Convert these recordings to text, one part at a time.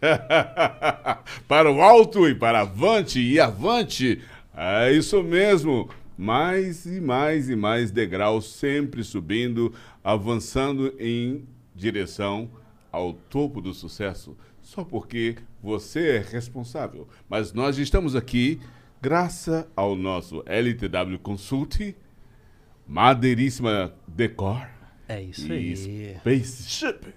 para o alto e para avante e avante. É isso mesmo. Mais e mais e mais degraus, sempre subindo, avançando em direção ao topo do sucesso, só porque você é responsável. Mas nós estamos aqui graças ao nosso LTW Consult, Madeiríssima Decor É isso e aí. Spaceship.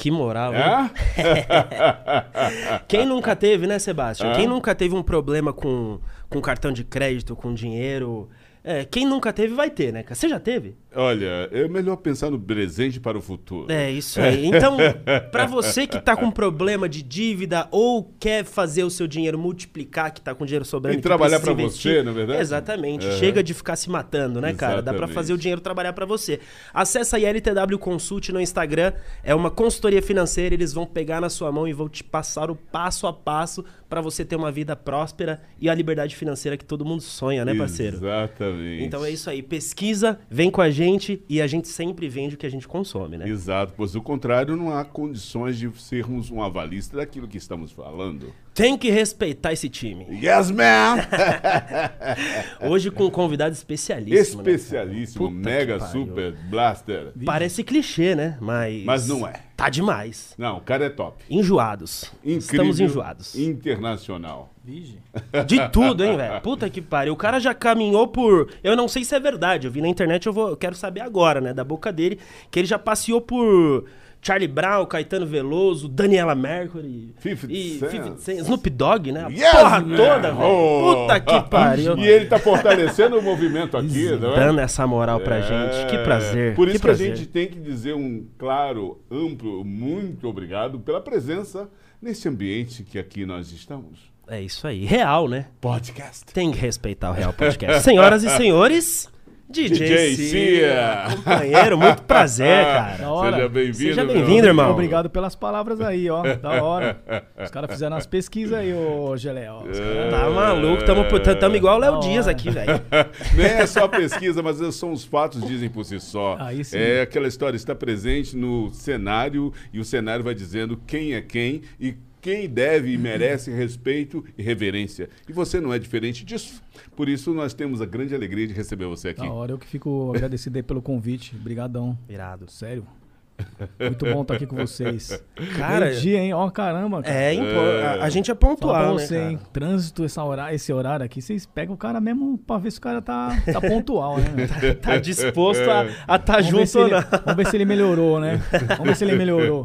Que moral, hein? É? Quem nunca teve, né, Sebastião? Hã? Quem nunca teve um problema com, com cartão de crédito, com dinheiro? É, quem nunca teve, vai ter, né? Você já teve? Olha, é melhor pensar no presente para o futuro. É, isso aí. Então, pra você que tá com problema de dívida ou quer fazer o seu dinheiro multiplicar, que tá com dinheiro sobrando E trabalhar investir- você, não é verdade? Exatamente. Aham. Chega de ficar se matando, né, cara? Dá Exatamente. fazer o dinheiro trabalhar pra você. Acesse a LTW Consult no Instagram. É uma consultoria financeira. Eles vão pegar na sua mão e vão te passar o passo a passo pra você ter uma vida próspera e a liberdade financeira que todo mundo sonha, né, parceiro? Exatamente. Então é isso aí. Pesquisa, vem com a gente e a gente sempre vende o que a gente consome, né? Exato, pois do contrário, não há condições de sermos um avalista daquilo que estamos falando. Tem que respeitar esse time. Yes, man! Hoje com um convidado especialíssimo. né, Especialíssimo? Puta mega super blaster. Parece clichê, né? Mas. Mas não é. Tá demais. Não, o cara é top. Enjoados. Incrível. Estamos enjoados. Internacional. Vige. De tudo, hein, velho? Puta que pariu. O cara já caminhou por. Eu não sei se é verdade. Eu vi na internet, eu, vou... eu quero saber agora, né? Da boca dele. Que ele já passeou por. Charlie Brown, Caetano Veloso, Daniela Mercury. 50 e Cent. 50 Cent, Snoop Dogg, né? A Yes, porra man! toda, velho. Oh. Puta que pariu. E ele tá fortalecendo o movimento aqui, não é? Dando essa moral pra É, gente. Que prazer. Por isso que, prazer. a gente tem que dizer um claro, amplo, muito obrigado pela presença nesse ambiente que aqui nós estamos. É isso aí. Real, né? Podcast. Tem que respeitar o Real Podcast. Senhoras e senhores, DJ, DJ Cia, Cia. companheiro, muito prazer, cara. Da hora. Seja bem-vindo. Seja bem-vindo, irmão. Obrigado pelas palavras aí, ó. Da hora. Os caras fizeram as pesquisas aí, ô Gelé. Ó. Os caras- Tá maluco, tamo, tamo igual o Léo Dias aqui, velho. Nem é só pesquisa, mas são os fatos dizem por si só. Aí sim. É aquela história está presente no cenário e o cenário vai dizendo quem é quem e quem deve e merece respeito e reverência. E você não é diferente disso. Por isso nós temos a grande alegria de receber você aqui. Da hora, eu que fico agradecido aí pelo convite. Obrigadão. Irado. Sério. Muito bom estar aqui com vocês. Cara, Meio dia, hein? Ó, caramba, cara. é, impo- a, a gente é Fala pra pontual, né, você, cara? hein? Trânsito, essa hora, esse horário aqui, vocês pegam o cara mesmo pra ver se o cara tá, tá pontual, né? meu? Tá disposto a estar tá junto ou ele, não. vamos ver se ele melhorou, né? Vamos ver se ele melhorou.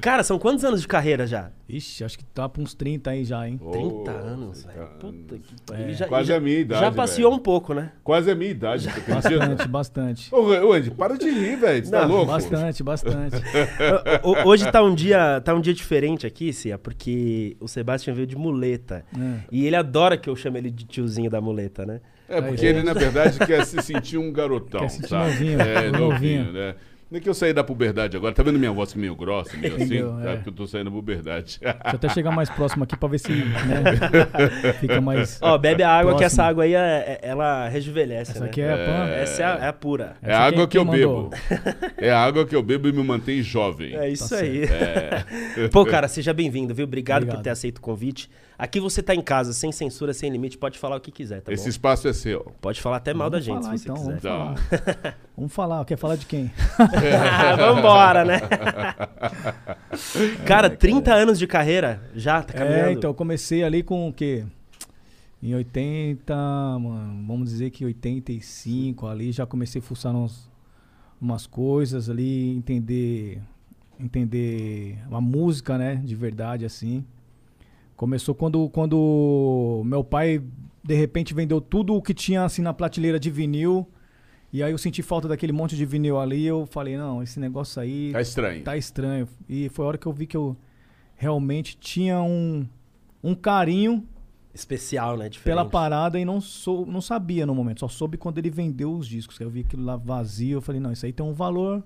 Cara, são quantos anos de carreira já? Ixi, acho que tá pra uns 30 aí já, hein? 30 Oh, anos, 30 velho. Puta anos. que pariu. É, Ele já- quase já- a minha idade, Já passeou velho. um pouco, né? Quase a minha idade? Bastante, bastante. Ô, Andy, para de rir, velho. Você tá louco? Bastante, bastante. Ho- ho- Hoje tá um dia, tá um dia diferente aqui, Cia, porque o Sebastião veio de muleta. É. E ele adora que eu chame ele de tiozinho da muleta, né? É, porque Aí, ele, na verdade, quer se sentir um garotão, Quer se sentir sabe? novinho, É, novinho. novinho, né? Não é que eu saí da puberdade agora. Tá vendo minha voz meio grossa, meio assim? Entendeu, É é. porque eu tô saindo da puberdade. Deixa eu até chegar mais próximo aqui pra ver se né, fica mais. Ó, bebe a água que Próximo. essa água aí, é- é- ela rejuvenesce, Essa né? aqui é a pan. Essa é a, é a pura. É Essa a água que eu mandou? bebo. É a água que eu bebo e me mantém jovem. É isso Tá aí. É. Pô, cara, seja bem-vindo, viu? Obrigado, por Obrigado. ter aceito o convite. Aqui você tá em casa, sem censura, sem limite, pode falar o que quiser, tá Esse bom? espaço é seu. Pode falar até mal Vamos da gente, falar, se você então, quiser. vamos falar, quer falar de quem? Ah, Vambora, né? cara, 30 anos de carreira já, tá caminhando. É, então eu comecei ali com o quê? Em 80, mano, vamos dizer que 85 ali, já comecei a fuçar uns, umas coisas ali, entender entender a música, né, de verdade assim. Começou quando quando meu pai de repente vendeu tudo o que tinha assim na prateleira de vinil. E aí eu senti falta daquele monte de vinil ali, eu falei, não, esse negócio aí Tá estranho. tá estranho. E foi a hora que eu vi que eu realmente tinha um, um carinho Especial, né? Diferente. pela parada e não, sou, não sabia no momento. Só soube quando ele vendeu os discos. que Eu vi aquilo lá vazio. Eu falei, não, isso aí tem um valor.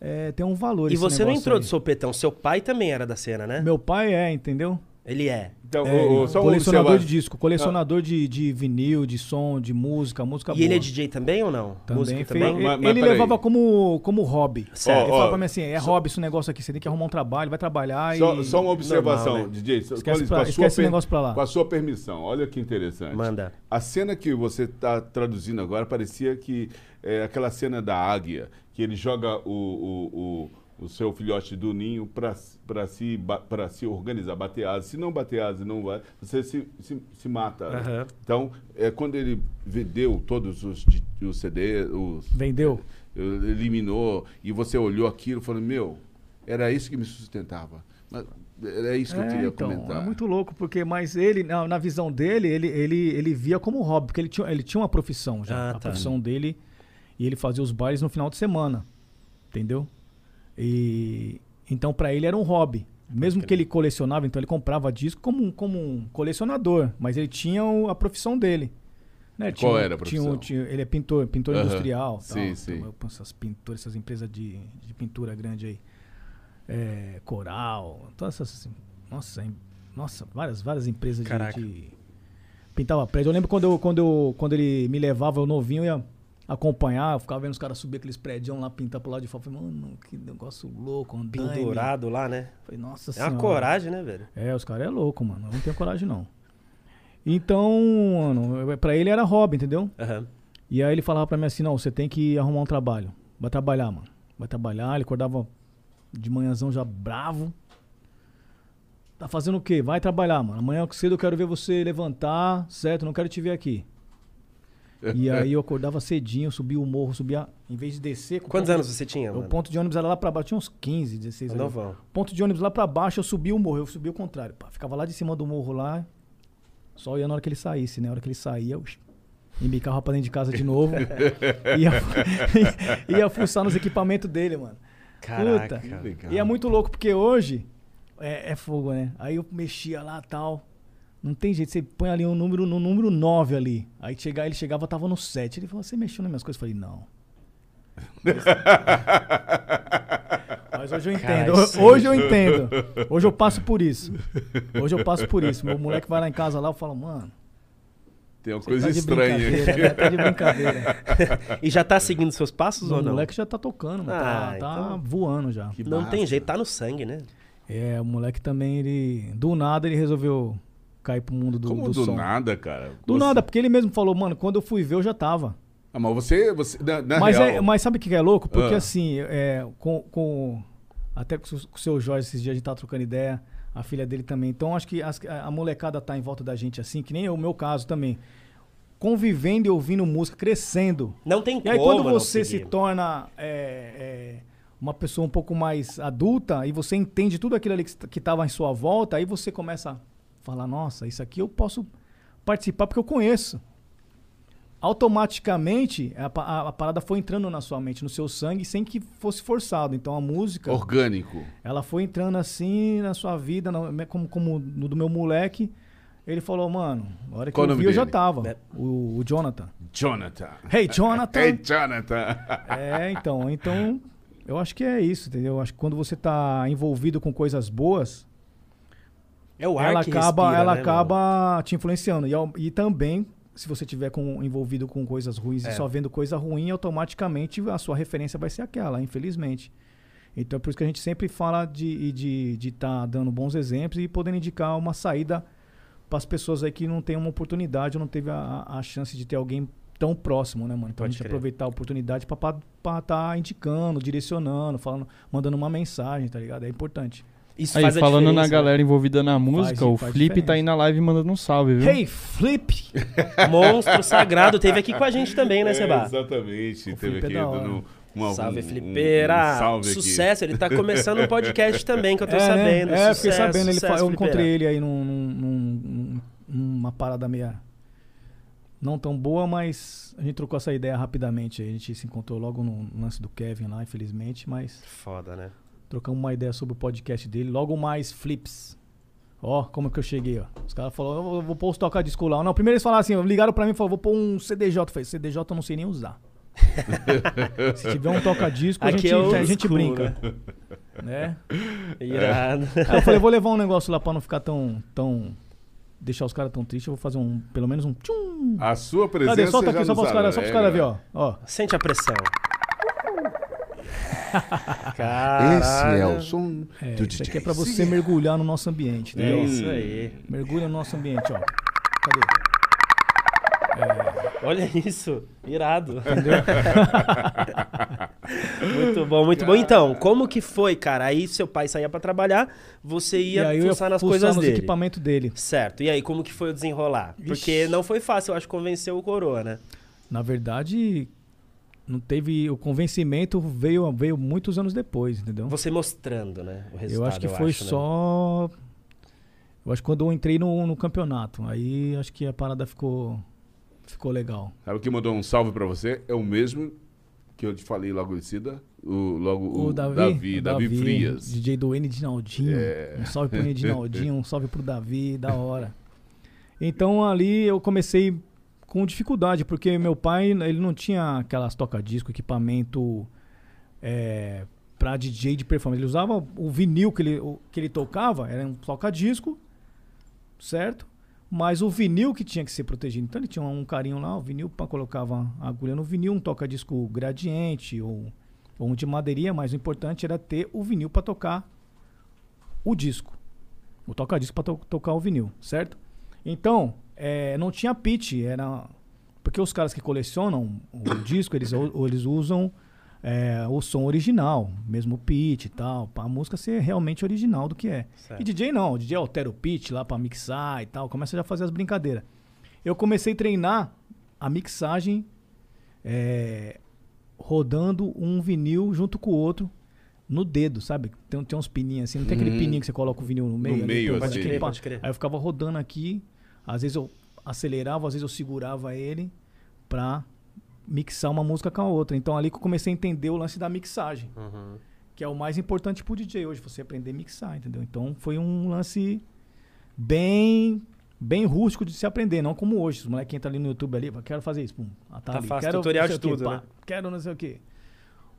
é, tem um valor. E esse você não entrou aí. de sopetão, seu pai também era da cena, né? Meu pai é, entendeu? Ele é. Então, É, o- o- só colecionador de disco, colecionador de, de vinil, de som, de música, música E boa. ele é DJ também ou não? Também Músico fez- também? Mas- ele mas ele levava como, como hobby. Certo. Ele Ó, ó, falava pra mim assim, é hobby esse negócio aqui, você tem que arrumar um trabalho, vai trabalhar Só, e... só uma observação, Normal, né? DJ. só- Esquece pra- sua esquece esse per- negócio pra lá. Com a sua permissão, olha que interessante. Manda. A cena que você está traduzindo agora parecia que é aquela cena da águia, que ele joga o, o, o, o seu filhote do ninho para se, para se organizar, bater asa. Se não bater asa, não vai, você se, se, se mata. Aham. Então, é, quando ele vendeu todos os, os CD, os, Vendeu? eliminou, e você olhou aquilo e falou, meu, era isso que me sustentava. Mas Era isso que eu É, queria então, comentar. é muito louco, porque, mas ele, na, na visão dele, ele, ele, ele via como hobby, porque ele tinha, ele tinha uma profissão já. Ah, a tá. profissão dele, e ele fazia os bailes no final de semana, entendeu? E então pra ele era um hobby. Mesmo que ele colecionava, então ele comprava disco como, um- como um colecionador, mas ele tinha o- a profissão dele. Né? Qual Tinha- era a profissão? tinha- ele é pintor, pintor industrial. Sim, tal. sim. Então, essas pinturas, essas empresas de, de pintura grande aí. É, Coral, todas essas. Nossa, em- nossa, várias, várias empresas de- de, Pintava prédio. Eu lembro quando, eu, quando, eu, quando ele me levava, eu novinho, eu ia acompanhar, eu ficava vendo os caras subir aqueles prédios lá, pintar pro lado de fora. Falei, mano, que negócio louco, andaime. Pendurado lá, né? Falei, nossa É senhora. uma coragem, né, velho? É, os caras é louco, mano. Eu não tenho coragem, não. Então, mano, pra ele era hobby, entendeu? Aham. E aí ele falava pra mim assim, não, você tem que arrumar um trabalho. Vai trabalhar, mano. Vai trabalhar. Ele acordava de manhãzão já bravo. Tá fazendo o quê? Vai trabalhar, mano. Amanhã cedo eu quero ver você levantar, certo? Não quero te ver aqui. E aí eu acordava cedinho, subia o morro, subia... Em vez de descer... com o Quantos ponto- anos você tinha, O mano? ponto de ônibus era lá pra baixo. Tinha uns 15, 16 anos. Novão. Ponto de ônibus lá pra baixo, eu subia o morro. Eu subia o contrário. Pá, ficava lá de cima do morro lá. Só ia na hora que ele saísse, né? Na hora que ele saía, eu embicava pra dentro de casa de novo. ia, ia fuçar nos equipamentos dele, mano. Caraca. Puta. legal. E é muito louco, porque hoje é, é fogo, né? Aí eu mexia lá tal. Não tem jeito, você põe ali um número no número 9 ali. Aí chegar, ele chegava, tava no 7. Ele falou, você mexeu nas minhas coisas? Eu falei, não. Mas hoje eu entendo. Cara, isso- hoje eu entendo. Hoje eu passo por isso. Hoje eu passo por isso. Meu moleque vai lá em casa lá, eu falo, mano. Tem uma você coisa tá de estranha né? Tá de brincadeira. E já tá seguindo seus passos O ou não? moleque já tá tocando, mano. Ah, tá, tá então- voando já. Que Não tem massa. jeito, tá no sangue, né? É, o moleque também, ele. Do nada ele resolveu cair pro mundo do, Como do do som. nada, cara? Do Você- nada, porque ele mesmo falou, mano, quando eu fui ver, eu já tava. Ah, mas você, você na, na mas, real, é, mas sabe o que é louco? Porque Ah. assim, é, com, com. Até com, o- com o seu Jorge esses dias a gente tava trocando ideia, a filha dele também. Então acho que as- a, molecada tá em volta da gente assim, que nem o meu caso também. Convivendo e ouvindo música, crescendo. Não tem E aí como quando não você se torna é, é, uma pessoa um pouco mais adulta e você entende tudo aquilo ali que, estava em sua volta, aí você começa a falar, nossa, isso aqui eu posso participar porque eu conheço. Automaticamente a, a- a parada foi entrando na sua mente, no seu sangue, sem que fosse forçado. Então a música, orgânico. ela foi entrando assim na sua vida, na- como, como no do meu moleque. Ele falou, mano, na hora que Qual eu vi, eu já tava. É. O, o Jonathan. Jonathan. Hey, Jonathan! Hey, Jonathan. É, então, então eu acho que é isso, entendeu? Eu acho que quando você tá envolvido com coisas boas, É o ar ela que acaba, respira, ela né, acaba te influenciando. E, e também, se você tiver com, envolvido com coisas ruins É. e só vendo coisa ruim, automaticamente a sua referência vai ser aquela, infelizmente. Então é por isso que a gente sempre fala de estar de, de tá dando bons exemplos e podendo indicar uma saída para as pessoas aí que não têm uma oportunidade ou não teve a, a chance de ter alguém tão próximo, né, mano? Então Pode a gente crer. aproveitar a oportunidade para estar tá indicando, direcionando, falando, mandando uma mensagem, tá ligado? É importante. Isso Aí, faz a falando na né? galera envolvida na música, o faz Flip tá aí na live mandando um salve, viu? Hey, Flip! Monstro sagrado teve aqui com a gente também, né, É, Seba? exatamente. O Teve Felipe é aqui da hora. dando uma, Salve, um- Flipeira! um salve aqui. sucesso, ele tá começando um podcast também, que eu tô é, sabendo. Né? É, sucesso, fiquei sabendo. Ele sucesso, eu Flipeira. encontrei ele aí num, num- num- num- numa parada meia. Não tão boa, mas a gente trocou essa ideia rapidamente. A gente se encontrou logo no lance do Kevin lá, infelizmente, mas Foda, né? Trocamos uma ideia sobre o podcast dele. Logo mais flips. Ó, como é que eu cheguei, ó. Os caras falaram, eu vou- pôr os tocar disco lá. Não, primeiro eles falaram assim, ligaram pra mim e falaram, vou pôr um CDJ. Eu falei, CDJ eu não sei nem usar. Se tiver um toca-disco, a Aqui gente, é a gente school, brinca. né? né? Irado. Aí eu falei, vou levar um negócio lá pra não ficar tão. tão deixar os caras tão tristes, eu vou fazer um, pelo menos um tchum. A sua presença Cadê? Solta já aqui, só para os caras, só pros caras ver, alegra. ó. ó. Sente a pressão. Caralho. Esse é o som É, do isso DJ. aqui é pra você mergulhar no nosso ambiente, É entendeu? isso aí. Mergulha no nosso ambiente, ó. Cadê? Olha isso. Irado. muito bom, muito bom. Então, como que foi, cara? Aí seu pai saía pra trabalhar, você ia fuçar nas coisas nos dele. equipamentos dele. Certo. E aí, como que foi o desenrolar? Porque não foi fácil, eu acho, convencer o coroa, né? Na verdade, não teve. O convencimento veio, veio muitos anos depois, entendeu? Você mostrando, né? O resultado, eu acho que foi né? só. Eu acho que quando eu entrei no, no campeonato. Aí acho que a parada ficou. Ficou legal. Sabe o que mandou um salve pra você? É o mesmo que eu te falei logo em seguida. O, logo, o, O, Davi, Davi, o Davi Frias. É. DJ do Edinaldinho. Um salve pro Edinaldinho, um salve pro Davi, da hora. Então ali eu comecei com dificuldade, porque meu pai, ele não tinha aquelas toca-disco, equipamento é, pra DJ de performance. Ele usava o vinil que ele, o- que ele tocava, era um toca-disco, certo? Mas o vinil que tinha que ser protegido. Então ele tinha um carinho lá, o vinil, colocava a agulha no vinil, um toca-disco gradiente ou, ou um de madeirinha, mas o importante era ter o vinil para tocar o disco. O toca-disco para tocar o vinil, certo? Então, é, não tinha pitch, era. Porque os caras que colecionam o disco, eles, ou eles usam é, o som original, mesmo o pitch e tal, para a música ser realmente original do que é. Certo. E DJ não, o DJ altera o pitch lá para mixar e tal, começa já a fazer as brincadeiras. Eu comecei a treinar a mixagem é, rodando um vinil junto com o outro no dedo, sabe? Tem, tem uns pininhos assim, não tem aquele Uhum. pininho que você coloca o vinil no meio? ali, meio, então, assim. Pode crer, pode crer. Aí eu ficava rodando aqui, às vezes eu acelerava, às vezes eu segurava ele pra mixar uma música com a outra. Então ali que eu comecei a entender o lance da mixagem, Uhum. que é o mais importante pro DJ hoje, você aprender a mixar, entendeu? Então foi um lance bem bem rústico de se aprender, não como hoje. Os moleques entram ali no YouTube ali, "Pá, quero fazer isso, pum, ah, tá, Tá ali, fácil, quero tutorial de tudo, pá, né? Quero não sei o quê.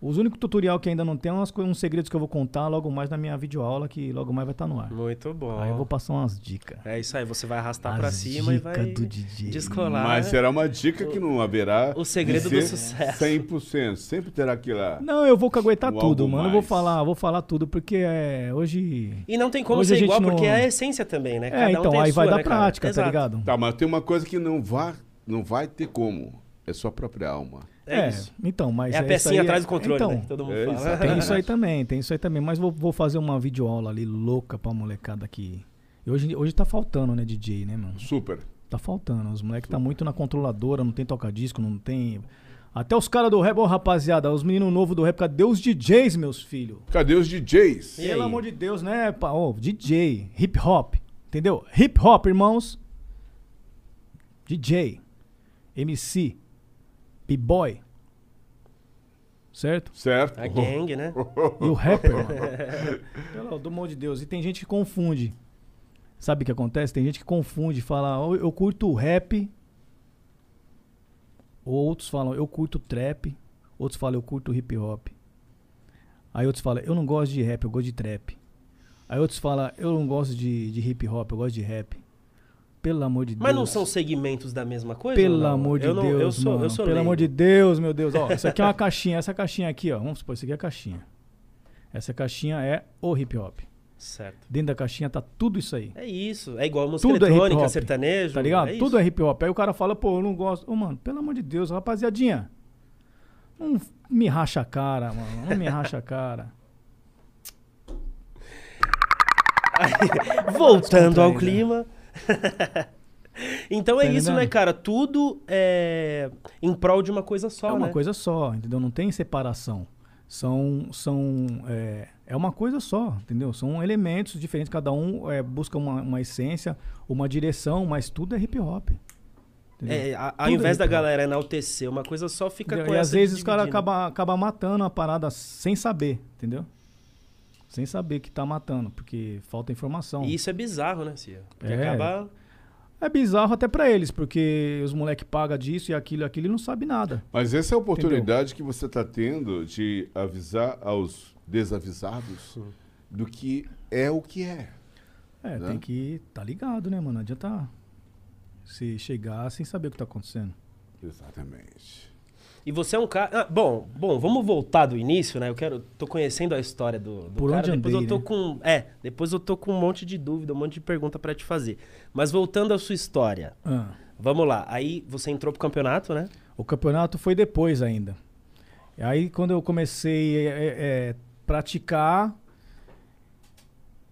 Os únicos tutorial que ainda não tem, são umas co- uns segredos que eu vou contar logo mais na minha videoaula, que logo mais vai estar no ar. Muito bom. Aí eu vou passar umas dicas. É isso aí, você vai arrastar As pra cima e dica vai do DJ. descolar Mas será uma dica que não haverá. o segredo de do sucesso. 100%. Sempre terá aquela. Não, eu vou caguetar Um tudo, mano. Eu vou falar, vou falar tudo, porque é, hoje. E não tem como Hoje a ser gente igual, não- porque é a essência também, né? Cada É, um então, tem a aí vai sua, da né, cara? prática, tá Exato. ligado? Tá, mas tem uma coisa que não vai, não vai ter como. É sua própria alma. É, isso. então, mas É a isso pecinha aí atrás do controle, então, né? que Todo mundo é, fala. Tem isso aí também, tem isso aí também. Mas vou, vou fazer uma videoaula ali louca pra molecada aqui. E hoje, hoje tá faltando, né, DJ, né, mano? Super. Tá faltando. Os moleques tá muito na controladora, não tem toca-disco, não tem. Até os caras do rap, ô rapaziada, os meninos novos do rap, cadê os DJs, meus filhos? Cadê os DJs? Pelo amor de Deus, né? pá? Ô, DJ, hip hop, entendeu? Hip hop, irmãos. DJ, MC, B-boy. Certo? Certo? A gang, né? E o rapper, mano. Pelo do amor de Deus. E tem gente que confunde. Sabe o que acontece? Tem gente que confunde, fala, "Ó, eu curto rap. Outros falam, eu curto trap. Outros falam, eu curto hip hop. Aí outros falam, eu não gosto de rap, eu gosto de trap. Aí outros falam, eu não gosto de, de hip hop, eu gosto de rap. Pelo amor de Mas Deus. não são segmentos da mesma coisa? Pelo não? amor de eu não, Deus, eu sou, mano. Eu sou Pelo leigo. amor de Deus, meu Deus. Ó, isso aqui é uma caixinha. Essa caixinha aqui, ó. Vamos supor, isso aqui é a caixinha. Essa caixinha é o hip hop. Certo. Dentro da caixinha tá tudo isso aí. É isso. É igual música Tudo é eletrônica, hip-hop, sertanejo. Tá ligado? É tudo é hip hop. Aí o cara fala, pô, eu não gosto. Ô, mano, pelo amor de Deus, rapaziadinha. Não me racha a cara, mano. Não me racha a cara. Voltando ao clima. então é Tá isso, né, cara? Tudo é em prol de uma coisa só, é uma né? coisa só, entendeu? Não tem separação. São. são é, é uma coisa só, entendeu? São elementos diferentes. Cada um é, busca uma, uma essência, uma direção, mas tudo é hip hop. É, a- ao é invés da galera enaltecer uma coisa só, fica Entendeu? com E essa às vezes os caras acabam acaba matando a parada sem saber, entendeu? Sem saber que tá matando, porque falta informação. E isso é bizarro, né, Cia? Porque É. acaba... É bizarro até pra eles, porque os moleques pagam disso e aquilo e aquilo e não sabe nada. Mas essa é a oportunidade que você está tendo de avisar aos desavisados do que é o que é. É, Né? tem que tá ligado, né, mano? Não adianta se chegar sem saber o que tá acontecendo. Exatamente. E você é um cara. Ah, bom, bom, vamos voltar do início, né? Eu quero. tô conhecendo a história do, do Por cara. onde depois andei, eu tô né? com. É, depois eu tô com um monte de dúvida, um monte de pergunta pra te fazer. Mas voltando à sua história. Ah, Vamos lá. Aí você entrou pro campeonato, né? o campeonato foi depois ainda. Aí quando eu comecei a é, praticar,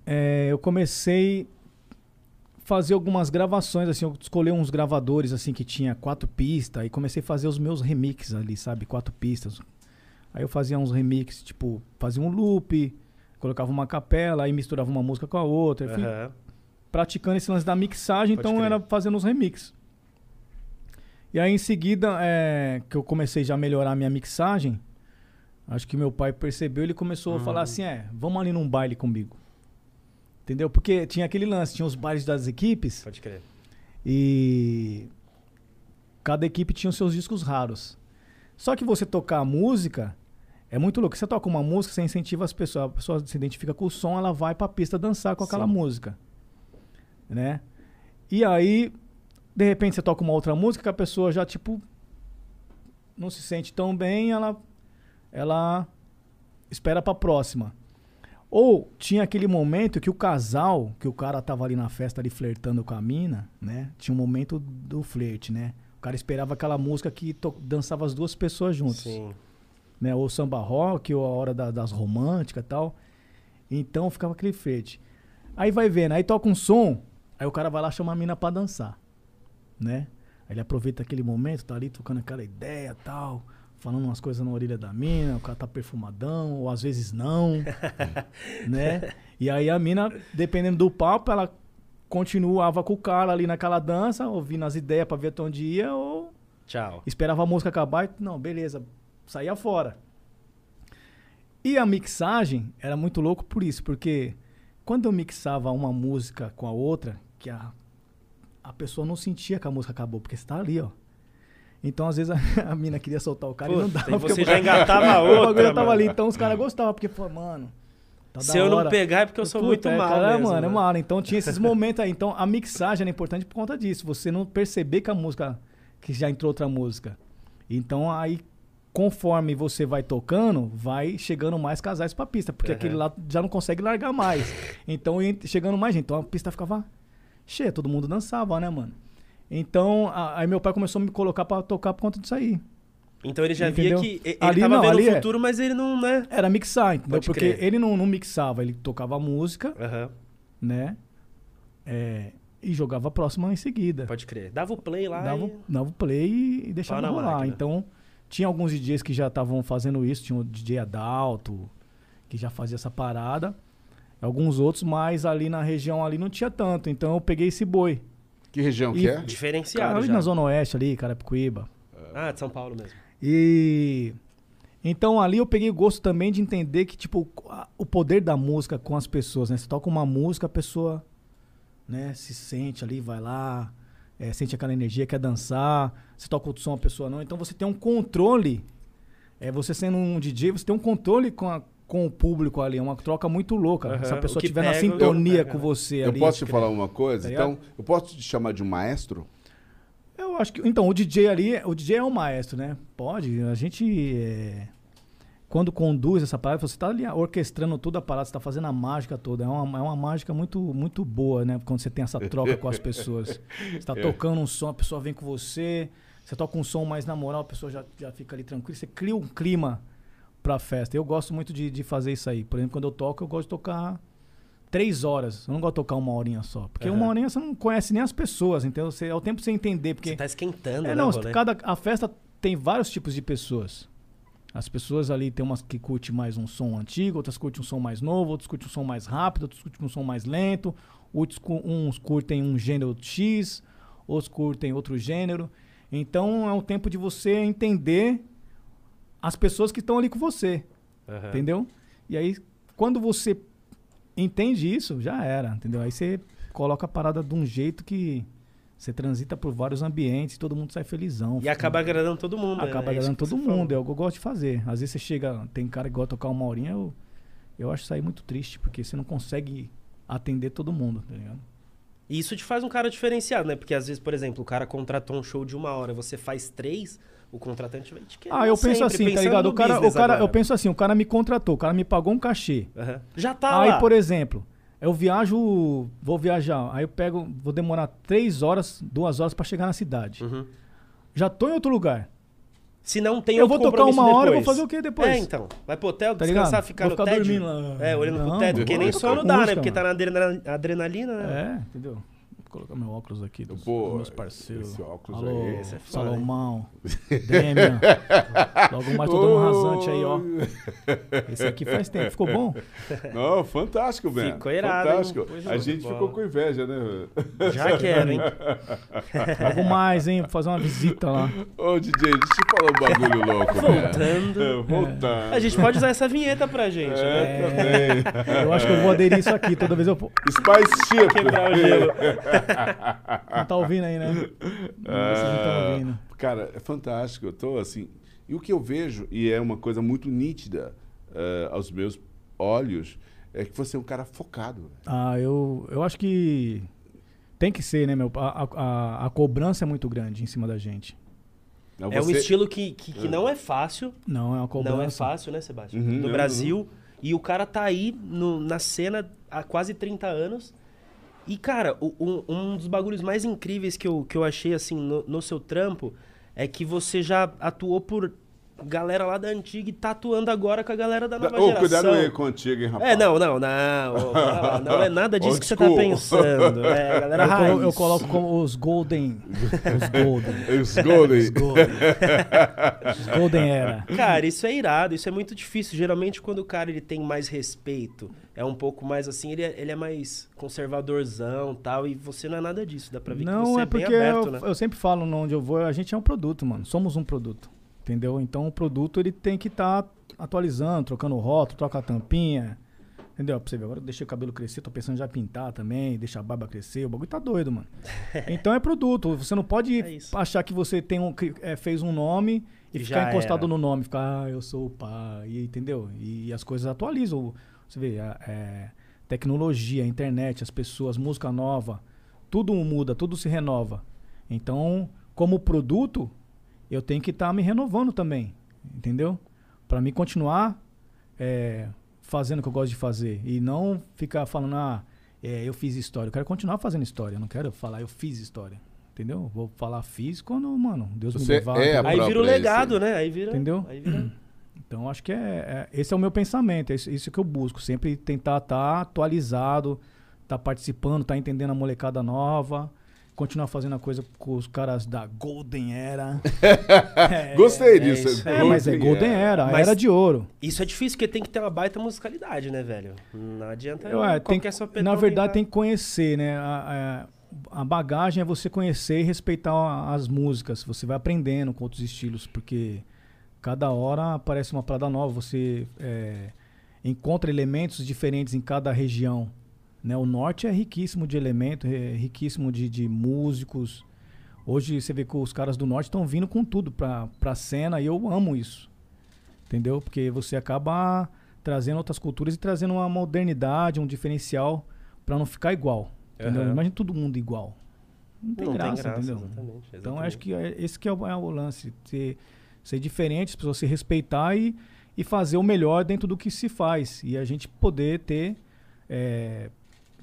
é, eu comecei fazer algumas gravações, assim, eu escolhi uns gravadores assim que tinha quatro pistas e comecei a fazer os meus remixes ali, sabe? Quatro pistas. Aí eu fazia uns remixes, tipo, fazia um loop, colocava uma capela, aí misturava uma música com a outra. Fui Aham. praticando esse lance da mixagem, Pode então crer. era fazendo os remixes. E aí em seguida, é, que eu comecei já a melhorar a minha mixagem, acho que meu pai percebeu, ele começou a Uhum. falar assim, é, vamos ali num baile comigo. Entendeu? Porque tinha aquele lance, tinha os bailes das equipes Pode crer. e cada equipe tinha os seus discos raros. Só que você tocar a música é muito louco. Você toca uma música, você incentiva as pessoas, a pessoa se identifica com o som, ela vai pra pista dançar com aquela Sim. música. Né? E aí, de repente você toca uma outra música que a pessoa já tipo não se sente tão bem, ela ela espera pra próxima. Ou tinha aquele momento que o casal, que o cara tava ali na festa ali flertando com a mina, né? Tinha um momento do flerte, né? O cara esperava aquela música que dançava as duas pessoas juntas, Sim. né? Ou samba rock, ou a hora da- das românticas e tal. Então ficava aquele flerte. Aí vai vendo, aí toca um som, aí o cara vai lá chamar a mina pra dançar, né? Aí ele aproveita aquele momento, tá ali tocando aquela ideia e tal, falando umas coisas na orelha da mina, o cara tá perfumadão, ou às vezes não, né? E aí a mina, dependendo do papo, ela continuava com o cara ali naquela dança, ouvindo as ideias pra ver até onde ia, ou Tchau. esperava a música acabar e, não, beleza, saía fora. E a mixagem era muito louco por isso, porque quando eu mixava uma música com a outra, que a, a pessoa não sentia que a música acabou, porque você tá ali, ó. Então, às vezes, a, a mina queria soltar o cara e não dava. e porque você já engatava a o bagulho outra, tava ali. Então, os caras gostavam, porque, pô, mano, tá Se eu não pegar é porque eu sou Puta, muito é, mal cara, mesmo, mano, é né? mal. Então tinha esses momentos aí. Então a mixagem era importante por conta disso. Você não perceber que a música, que já entrou outra música. Então aí, conforme você vai tocando, vai chegando mais casais pra pista. Porque Aham. aquele lá já não consegue largar mais. Então ent- chegando mais gente. Então a pista ficava cheia, todo mundo dançava, né, mano? Então, a- aí meu pai começou a me colocar pra tocar por conta disso aí. Então ele já Entendeu? via que ele Ali tava não, vendo ali o é- futuro, mas ele não, né? Era mixar, entendeu? Pode Porque crer. ele não, não mixava, ele tocava música, Aham, né? É, e jogava a próxima em seguida. pode crer. Dava o play lá dava, e... dava o play e deixava na rolar. máquina. Então, tinha alguns DJs que já estavam fazendo isso. Tinha o DJ Adalto, que já fazia essa parada. Alguns outros, mas ali na região ali não tinha tanto. Então eu peguei esse boi. Que região E- que é? Cara, Diferenciado ali já. na Zona Oeste, ali, Carapicuíba. Ah, de São Paulo mesmo. E então ali eu peguei o gosto também de entender que tipo o poder da música com as pessoas, né? Você toca uma música, a pessoa, né, se sente ali, vai lá, é, sente aquela energia, quer dançar. Você toca outro som, a pessoa não. Então você tem um controle. É, você sendo um DJ, você tem um controle com, a- com o público ali, é uma troca muito louca. Aham, Se a pessoa estiver na sintonia pega, com né? você Eu ali. posso te falar uma coisa? Tá então, eu posso te chamar de um maestro? Eu acho que. Então, o DJ ali, o DJ é um maestro, né? Pode. A gente. é, quando conduz essa parada, você tá ali orquestrando toda a parada, você tá fazendo a mágica toda. É uma, é uma mágica muito, muito boa, né? Quando você tem essa troca com as pessoas. Você tá tocando um som, a pessoa vem com você. Você toca um som mais na moral, a pessoa já, já fica ali tranquila. Você cria um clima pra festa. Eu gosto muito de, de fazer isso aí. Por exemplo, quando eu toco, eu gosto de tocar três horas. Eu não gosto de tocar uma horinha só. Porque Aham. uma horinha você não conhece nem as pessoas, então você, é o tempo pra você entender. Porque Você tá esquentando, é, né, não, rolê? cada, a festa tem vários tipos de pessoas. As pessoas ali tem umas que curtem mais um som antigo, outras curtem um som mais novo, outros curtem um som mais rápido, outros curtem um som mais lento, outros uns curtem um gênero X, outros curtem outro gênero. Então é um tempo de você entender as pessoas que estão ali com você, Aham. entendeu? E aí, quando você entende isso, já era, entendeu? Aí você coloca a parada de um jeito que Você transita por vários ambientes, todo mundo sai felizão. E acaba agradando todo mundo. Acaba né? É agradando que todo mundo, falou. é o que eu gosto de fazer. Às vezes você chega, tem cara que gosta de tocar uma horinha, eu, eu acho isso aí muito triste, porque você não consegue atender todo mundo, tá ligado? E isso te faz um cara diferenciado, né? Porque às vezes, por exemplo, o cara contratou um show de uma hora, você faz três, o contratante vai te querer. Ah, eu penso assim, tá ligado? O cara, o cara, agora. eu penso assim, o cara me contratou, o cara me pagou um cachê. Aham. Já tá aí, lá. por exemplo, eu viajo, vou viajar, aí eu pego, vou demorar três horas, duas horas pra chegar na cidade. Uhum. Já tô em outro lugar. Se não tem Eu vou tocar uma hora, eu vou depois. fazer o quê depois? É, então. Vai pro hotel, Tá descansar, ligado? ficar Vou no ficar tédio. dormindo lá. É, olhando pro Não, teto, vou porque nem sono dá, né? Porque tá na adrena- adrenalina, né? É, entendeu? Colocar meu óculos aqui dos, Pô, dos meus parceiros. esse óculos Alô, aí, esse é foda, Salomão, Demian. Logo mais tô dando um rasante aí, ó. Esse aqui faz tempo. Ficou bom? Não, fantástico, velho. Ficou irado? Fantástico. A gente ficou com inveja, né? Já quero, hein? Logo mais, hein? Vou fazer uma visita lá. Ô, DJ, deixa eu falar um bagulho louco, velho. Voltando. É, Voltando. A gente pode usar essa vinheta pra gente, né? É, também. Eu acho que eu vou aderir isso aqui toda vez eu. Spice Chip. Quebrar o gelo. Não tá ouvindo aí, né? Vocês não estão ouvindo. Cara, é fantástico. Eu tô assim. E o que eu vejo, e é uma coisa muito nítida eh, aos meus olhos, é que você é um cara focado. Ah, eu, eu acho que tem que ser, né, meu? A, a, a cobrança é muito grande em cima da gente. Não, É um estilo que, que, que não é fácil. Não, é uma cobrança. Não é fácil, né, Sebastião? Uhum, no não, Brasil. E o cara tá aí no- na cena há quase 30 anos. E, cara, um, um dos bagulhos mais incríveis que eu, que eu achei, assim, no, no seu trampo é que você já atuou por galera lá da antiga e tá atuando agora com a galera da nova Ô, geração. cuidado aí contigo, hein, rapaz. É, não, não, não. lá, não é nada disso que você tá pensando. É, a galera Eu, raiz. eu coloco como os Golden. Os Golden. Os Golden. Os Golden. Os Golden era. Cara, isso é irado, isso é muito difícil. Geralmente, quando o cara ele tem mais respeito, é um pouco mais assim, ele é, ele é mais conservadorzão tal, e você não é nada disso. Dá pra ver que Não, você é é bem porque aberto, eu, né? eu sempre falo onde eu vou, a gente é um produto, mano. Somos um produto. Entendeu? Então o produto ele tem que estar atualizando, trocando o rótulo, troca a tampinha. Entendeu? Pra você ver, agora eu deixei o cabelo crescer, tô pensando em já pintar também, deixar a barba crescer, o bagulho tá doido, mano. Então é produto. Você não pode É achar que você tem um, é, fez um nome e E ficar encostado era. no nome, ficar, ah, eu sou o pai, e- entendeu? E, as coisas atualizam. Você vê, a- é, tecnologia, internet, as pessoas, música nova, tudo muda, tudo se renova. Então, como produto, eu tenho que estar me renovando também, entendeu? Para mim continuar é, fazendo o que eu gosto de fazer e não ficar falando, ah, é, eu fiz história. Eu quero continuar fazendo história, eu não quero falar, eu fiz história, entendeu? Vou falar fiz quando, mano, Deus me Você levar. é a? Aí vira o legado, essência. né? Aí vira. Entendeu? Aí vira. Então acho que é, é- esse é o meu pensamento, é isso, isso que eu busco, sempre tentar estar atualizado, estar participando, estar entendendo a molecada nova, continuar fazendo a coisa com os caras da Golden Era. É, Gostei é disso. isso. É, mas é Golden Era, a Mas- Era de Ouro. Isso é difícil porque tem que ter uma baita musicalidade, né, velho? Não adianta. Eu, é, tem, qualquer sopetão na verdade tem que conhecer, né? A, a- a bagagem é você conhecer e respeitar as músicas. Você vai aprendendo com outros estilos, porque cada hora aparece uma parada nova. Você é, encontra elementos diferentes em cada região. Né? O norte é riquíssimo de elementos, é riquíssimo de, de músicos. Hoje você vê que os caras do norte estão vindo com tudo pra, pra cena e eu amo isso. Entendeu? Porque você acaba trazendo outras culturas e trazendo uma modernidade, um diferencial pra não ficar igual. Aham. Imagina todo mundo igual. Não tem Não graça, entendeu? exatamente, Então exatamente. acho que é- esse que é o, é o lance. Ser, ser diferente, as pessoas se respeitar e, e fazer o melhor dentro do que se faz. E a gente poder ter é,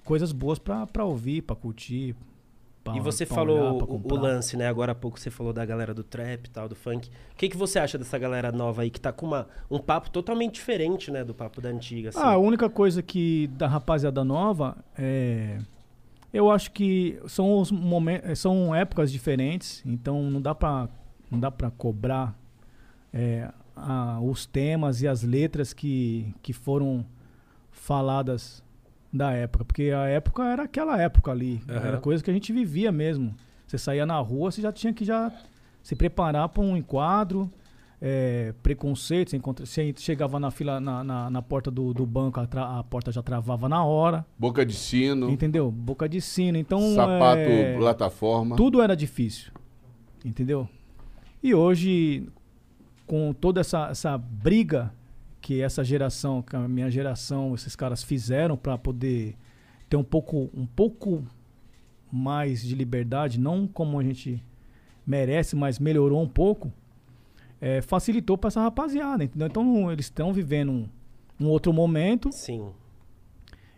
coisas boas pra, pra ouvir, pra curtir. pra- E você pra falou olhar, pra o- lance, né? Agora há pouco você falou da galera do trap e tal, do funk. O que, que você acha dessa galera nova aí que tá com uma, um papo totalmente diferente, né? Do papo da antiga, assim? Ah, a única coisa que da rapaziada nova é. Eu acho que são os momentos, são épocas diferentes, então não dá pra não dá para cobrar é, a- os temas e as letras que, que foram faladas da época, porque a época era aquela época ali, Aham. era coisa que a gente vivia mesmo. Você saía na rua, você já tinha que já se preparar para um enquadro, é, preconceitos. Encontra, você chegava na fila, na, na, na porta do, do banco, a, tra, a, porta já travava na hora. Boca de sino. Entendeu? Boca de sino. Então. Sapato, é, plataforma. Tudo era difícil. Entendeu? E hoje, com toda essa, essa briga que essa geração, que a minha geração, esses caras fizeram para poder ter um pouco, um pouco mais de liberdade, não como a gente merece, mas melhorou um pouco, é, facilitou para essa rapaziada, entendeu? Então eles estão vivendo um, um, outro momento. Sim.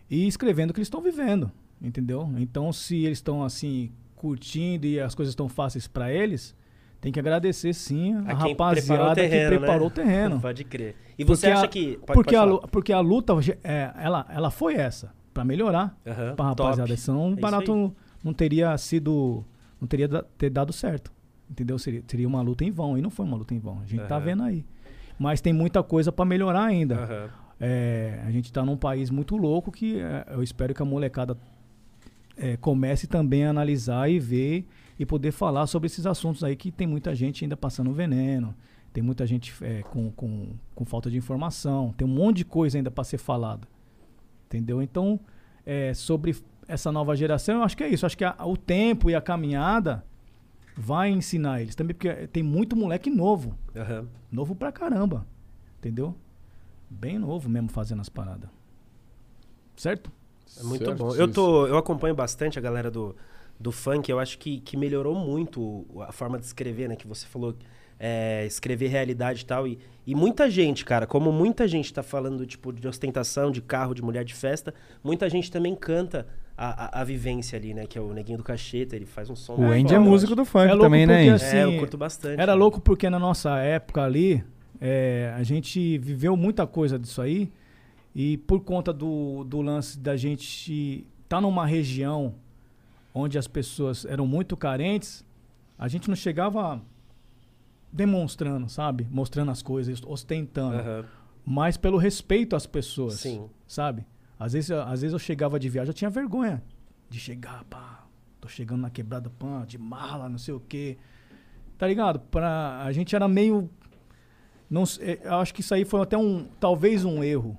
E escrevendo o que eles estão vivendo, entendeu? Então se eles estão assim curtindo e as coisas estão fáceis para eles, tem que agradecer sim a, a rapaziada terreno, que preparou né? o terreno. Pode crer. E você porque acha a, que. Pode, porque, pode a, porque a luta, é, ela, ela foi essa, para melhorar uhum, pra rapaziada. Top. Senão o é barato não, não teria sido. Não teria ter dado certo. Entendeu? Seria, seria uma luta em vão. E não foi uma luta em vão. A gente uhum. tá vendo aí. Mas tem muita coisa para melhorar ainda. Uhum. É, a gente tá num país muito louco que é, eu espero que a molecada é, comece também a analisar e ver e poder falar sobre esses assuntos aí que tem muita gente ainda passando veneno, tem muita gente é, com, com, com falta de informação, tem um monte de coisa ainda para ser falada. Entendeu? Então, é, sobre essa nova geração, eu acho que é isso. Acho que a, o tempo e a caminhada vai ensinar eles. Também porque tem muito moleque novo. Uhum. Novo pra caramba. Entendeu? Bem novo mesmo fazendo as paradas. Certo? É muito certo, bom. Eu, tô, eu acompanho bastante a galera do, do funk. Eu acho que, que melhorou muito a forma de escrever, né? Que você falou é, escrever realidade e tal. E, e muita gente, cara, como muita gente tá falando tipo, de ostentação, de carro, de mulher de festa, muita gente também canta a, a, a vivência ali, né? Que é o Neguinho do Cacheta, ele faz um som. O Andy é músico do funk é também, né? Assim, é, eu curto bastante. Era né? louco porque na nossa época ali, é, a gente viveu muita coisa disso aí. E por conta do, do lance da gente tá numa região onde as pessoas eram muito carentes, a gente não chegava demonstrando, sabe? Mostrando as coisas, ostentando. Uhum. Mas pelo respeito às pessoas. Sim. Sabe? Às vezes, às vezes eu chegava de viagem, eu tinha vergonha de chegar, pá, tô chegando na quebrada pã, de mala, não sei o quê. Tá ligado? Pra, a gente era meio. Não, é, eu acho que isso aí foi até um. Talvez um erro.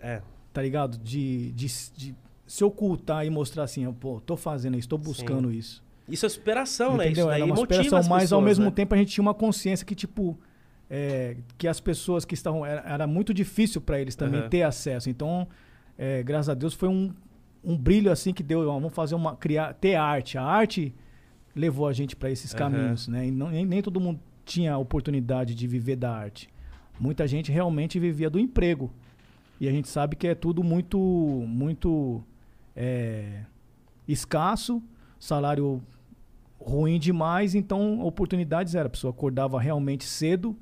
É. Tá ligado? De, de, de se ocultar e mostrar assim, pô, tô fazendo isso, tô buscando Sim. isso. Isso é superação, né? Entendeu? né? Isso Era uma superação, mas pessoas, ao mesmo né? tempo a gente tinha uma consciência que, tipo, é, que as pessoas que estavam. Era, era muito difícil para eles também uhum. ter acesso. Então, é, graças a Deus, foi um, um brilho assim que deu. Ó, vamos fazer uma. criar ter arte. A arte levou a gente para esses uhum. caminhos, né? E não, nem, nem todo mundo tinha a oportunidade de viver da arte. Muita gente realmente vivia do emprego. E a gente sabe que é tudo muito, muito é, escasso, salário ruim demais, então oportunidades era. A pessoa acordava realmente cedo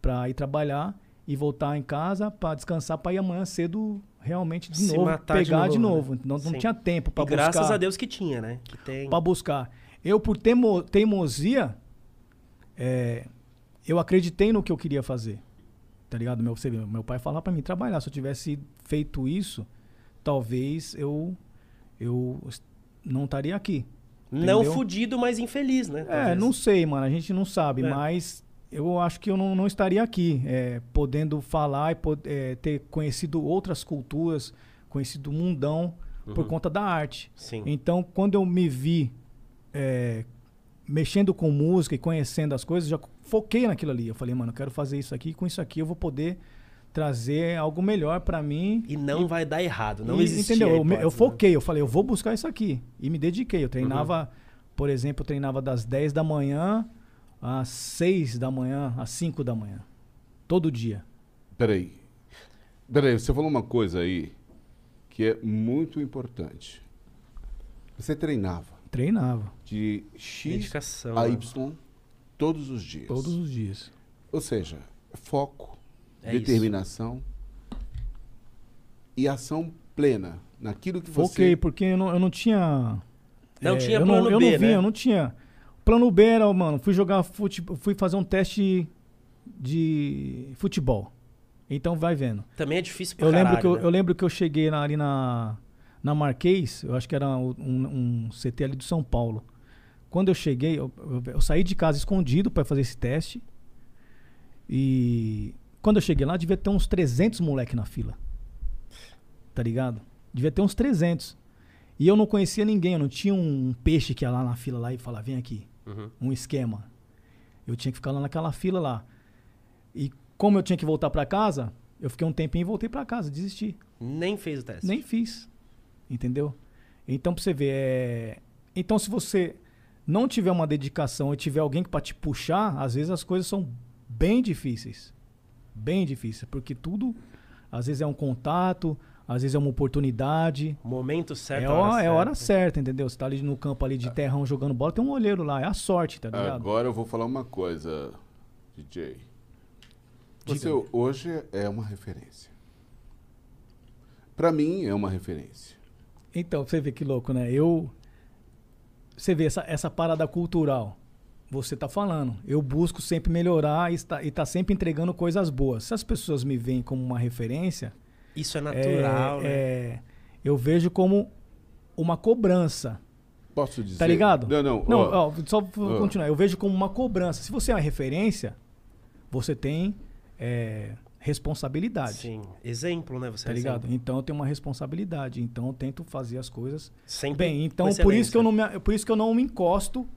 para ir trabalhar e voltar em casa para descansar para ir amanhã cedo realmente de Se novo, pegar de novo. De novo. Né? Não, não tinha tempo para buscar. Graças a Deus que tinha, né? Que tem. Para buscar. Eu por temo, teimosia, é, eu acreditei no que eu queria fazer. Tá ligado? Meu, você, meu pai falava para mim trabalhar. Se eu tivesse feito isso, talvez eu eu não estaria aqui. Não fudido, mas infeliz, né? É, Talvez. É, não sei, mano. A gente não sabe, é. mas eu acho que eu não, não estaria aqui, é, podendo falar e é, ter conhecido outras culturas, conhecido o mundão uhum. por conta da arte. Sim. Então, quando eu me vi é, mexendo com música e conhecendo as coisas, já foquei naquilo ali. Eu falei, mano, eu quero fazer isso aqui, com isso aqui eu vou poder trazer algo melhor para mim. E não e, vai dar errado, não existe. Entendeu? eu, eu, foquei, eu falei, eu vou buscar isso aqui. E me dediquei. Eu treinava, uhum. por exemplo, eu treinava das 10 da manhã às 6 da manhã, às 5 da manhã. Todo dia. Peraí. Peraí, você falou uma coisa aí que é muito importante. Você treinava. Treinava. De X Dedicação, a né? Y todos os dias. Todos os dias. Ou seja, foco, é determinação isso. e ação plena naquilo que você. Ok, porque eu não, eu não tinha. Não é, tinha eu plano não, B, eu não vinha, né? eu não tinha. Plano B era, mano, fui jogar futebol, fui fazer um teste de futebol. Então vai vendo. Também é difícil pra eu caralho, lembro que eu, né? eu, lembro que eu cheguei na, ali na na Marquês, eu acho que era um, um CT ali do São Paulo. Quando eu cheguei, eu, eu, eu saí de casa escondido para fazer esse teste. E quando eu cheguei lá, devia ter uns 300 moleque na fila. Tá ligado? Devia ter uns 300. E eu não conhecia ninguém, eu não tinha um peixe que ia lá na fila lá e falar, vem aqui. Uhum. Um esquema. Eu tinha que ficar lá naquela fila lá. E como eu tinha que voltar pra casa, eu fiquei um tempinho e voltei pra casa, desisti. Nem fez o teste. Nem fiz. Entendeu? Então, pra você ver, é... Então, se você não tiver uma dedicação e tiver alguém pra te puxar, às vezes as coisas são bem difíceis. Bem difíceis. Porque tudo, às vezes é um contato, às vezes é uma oportunidade. Momento certo. É, a hora hora, é a hora certa. certa, entendeu? Você tá ali no campo ali de terrão jogando bola, tem um olheiro lá, é a sorte, tá ligado? Agora eu vou falar uma coisa, DJ. Você Diga. hoje é uma referência. Pra mim é uma referência. Então, você vê que louco, né? Eu. Você vê essa, essa parada cultural. Você tá falando. Eu busco sempre melhorar e está, e tá sempre entregando coisas boas. Se as pessoas me veem como uma referência, Isso é natural, é, né? é, eu vejo como uma cobrança. Posso dizer? Tá ligado? Não, não. Não, ó, ó, só vou ó. continuar. Eu vejo como uma cobrança. Se você é uma referência, você tem é, responsabilidade. Sim. Exemplo, né? Você Tá é ligado? exemplo. Então eu tenho uma responsabilidade. Então eu tento fazer as coisas Sempre bem. Então por isso, que eu não me, por isso que eu não me encosto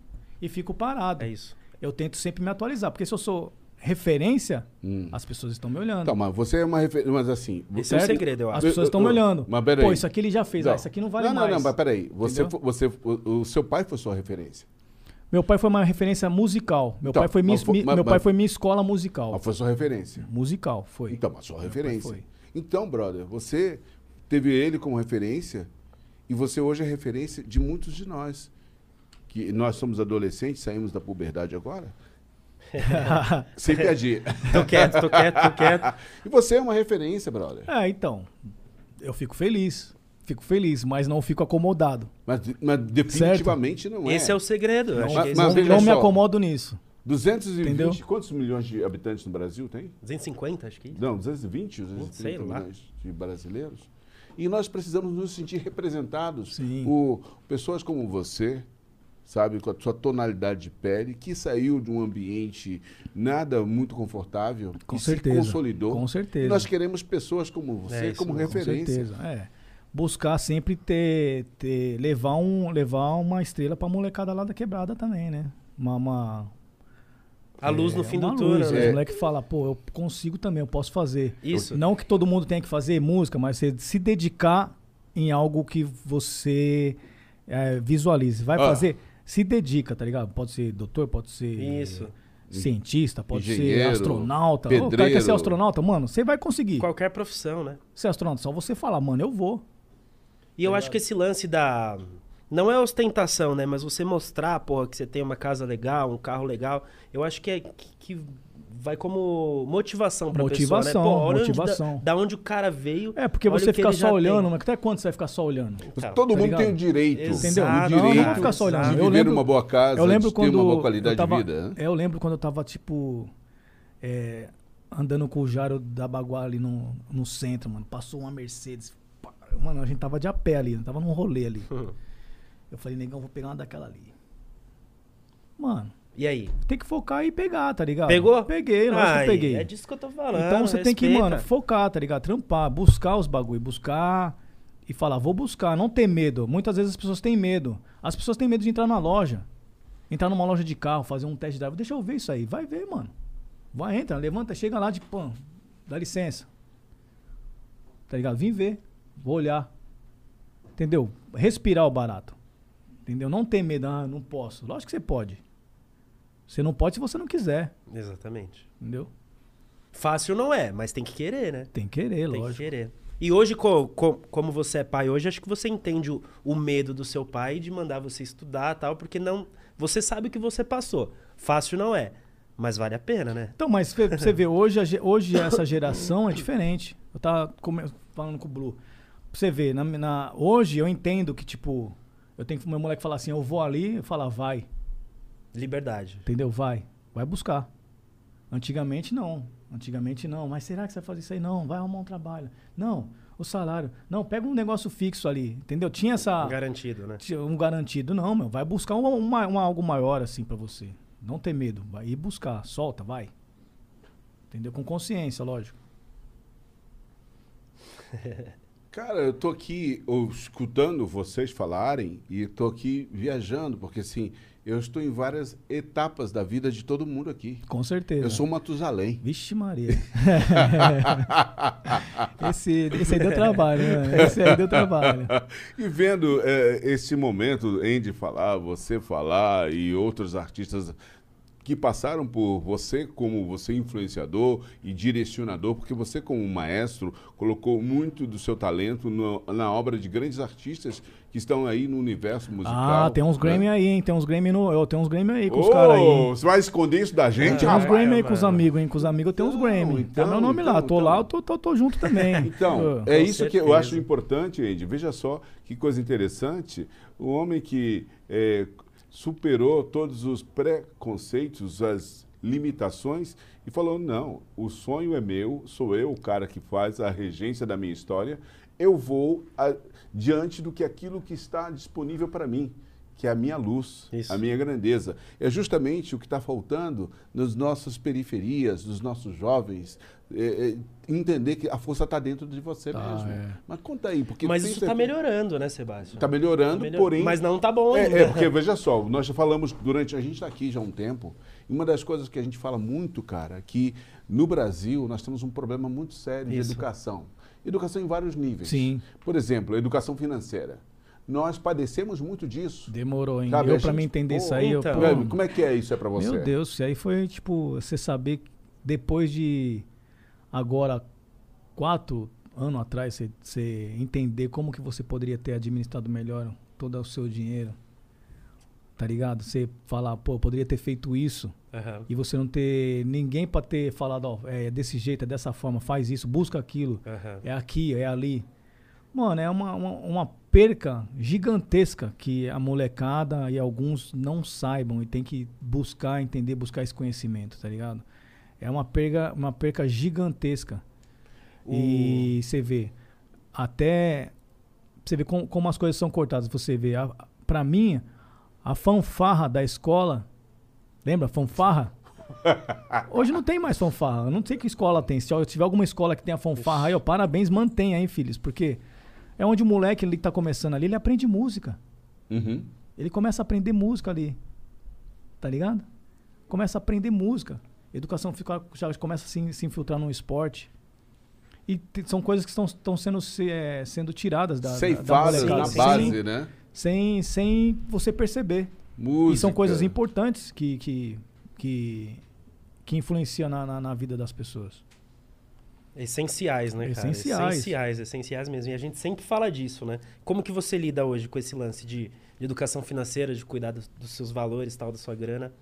e fico parado. É isso. Eu tento sempre me atualizar. Porque se eu sou referência, Hum. as pessoas estão me olhando. Tá, mas você é uma referência. Mas assim. Esse é o você- segredo, eu As acho. pessoas estão me olhando. Mas peraí. Pô, isso aqui ele já fez. Ah, Não. isso aqui não vale não, mais. Não, não, mas peraí. Você, Entendeu? você, o, o seu pai foi sua referência. Meu pai foi uma referência musical. Meu, Então, pai, foi minha, foi- mas- meu pai mas- foi minha escola musical. Mas foi sua referência. Musical, foi. Então, mas sua Meu pai referência. Então, brother, você teve ele como referência e você hoje é referência de muitos de nós. Que nós somos adolescentes, saímos da puberdade agora. Sem piadinha. Tô quieto, tô quieto, tô quieto. E você é uma referência, brother. É, então. Eu fico feliz. Fico feliz, mas não fico acomodado. Mas, mas definitivamente não é. Esse é o segredo. eu Não, acho mas- mas é o veja não me acomodo nisso. 220, Entendeu? quantos milhões de habitantes no Brasil tem? 250, acho que é. Não, 220, 230 Sei lá. milhões de brasileiros. E nós precisamos nos sentir representados Sim. por pessoas como você, sabe, com a sua tonalidade de pele, que saiu de um ambiente nada muito confortável Com e certeza. se consolidou. Com certeza. E nós queremos pessoas como você, É, isso como Com referência. certeza. É. Buscar sempre ter, ter levar, um, levar uma estrela pra molecada lá da quebrada também, né? Uma, uma- A luz é, no fim do túnel, luz, né? O moleque fala, pô, eu consigo também, eu posso fazer. Isso. Não que todo mundo tenha que fazer música, mas você se dedicar em algo que você é, visualize. Vai Ah. fazer, se dedica, tá ligado? Pode ser doutor, pode ser Isso. cientista, pode ser Engenheiro, astronauta. Ô, o cara quer pedreiro. ser astronauta, mano, você vai conseguir. Qualquer profissão, né? Ser astronauta, só você falar, mano, eu vou. E eu acho que esse lance da. Não é ostentação, né? Mas você mostrar, porra, que você tem uma casa legal, um carro legal. Eu acho que é que, que vai como motivação pra pessoa, Motivação, né? Pô, olha onde- motivação. da, da onde o cara veio. É, porque você ficar já só olhando, tem. mas até quando você vai ficar só olhando? Então, Todo Tá mundo ligado? tem o direito. Entendeu? O direito não, ficar só olhando. de Eu viver lembro- numa boa casa, eu lembro de quando ter uma boa eu qualidade tava, de vida. né? Eu lembro quando eu tava, tipo, é, andando com o Jaro da Baguá ali no, no centro, mano. Passou uma Mercedes. Mano, a gente tava de a pé ali, tava num rolê ali. Eu falei, negão, vou pegar uma daquela ali. Mano, E aí? tem que focar e pegar, tá ligado? Pegou? Peguei, lógico que Ai, peguei. É disso que eu tô falando. Então você tem que, respeita. mano, focar, tá ligado? Trampar, buscar os bagulho, buscar e falar, vou buscar, não ter medo. Muitas vezes as pessoas têm medo. As pessoas têm medo de entrar na loja. Entrar numa loja de carro, fazer um test drive. Deixa eu ver isso aí. Vai ver, mano. Vai, entra, levanta, chega lá de pão. Dá licença. Tá ligado? Vim ver. Vou olhar. Entendeu? Respirar o barato. Entendeu? Não ter medo, ah, não posso. Lógico que você pode. Você não pode se você não quiser. Exatamente. Entendeu? Fácil não é, mas tem que querer, né? Tem que querer, Tem lógico. que querer. E hoje, co- co- como você é pai hoje, acho que você entende o, o medo do seu pai de mandar você estudar tal, porque não. Você sabe o que você passou. Fácil não é. Mas vale a pena, né? Então, mas você vê, hoje, hoje essa geração é diferente. Eu tava falando com o Blue. Pra você ver, na, na- hoje eu entendo que, tipo, eu tenho que meu moleque falar assim, eu vou ali, eu falar, vai, Liberdade. entendeu? Vai, vai buscar. Antigamente não. Antigamente não. Mas será que você vai fazer isso aí? Não, vai arrumar um trabalho. Não, o salário. Não, pega um negócio fixo ali, entendeu? Tinha essa. Garantido, né? Tinha Um garantido, não, meu. Vai buscar uma, uma- uma- algo maior assim pra você. Não ter medo. Vai ir buscar. Solta, vai. Entendeu? Com consciência, lógico. Cara, eu tô aqui ou, escutando vocês falarem e tô aqui viajando, porque assim, eu estou em várias etapas da vida de todo mundo aqui. Com certeza. Eu sou um Matusalém. Vixe Maria. esse, esse aí deu trabalho, né? Esse aí deu trabalho. e vendo é, esse momento, Andy falar, você falar e outros artistas que passaram por você como você influenciador e direcionador, porque você como maestro colocou muito do seu talento no, na obra de grandes artistas que estão aí no universo musical. Ah, tem uns Grammy né? aí, hein? Tem uns Grammy no, eu tenho uns Grammy aí com oh, os caras aí. Você vai esconder isso da gente? É, tem uns Grammy aí com os amigos, hein? Com os amigos eu tenho uns Grammy. Então, tá meu nome então, lá, tô então. lá, eu tô, tô, tô junto também. Então, é isso certeza. que eu acho importante, Andy. Veja só que coisa interessante. O homem que é, superou todos os preconceitos, as limitações e falou: não, o sonho é meu, sou eu o cara que faz a regência da minha história, eu vou a, diante do que aquilo que está disponível para mim, que é a minha luz, Isso. a minha grandeza. É justamente o que está faltando nas nossas periferias, dos nossos jovens, é, é, entender que a força está dentro de você tá, mesmo. É. Mas conta aí, porque mas isso está melhorando, né, Sebastião? Está melhorando, tá melhor... porém. Mas não está bom é, ainda. É, porque veja só, nós já falamos durante a gente está aqui já há um tempo. E uma das coisas que a gente fala muito, cara, que no Brasil nós temos um problema muito sério isso. de educação. Educação em vários níveis. Sim. Por exemplo, educação financeira. Nós padecemos muito disso. Demorou, hein? Sabe, eu, para me entender isso aí, então, eu, pô, Como é que é isso é para você? Meu Deus, isso aí foi, tipo, você saber depois de Agora, quatro anos atrás, você, você entender como que você poderia ter administrado melhor todo o seu dinheiro, tá ligado? Você falar, pô, poderia ter feito isso uhum. e você não ter ninguém para ter falado, ó, é desse jeito, é dessa forma, faz isso, busca aquilo, uhum. é aqui, é ali. Mano, é uma, uma, uma, perca gigantesca que a molecada e alguns não saibam e tem que buscar, entender, buscar esse conhecimento, tá ligado? é uma perca, uma perca gigantesca. E você vê, até. Você vê como, como, as coisas são cortadas. Você vê, a, pra mim, a fanfarra da escola. Lembra? Fanfarra? Hoje não tem mais fanfarra. Eu não sei que escola tem. Se tiver alguma escola que tenha fanfarra aí, ó, parabéns, mantenha aí, filhos. Porque é onde o moleque ele tá começando ali, ele aprende música. Uhum. Ele começa a aprender música ali. Tá ligado? Começa a aprender música. Educação fica, já começa a se, se infiltrar no esporte. E são coisas que estão sendo, se, é, sendo tiradas da, Ceifadas da, da na base, sem, né? Sem, sem você perceber. Música. E são coisas importantes que, que, que, que influenciam na, na, na vida das pessoas. Essenciais, né, cara? Essenciais. Essenciais, essenciais mesmo. E a gente sempre fala disso, né? Como que você lida hoje com esse lance de, de educação financeira, de cuidar dos, dos seus valores, tal, da sua grana?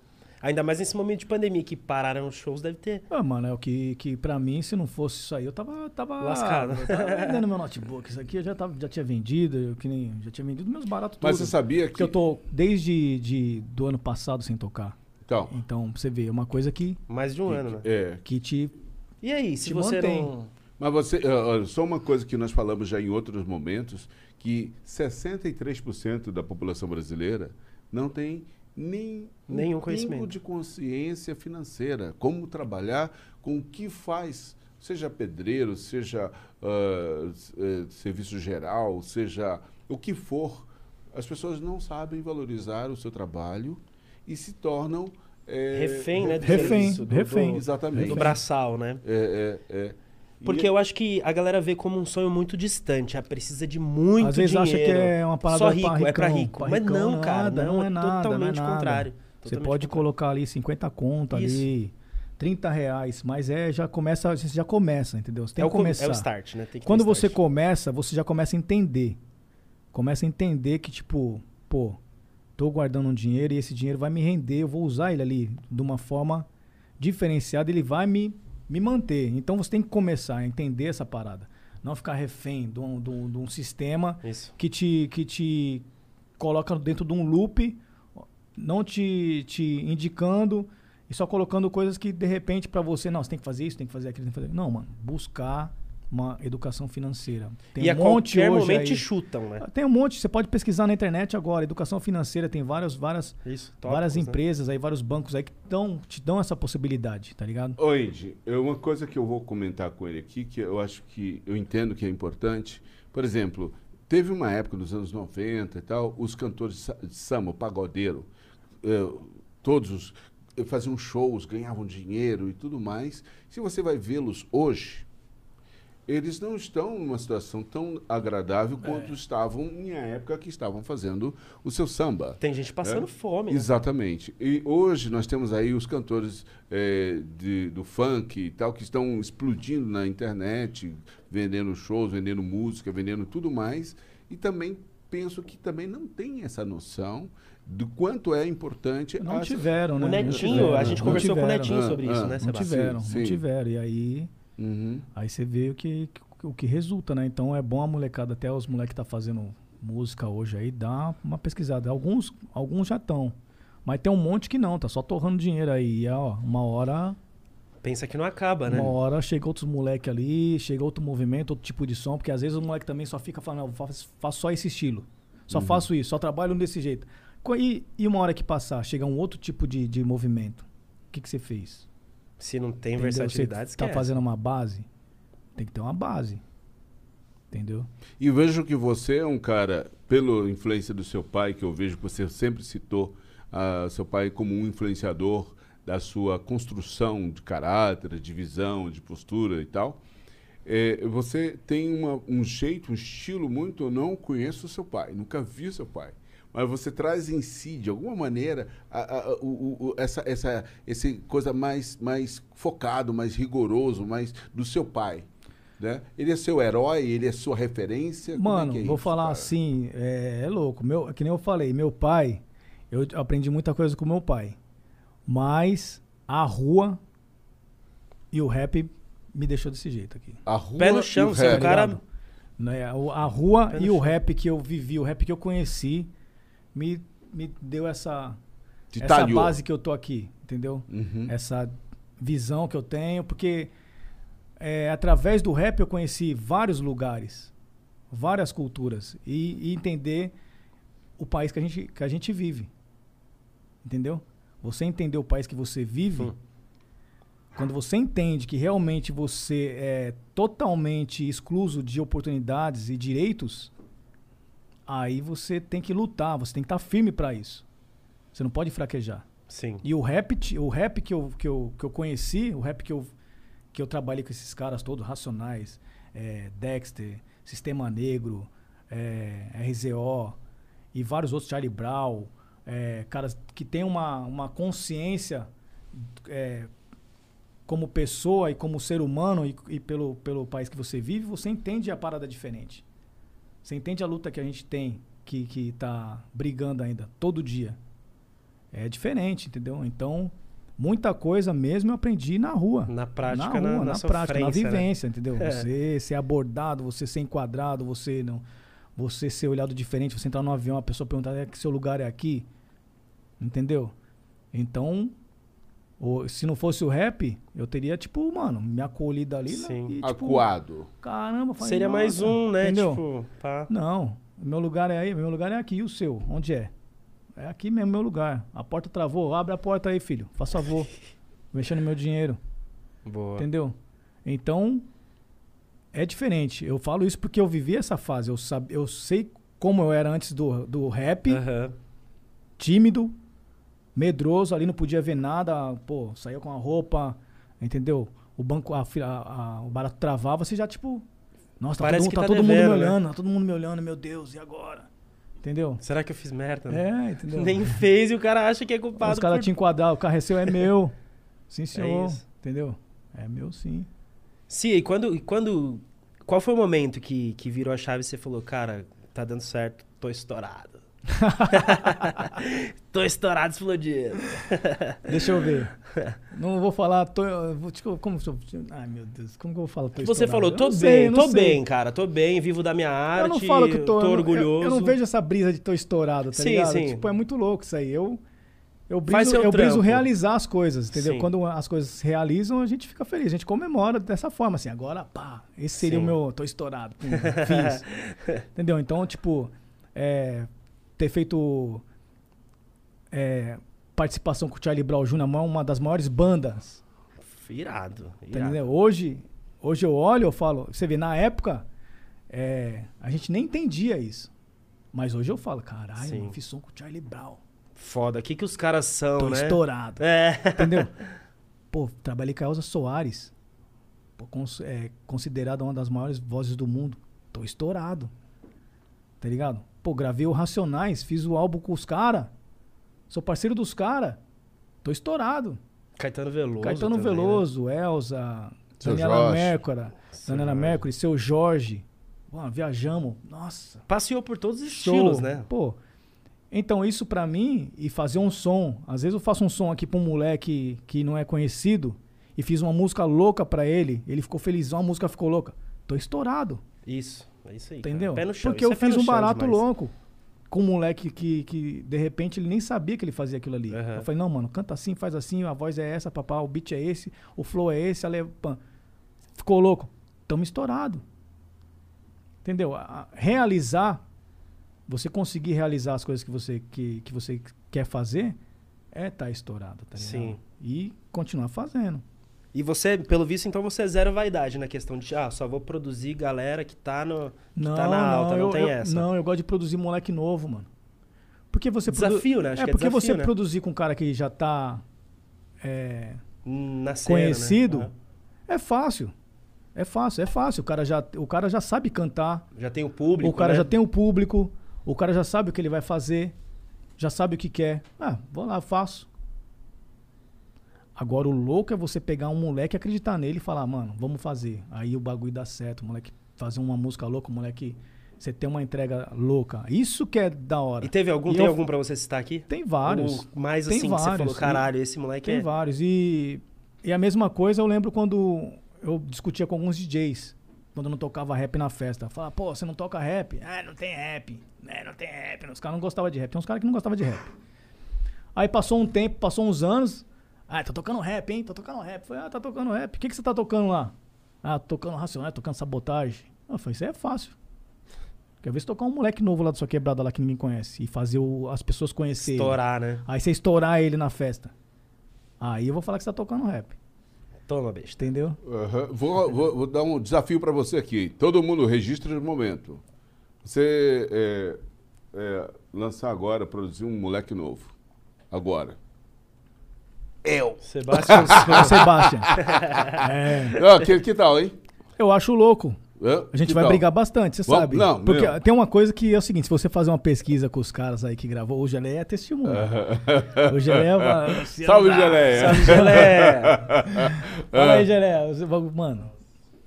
Ainda mais nesse momento de pandemia, que pararam os shows, deve ter. Ah, mano, é o que, que pra mim, se não fosse isso aí, eu tava. tava Lascado. Eu tava vendendo meu notebook. Isso aqui eu já, tava, já tinha vendido, eu que nem. Já tinha vendido meus baratos Mas você sabia que. Porque eu tô desde de, do ano passado sem tocar. Então. Então, pra você ver, é uma coisa que. Mais de um que, ano, né? É. Que te. E aí, se você mantém. não. Mas você, uh, só uma coisa que nós falamos já em outros momentos, que 63% da população brasileira não tem nem nenhum um conhecimento de consciência financeira, como trabalhar com o que faz, seja pedreiro, seja uh, uh, serviço geral, seja o que for, as pessoas não sabem valorizar o seu trabalho e se tornam é, refém, né? Do refém, do, refém. Do, exatamente. Do braçal, né? É, é, é. Porque e... eu acho que a galera vê como um sonho muito distante. Ah, precisa de muito Às vezes dinheiro. acha que é uma parada Só rico, pra ricão, é pra rico. Pra Mas não, nada, cara. Não, não é, nada, totalmente não é contrário. Você pode colocar ali 50 conto ali, 30 reais, mas é, já começa, você já começa, entendeu? Você tem é que começar. É o start, né? Quando você começa, você já começa a entender. Começa a entender que, tipo, pô, tô guardando um dinheiro e esse dinheiro vai me render, eu vou usar ele ali de uma forma diferenciada, ele vai me me manter. Então você tem que começar a entender essa parada. Não ficar refém de um, de um, de um sistema que te, que te coloca dentro de um loop, não te, te indicando e só colocando coisas que de repente para você, não, você tem que fazer isso, tem que fazer aquilo, tem que fazer. Não, mano, buscar uma educação financeira. Tem e um a monte qualquer hoje momento te aí. chutam, né? Tem um monte, você pode pesquisar na internet agora, educação financeira, tem várias, várias, Isso, várias tópicos, né? empresas aí, vários bancos aí que dão, te dão essa possibilidade, tá ligado? Ô, Andy, é uma coisa que eu vou comentar com ele aqui, que eu acho que eu entendo que é importante. Por exemplo, teve uma época dos anos 90 e tal, os cantores de sa- de samba, o pagodeiro, eh, todos os, eh, faziam shows, ganhavam dinheiro e tudo mais. Se você vai vê-los hoje, eles não estão numa situação tão agradável quanto estavam em época que estavam fazendo o seu samba. Tem gente passando É? fome, né? Exatamente. E hoje nós temos aí os cantores eh, de- do funk e tal, que estão explodindo na internet, vendendo shows, vendendo música, vendendo tudo mais. E também penso que também não tem essa noção do quanto é importante. Não essa- tiveram, né? O Netinho, tiveram, a gente não conversou com o tiveram. Netinho Ah, sobre ah, isso, né, não Não Sebastião? tiveram, Sim. não tiveram. E aí, Uhum. aí você vê o que, o que resulta, né? Então é bom a molecada, até os moleques que tá fazendo música hoje aí, dá uma pesquisada. Alguns, alguns já estão. Mas tem um monte que não, tá só torrando dinheiro aí. E, ó, uma hora, Pensa que não acaba, né? uma hora chega outros moleque ali, chega outro movimento, outro tipo de som, porque às vezes o moleque também só fica falando, não, eu faço, faço só esse estilo. Só Uhum. faço isso, só trabalho desse jeito. E, e uma hora que passar, chega um outro tipo de, de movimento. O que, que você fez? Se não tem Entendeu? versatilidade, Você tá esquece. fazendo uma base? Tem que ter uma base. Entendeu? E vejo que você é um cara, pela influência do seu pai, que eu vejo que você sempre citou ah, seu pai como um influenciador da sua construção de caráter, de visão, de postura e tal. É, você tem uma- um jeito, um estilo muito. Eu não conheço o seu pai, nunca vi seu pai. Mas você traz em si, de alguma maneira, a- a- o- o- essa, essa esse coisa mais, mais focado, mais rigoroso, mais do seu pai. Né? Ele é seu herói, ele é sua referência. É Mano, que é vou isso, falar cara? assim, é, é louco. Meu, que nem eu falei, meu pai, eu aprendi muita coisa com meu pai. Mas a rua e o rap me deixou desse jeito aqui. A rua Pé no e chão, o você é um rap. cara-? Né, o- A rua Pé e o chão. rap que eu vivi, o rap que eu conheci, me, me deu essa, Te essa talhou. base que eu tô aqui, entendeu? Uhum. essa visão que eu tenho, porque é, através do rap eu conheci vários lugares, várias culturas e, e entender o país que a, gente, que a gente vive. Entendeu? Você entender o país que você vive, Hum. quando você entende que realmente você é totalmente excluso de oportunidades e direitos, aí você tem que lutar, você tem que estar firme para isso. Você não pode fraquejar. Sim. E o rap, o rap que eu, que eu, que eu conheci, o rap que eu, que eu trabalhei com esses caras todos, Racionais, é, Dexter, Sistema Negro, é, RZO e vários outros, Charlie Brown, é, caras que têm uma, uma consciência como pessoa e como ser humano e, e pelo, pelo país que você vive, você entende a parada diferente. Você entende a luta que a gente tem, que, que tá brigando ainda, todo dia. É diferente, entendeu? Então, muita coisa mesmo eu aprendi na rua. Na prática, na na, rua, na, na, prática, na né? vivência, entendeu? É. Você ser abordado, você ser enquadrado, você não, você ser olhado diferente, você entrar no avião, a pessoa perguntar é que seu lugar é aqui, entendeu? Então, se não fosse o rap, eu teria tipo, mano, me acolhido ali né? Sim. e tipo, Acuado. caramba, falei, Seria mais "Nossa", um, né? Entendeu? Tipo, pá. Não, meu lugar é aí, meu lugar é aqui, e o seu? Onde é? É aqui mesmo, meu lugar. A porta travou, abre a porta aí, filho. Faz favor. Mexendo no meu dinheiro. Boa. Entendeu? Então, é diferente. Eu falo isso porque eu vivi essa fase. Eu, sab... eu sei como eu era antes do, do rap, Aham. tímido, medroso, ali não podia ver nada. Pô, saía com a roupa, entendeu? O banco, a, a- a- o barato travava, você já tipo. Nossa, tá, Parece todo, que tá tá todo mundo devendo, me né? olhando, tá todo mundo me olhando, meu Deus, e agora? Entendeu? Será que eu fiz merda? né? É, entendeu? Nem fez e o cara acha que é culpado. Os caras por- te enquadrar, o carro é seu, é meu. Sim, senhor. isso. Entendeu? É meu sim. Sim, e quando, quando. Qual foi o momento que, que virou a chave e você falou, cara, tá dando certo, tô estourado. tô estourado, explodindo. Deixa eu ver. Não vou falar. Tô, vou, tipo, como, eu- ai, meu Deus. Como que eu vou falar? tô Você falou, tô bem, sei, tô sei. bem, cara, tô bem, vivo da minha arte. Eu não falo que tô, eu não- orgulhoso. Eu, eu não vejo essa brisa de tô estourado, tá Sim, ligado? sim. Tipo, é muito louco isso aí. Eu, Eu briso, eu briso realizar as coisas, entendeu? Sim. Quando as coisas se realizam, a gente fica feliz, a gente comemora dessa forma, assim, agora, pá, esse seria Sim. o meu, tô estourado, pum, fiz. entendeu? Então, tipo, é, ter feito é, participação com o Charlie Brown Jr., uma das maiores bandas, Irado. irado. entendeu? Hoje, hoje eu olho, eu falo, você vê, na época, é, a gente nem entendia isso. Mas hoje eu falo, caralho, mano, fiz som com o Charlie Brown, Foda. O que, que os caras são, tô né? estourado. É. Entendeu? Pô, trabalhei com a Elza Soares. Pô, cons- é, considerada uma das maiores vozes do mundo. Tô estourado. Tá ligado? Pô, gravei o Racionais, fiz o álbum com os caras. Sou parceiro dos caras. Tô estourado. Caetano Veloso. Caetano também, né? Veloso, Elza, Seu Daniela Jorge. Mercury, Seu Daniela. Mercury, seu Jorge. Pô, viajamos. Nossa. Passeou por todos os Show. estilos, né? Pô, então isso pra mim e fazer um som, às vezes eu faço um som aqui pra um moleque que não é conhecido e fiz uma música louca pra ele, ele ficou felizão, a música ficou louca. Tô estourado, Isso. É isso aí. cara. entendeu? Pé no chão. Porque Isso eu é fiz um barato demais. louco com um moleque que, que de repente ele nem sabia que ele fazia aquilo ali. Aham. Eu falei, não, mano, canta assim, faz assim, a voz é essa, papá, o beat é esse, o flow é esse, a le- pã. ficou louco. Tamo estourado. Entendeu? Realizar, você conseguir realizar as coisas que você, que, que você quer fazer, é estar estourado, tá ligado? Sim. E continuar fazendo. E você, pelo visto, então você é zero vaidade na questão de, ah, só vou produzir galera que tá no. Não, tá na alta, não eu, tem eu- essa. Não, eu gosto de produzir moleque novo, mano. Porque você produ- Desafio, né? Acho é que é porque desafio, você né? produzir com um cara que já tá é, Na cena, conhecido, né? é fácil. É fácil, é fácil. O cara já, o cara já sabe cantar, Já tem o público. o cara né? já tem o público, o cara já sabe o que ele vai fazer, já sabe o que quer. Ah, vou lá, faço. Agora o louco é você pegar um moleque, acreditar nele e falar, mano, vamos fazer. Aí o bagulho dá certo, o moleque fazer uma música louca, o moleque você tem uma entrega louca. Isso que é da hora. E teve algum, E tem eu- algum pra você citar aqui? Tem vários. O mais Tem assim você falou, caralho, esse moleque Tem é. vários. E, e a mesma coisa eu lembro quando eu discutia com alguns DJs, quando eu não tocava rap na festa. Falava, pô, você não toca rap? Ah, não tem rap. É, não tem rap. Os caras não gostavam de rap. Tem uns caras que não gostavam de rap. Aí passou um tempo, passou uns anos. Ah, tô tocando rap, hein? Tô tocando rap. Falei, ah, tá tocando rap. O que, que você tá tocando lá? Ah, tô tocando racional, tocando sabotagem. Eu falei, isso aí é fácil. Quer ver se tocar um moleque novo lá da sua quebrada lá que ninguém conhece. E fazer o- as pessoas conhecerem. Estourar, né? Aí você estourar ele na festa. Aí eu vou falar que você tá tocando rap. Toma, besta. Entendeu? Aham. Vou, vou- vou dar um desafio para você aqui. Todo mundo registra no momento. Você é, é, lançar agora, produzir um moleque novo. Agora. Eu. Sebastião. Sebastian. é, Ah, que, que tal, hein? eu acho louco. A gente Que vai tal? brigar bastante, você sabe. não, Porque meu. tem uma coisa que é o seguinte: se você fazer uma pesquisa com os caras aí que gravou, o Geleia é testemunha. O Geleia vai. se Salve, andar- Geleia. Salve, Gelé. Fala aí, Geleia. Mano,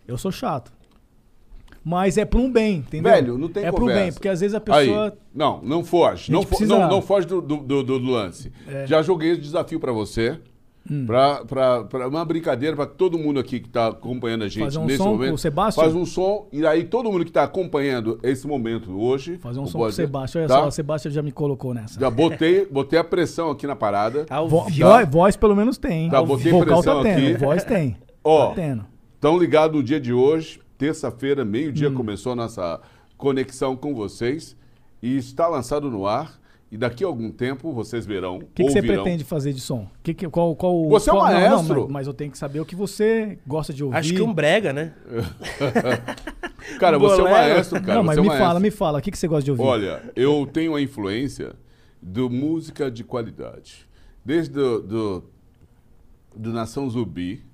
eu sou chato. Mas é pra um bem, entendeu? Velho, não tem É pro conversa. bem, porque às vezes a pessoa. Aí, não, não foge. Não, fo- não, não foge do, do, do- do lance. É. Já joguei esse desafio pra você. Hum. Pra, pra, pra uma brincadeira pra todo mundo aqui que tá acompanhando a gente Fazer um nesse som momento. com o Sebastião? Faz um som e aí todo mundo que tá acompanhando esse momento hoje. Fazer um o som com o pode- Sebastião. Olha tá? só, o Sebastião já me colocou nessa. Já botei, botei a pressão aqui na parada. Ao Vo vivo. voz, pelo menos tem. hein? Tá, botei Vocal pressão tá tendo, aqui. voz tem. Ó. Tá tendo. Estão ligados no dia de hoje, terça-feira, Hum. meio-dia, começou a nossa conexão com vocês. E está lançado no ar. E daqui a algum tempo vocês verão. O que, que você pretende fazer de som? Que que, qual, qual, Você é qual, o não, não, maestro. mas, mas eu tenho que saber o que você gosta de ouvir. Acho que um brega, né? Cara, Um você é o maestro, cara. não, mas você é me maestro. fala, me fala. O que, que você gosta de ouvir? Olha, eu tenho a influência do música de qualidade. Desde do, do, do Nação Zumbi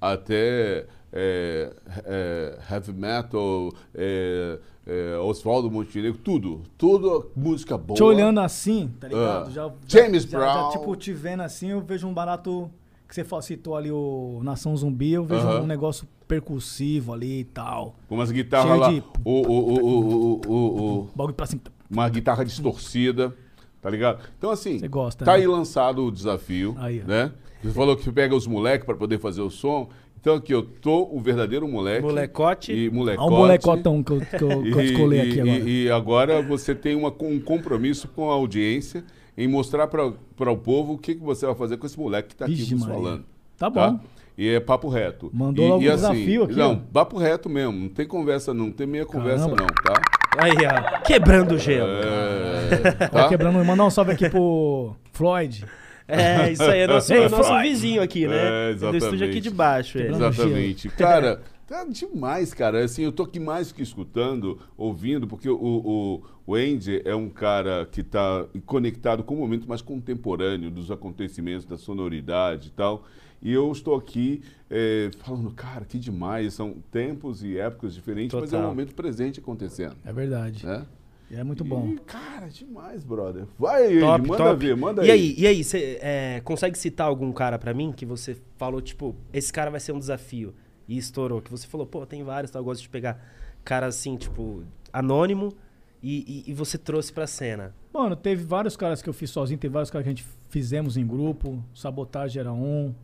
até é, é, heavy metal, é, é, Oswaldo Montenegro, tudo. Tudo música boa. Te olhando assim, tá ligado? Ah. Já, James já, Brown. Já, tipo, te vendo assim, eu vejo um barato que você citou ali o Nação Zumbi, eu vejo Aham. um negócio percussivo ali e tal. Com umas guitarras lá. de- O, o, o, o, o, o, pra cima. uma guitarra distorcida, tá ligado? Então, assim, Você gosta, tá né? aí lançado o desafio, Aí, né? Você falou que pega os moleques pra poder fazer o som. Então, aqui, eu tô o verdadeiro moleque. Molecote. E Olha molecote. um molecotão que eu, que eu, que eu E, descolei e- aqui e- agora. e agora você tem uma, um compromisso com a audiência em mostrar para o povo o que, que você vai fazer com esse moleque que está aqui nos falando. Tá bom. E é papo reto. Mandou e, logo e um assim, desafio aqui, Não, ó. papo reto mesmo. Não tem conversa não. Não tem meia conversa Caramba. não, tá? Aí, ó. Quebrando o gelo. É, Ó, tá? quebrando, mandar um salve aqui pro Floyd. É, isso aí é nosso, Ei, nosso vizinho aqui, né? É, do estúdio exatamente. aqui de baixo. ele. Quebrando Exatamente. Cara, tá demais, cara. Assim, eu tô aqui mais que escutando, ouvindo, porque o, o, o Andy é um cara que tá conectado com o momento mais contemporâneo dos acontecimentos, da sonoridade e tal. E eu estou aqui é, falando, cara, que demais. São tempos e épocas diferentes, mas é um Total. momento presente acontecendo. É verdade. Né? E é muito bom. Cara, demais, brother. Vai, Top, Andy, manda top. ver, manda e aí, e aí, você é, consegue citar algum cara pra mim que você falou, tipo, esse cara vai ser um desafio e estourou? Que você falou, pô, tem vários, tá? eu gosto de pegar cara assim, tipo, anônimo e, e- e você trouxe pra cena. Mano, teve vários caras que eu fiz sozinho, teve vários caras que a gente fizemos em grupo. Sabotagem era um.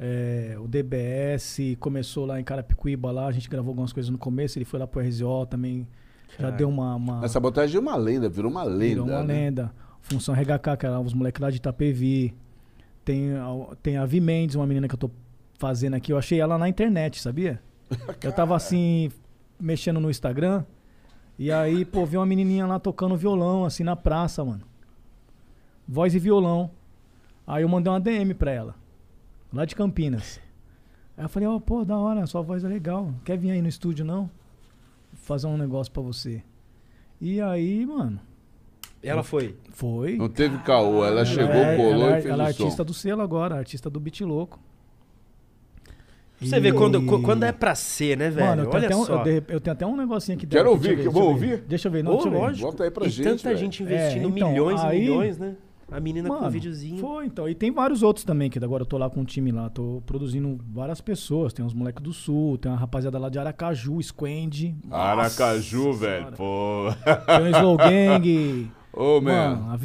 é, o DBS começou lá em Carapicuíba lá, a gente gravou algumas coisas no começo, ele foi lá pro RZO também. Já deu uma. uma A sabotagem é uma lenda, virou uma lenda. virou uma né? lenda. Função RHK, que era os moleques lá de Itapevi. Tem, a- tem a Vi Mendes, uma menina que eu tô fazendo aqui. Eu achei ela na internet, sabia? eu tava assim, mexendo no Instagram. E aí, pô, vi uma menininha lá tocando violão, assim, na praça, mano. Voz e violão. Aí eu mandei uma DM pra ela. Lá de Campinas. Aí eu falei, ó, pô, da hora, sua voz é legal. Quer vir aí no estúdio, não? Fazer um negócio pra você. E aí, mano, Ela foi. foi. Não teve caô, ela chegou, é, colou ela, e fez ela é o som. artista do selo agora, artista do Beat Louco. Você vê quando, qu- quando é pra ser, né, velho? Mano, eu tenho, Olha até um, só. eu, eu tenho até um negocinho aqui Quero dela ouvir, que eu ver. ouvir? Deixa eu ver, não, Ô, deixa eu ver. lógico. Bota aí pra e gente, tanta velho. gente investindo É, então, milhões e aí- milhões, né? A menina com um Mano, videozinho. Foi, então. E tem vários outros também, que agora eu tô lá com um time lá. Tô produzindo várias pessoas. Tem uns moleques do Sul, tem uma rapaziada lá de Aracaju, Squend. Aracaju, Nossa velho. Senhora. Pô. Tem o Slow Gang. Ô, mano, man. a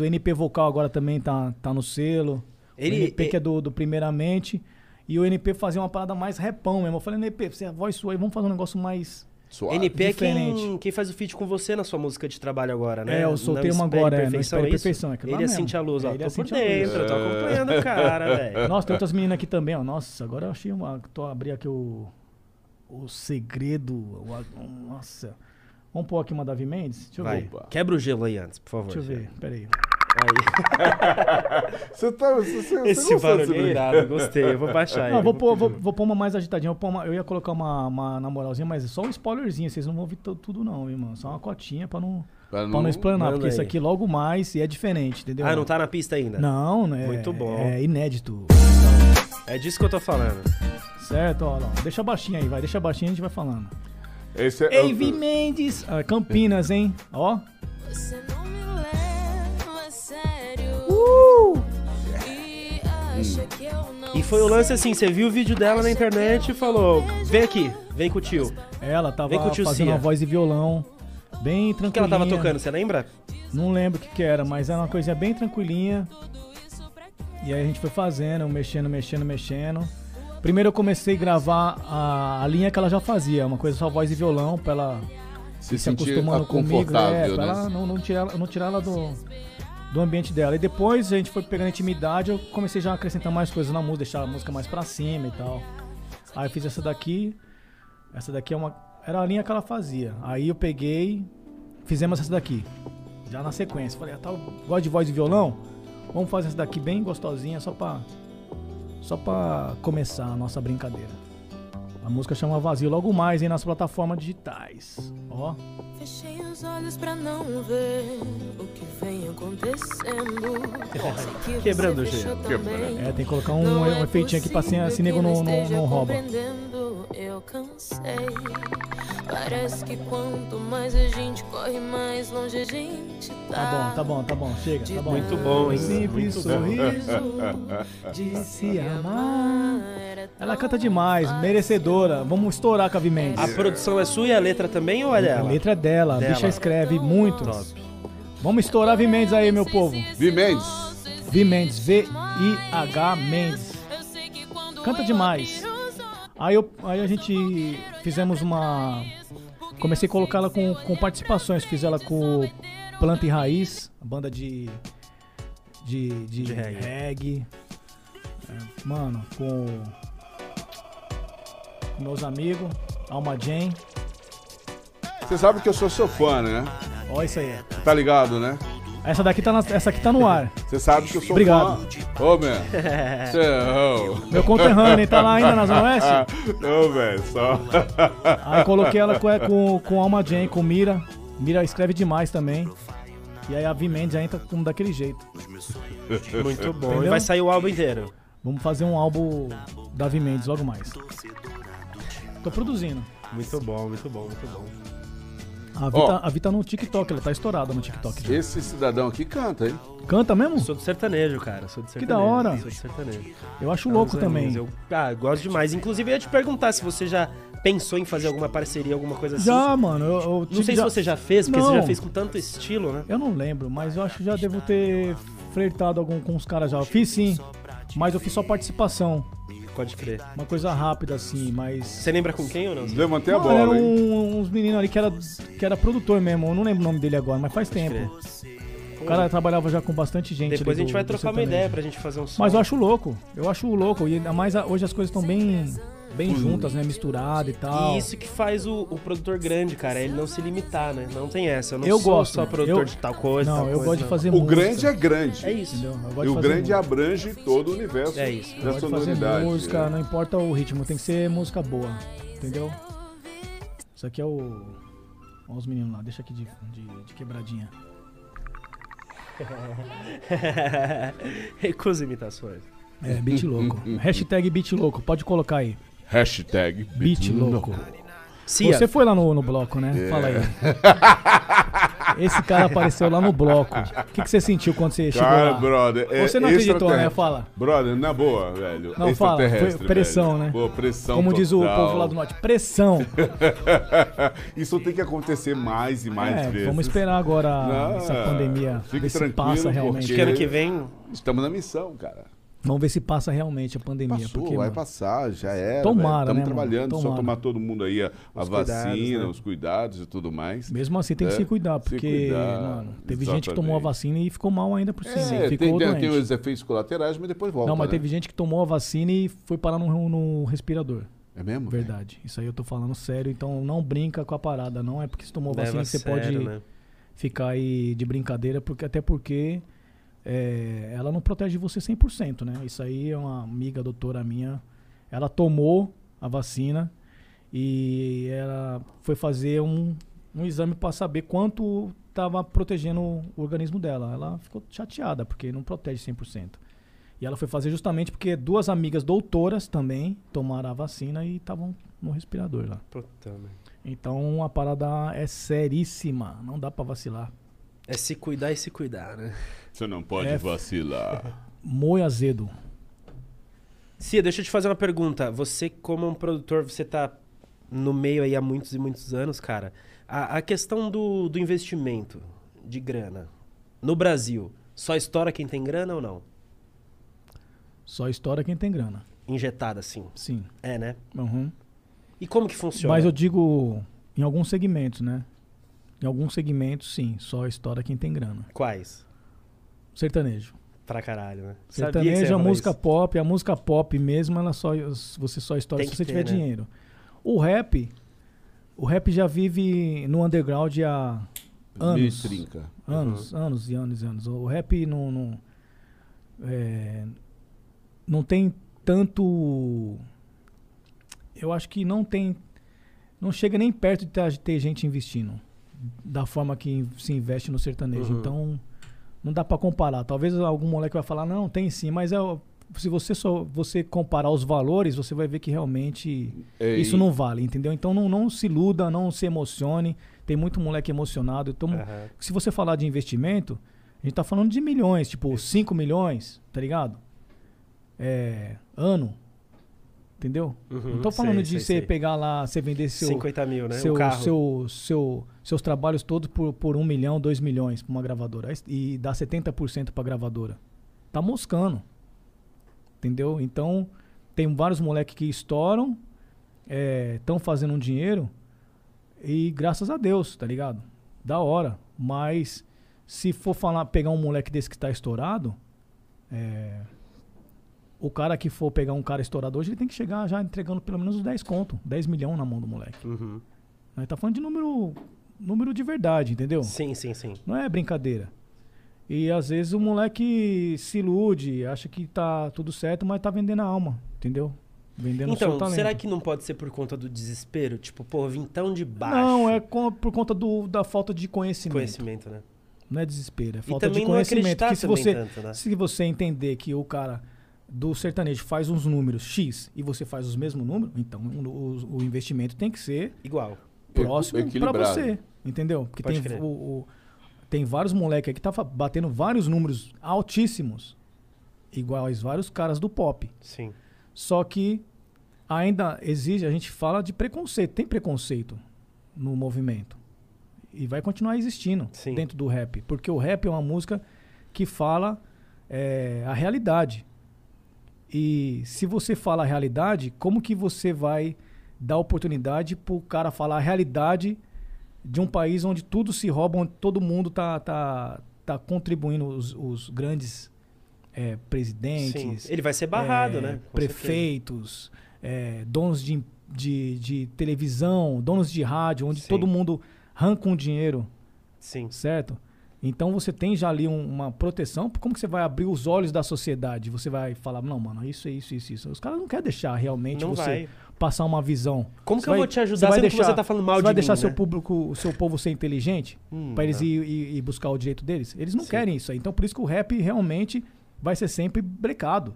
o NP Vocal agora também tá, tá no selo. Ele- o NP e- que é do, do Primeiramente. E o NP fazia uma parada mais repão mesmo. Eu falei, NP, você é a voz sua aí, vamos fazer um negócio mais. Suave. NP é quem, quem faz o feat com você na sua música de trabalho agora, né? É, eu soltei Não uma agora, é, Não Perfeição, é? Perfeição, é aquilo lá Ele é mesmo. Cintia Luz, ó. É, ele tô é por dentro, eu tô acompanhando o cara, velho. Nossa, tem outras meninas aqui também, ó. Nossa, agora eu achei uma. Tô abrindo aqui o. O segredo. o nossa. Vamos pôr aqui uma Davi Mendes? Deixa eu Vai, ver. Opa. quebra o gelo aí antes, por favor. Deixa eu ver, peraí. Aí. Você tá. Você, você Esse barulho é irado, gostei. Eu vou baixar Não, ele. vou pôr, vou, vou pôr uma mais agitadinha. Pôr uma- eu ia colocar uma, uma na moralzinha, mas é só um spoilerzinho. Vocês não vão ouvir tudo, não, hein, mano. Só uma cotinha pra não, Pra pra não explanar. Porque isso aqui logo mais e é diferente, entendeu? Ah, não tá na pista ainda? Não, né? Muito bom. É inédito. É disso que eu tô falando. Certo, ó, ó. Deixa baixinho aí, vai. Deixa baixinho e a gente vai falando. Esse é. Mendes! Ah, Campinas, hein? Ó. Você não E não E foi o lance assim, você viu o vídeo dela na internet e falou, vem aqui, vem com o tio. Ela tava Vem com o tio fazendo Cia. uma voz e violão. Bem O que ela tava tocando, você lembra? Não lembro o que que era, mas era uma coisinha bem tranquilinha. E aí a gente foi fazendo, mexendo, mexendo, mexendo. Primeiro eu comecei a gravar a, a linha que ela já fazia, uma coisa só voz e violão, pra ela Se se acostumando comigo, é, confortável, pra né? ela não, não tirar, não tirar ela do, do ambiente dela. E depois a gente foi pegando intimidade, eu comecei já a acrescentar mais coisas na música, deixar a música mais pra cima e tal. Aí eu fiz essa daqui, essa daqui é uma, era a linha que ela fazia. Aí eu peguei, fizemos essa daqui, já na sequência. Falei, ah, tá, gosta de voz e violão? Vamos fazer essa daqui bem gostosinha, só pra, só pra começar a nossa brincadeira. A música chama Vazio, logo mais, hein, nas plataformas digitais. Ó. Fechei os olhos pra não ver o que vem acontecendo. Quebrando o gelo. também. É, tem que colocar um, Não é um efeitinho aqui pra se, possível se que nego não, não, não rouba. Eu cansei. Parece que quanto mais a gente corre, mais longe a gente tá. Tá bom, tá bom, tá bom, chega, tá bom. Muito bom, hein? Simples Muito bom. sorriso de se amar. Ela canta demais, merecedora. Vamos estourar com a Mendes. A produção é sua e a letra também ou é A dela? letra é dela, a Dela. bicha escreve muito. Top. Vamos estourar a Vi Mendes aí, meu povo. Vi Mendes. Vi Mendes, V-I-H Mendes. Canta demais. Aí, eu, aí a gente fizemos uma. Comecei a colocá-la com, com participações. Fiz ela com Planta e Raiz, a banda de, de, de, De reggae. reggae. Mano, com, com meus amigos, Alma Jane. Você sabe que eu sou seu fã, né? Ó, isso aí. Tá ligado, né? Essa daqui tá, na- essa aqui tá no ar. Você sabe que eu sou Obrigado. fã. Ô, man. Cê, ô. Meu conterrâneo, hein? Tá lá ainda na Zona Oeste? Ô, velho, só. Aí coloquei ela com, com, com Alma Jane, com Mira. Mira escreve demais também. E aí a Vi Mendes entra como daquele jeito. Muito bom. E Entendeu? vai sair o álbum inteiro. Vamos fazer um álbum da Vi Mendes logo mais. Tô produzindo. Muito bom, muito bom, muito bom. A Vi, Ó. tá, a Vi tá no TikTok, ela tá estourada no TikTok. já. Esse cidadão aqui canta, hein? Canta mesmo? Sou do sertanejo, cara. Sou do sertanejo. da hora. Sou do sertanejo. Eu acho louco também. Eu ah, gosto demais. Inclusive, eu ia te perguntar se você já pensou em fazer alguma parceria, alguma coisa assim. Já, mano. Eu, eu Não tive sei já- se você já fez, porque você Não. já fez com tanto estilo, né? Eu não lembro, mas eu acho que já devo ter flertado algum, com os caras já. Eu fiz sim, mas eu fiz só participação. Pode crer. Uma coisa rápida assim, mas. Você lembra com quem ou não? Levantei a era bola, hein? um- uns meninos ali que era, que era produtor mesmo. Eu não lembro o nome dele agora, mas faz tempo. O cara trabalhava já com bastante gente. Depois a gente do- vai trocar uma ideia pra gente fazer um som. Mas eu acho louco. Eu acho louco. E ainda mais hoje as coisas estão bem, bem juntas, né? Misturadas e tal. E isso que faz o, o produtor grande, cara, ele não se limitar, né? Não tem essa. Eu não Eu sou gosto. só produtor Eu- de tal coisa. Não, tal eu coisa, gosto de não. fazer O música. grande é grande. É isso. Entendeu? Eu gosto E de o grande música. abrange todo o universo É isso. Eu da gosto de fazer sonoridade. música, é. não importa o ritmo, tem que ser música boa. Entendeu? Isso aqui é o. Olha os meninos lá, deixa aqui de, de, de quebradinha. Recusa imitações. É, beat louco. Hashtag beat louco, pode colocar aí. Hashtag Beat louco. Cia, Você foi lá no, no bloco, né? É. Fala aí. Esse cara apareceu lá no bloco. O que, que você sentiu quando você chegou Cara, lá? brother. é Você não acreditou, né? Fala. Brother, na boa, velho. Não, fala, pressão, velho. né? Pô, pressão Como diz o total. povo lá do norte, pressão. Isso tem que acontecer mais e mais É, vezes. vamos esperar agora Não, essa pandemia. fique ver se tranquilo, passa realmente. acho que ano que vem. Estamos na missão, cara. Vamos ver se passa realmente a pandemia. Passou, porque, vai mano, passar, já era. Tomara, Estamos né, trabalhando, só Tomara. tomar todo mundo aí a, a vacina, cuidados, né? os cuidados e tudo mais. Mesmo assim tem que É, se cuidar, se porque, cuidar, mano, teve gente que tomou a exatamente. vacina e ficou mal ainda por cima. É, ficou tem, tem, doente. tem os efeitos colaterais, mas depois volta. Não, mas né? teve gente que tomou a vacina e foi parar no, no respirador. É mesmo? Verdade. Isso aí eu tô falando sério. Então não brinca com a parada. Não é porque você tomou Leva vacina a que você sério, pode né? ficar aí de brincadeira, porque até porque é, ela não protege você 100%, né? Isso aí é uma amiga doutora minha. Ela tomou a vacina e ela foi fazer um, um exame para saber quanto estava protegendo o organismo dela. Ela ficou chateada, porque não protege 100%. E ela foi fazer justamente porque duas amigas doutoras também tomaram a vacina e estavam no respirador lá. Puta? Então a parada é seríssima, não dá pra vacilar. É se cuidar e se cuidar, né? Você não pode É. vacilar. Moi azedo. Cia, deixa eu te fazer uma pergunta. Você, como um produtor, você tá no meio aí há muitos e muitos anos, cara. A, a questão do, do investimento de grana no Brasil, só estoura quem tem grana ou não? Só estoura quem tem grana. Injetada, assim. Sim. É, né? Uhum. E como que funciona? Mas eu digo em alguns segmentos, né? Em alguns segmentos, sim. Só estoura quem tem grana. Quais? Sertanejo. Pra caralho, né? Sertanejo, a música isso. pop, a música pop mesmo, ela só, você só estoura Tem se você ter, tiver né? dinheiro. O rap, o rap já vive no underground há anos. Trinca. Anos, anos e anos e anos. O rap não. Não, é, não tem tanto. Eu acho que não tem. Não chega nem perto de ter, de ter gente investindo. Da forma que se investe no sertanejo. Uhum. Então, não dá pra comparar. Talvez algum moleque vai falar, não, tem sim, mas é, se você só você comparar os valores, você vai ver que realmente É, isso não vale, entendeu? Então não, não se iluda, não se emocione. Tem muito moleque emocionado. Então, Aham. se você falar de investimento, a gente tá falando de milhões, tipo 5 milhões, tá ligado? É, ano. Entendeu? Uhum, Não tô falando sei, de sei, você sei. pegar lá, você vender seu, 50 mil, né? seu, carro. seu, seu- seus trabalhos todos por, por 1 milhão, 2 milhões pra uma gravadora. E dar 70% pra gravadora. Tá moscando. Entendeu? Então, tem vários moleques que estouram, estão fazendo um dinheiro e graças a Deus, tá ligado? Da hora. Mas se for falar, pegar um moleque desse que tá estourado, É, o cara que for pegar um cara estourador hoje, ele tem que chegar já entregando pelo menos uns 10 conto, 10 milhões na mão do moleque. Uhum. Nós tá falando de número, número de verdade, entendeu? Sim, sim, sim. Não é brincadeira. E às vezes o moleque se ilude, acha que tá tudo certo, mas tá vendendo a alma, entendeu? Vendendo Então, será que não pode ser por conta do desespero? Tipo, pô, vim tão de baixo. Não, é com- por conta do, da falta de conhecimento. conhecimento, né? Não é desespero, é falta de conhecimento. Que se também você, tanto, né? se você entender que o cara do sertanejo faz uns números X e você faz os mesmos números, então o, o- o investimento tem que ser Igual. próximo para você, entendeu? Porque Pode tem, o, o- tem vários moleques aí que tá batendo vários números altíssimos, iguais vários caras do pop. Sim. Só que ainda exige, a gente fala de preconceito, tem preconceito no movimento. E vai continuar existindo Sim. dentro do rap. Porque o rap é uma música que fala é, a realidade. E se você fala a realidade, como que você vai dar oportunidade pro cara falar a realidade de um país onde tudo se rouba, onde todo mundo tá, tá, tá contribuindo, os, os grandes é, Sim. presidentes, Ele vai ser barrado, é, né? Com prefeitos, é, donos de, de, de televisão, donos de rádio, onde Sim. todo mundo arranca um dinheiro. Sim. certo? Então você tem já ali um- uma proteção. Como que você vai abrir os olhos da sociedade? Você vai falar, não, mano, isso é isso, isso, isso. Os caras não querem deixar realmente Não você vai. passar uma visão. Como Você que eu vai- vou te ajudar vai sendo que deixar- você tá falando mal Você de vai mim, deixar né? seu público, o seu povo ser inteligente? Hum, Pra eles não. ir, ir- ir buscar o direito deles? Eles não Sim. querem isso aí. Então por isso que o rap realmente vai ser sempre brecado.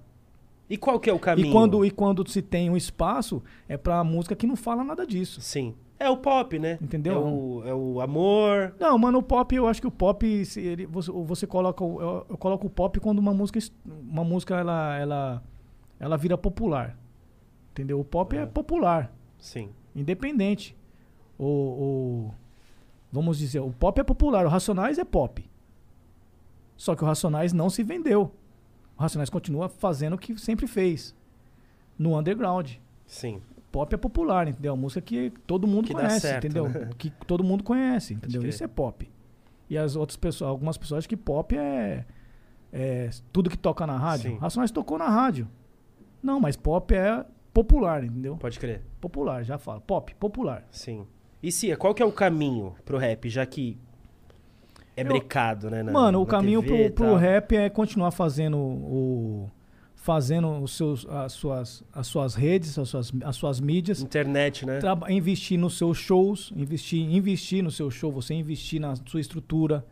E qual que é o caminho? E quando, e quando se tem um espaço, é pra música que não fala nada disso. Sim. É o pop, né? Entendeu? É o, é o amor. Não, mano, o pop, eu acho que o pop, se ele, você, você coloca. o- Eu, eu coloco o pop quando uma música, uma música ela, ela, ela vira popular. Entendeu? O pop é, É. popular, Sim. independente. O, o- vamos dizer, o pop é popular, o Racionais é pop. Só que o Racionais não se vendeu. O Racionais continua fazendo o que sempre fez. No underground. Sim. Pop é popular, entendeu? Uma música que todo mundo Que conhece, certo, entendeu? né? Que todo mundo conhece, entendeu? Isso é pop. E as outras pessoas, algumas pessoas acham que pop é, é tudo que toca na rádio. Sim. Racionais tocou na rádio. Não, mas pop é popular, entendeu? Pode crer. Popular, já falo. Pop, popular. Sim. E Cia, qual que é o caminho pro rap, já que é Eu- brecado, né? na- Mano, o na caminho TV pro, pro rap é continuar fazendo o. Fazendo os seus, as, suas, as suas redes, as suas, as suas mídias. Internet, né? Investir nos seus shows, investir, investir no seu show, você investir na sua estrutura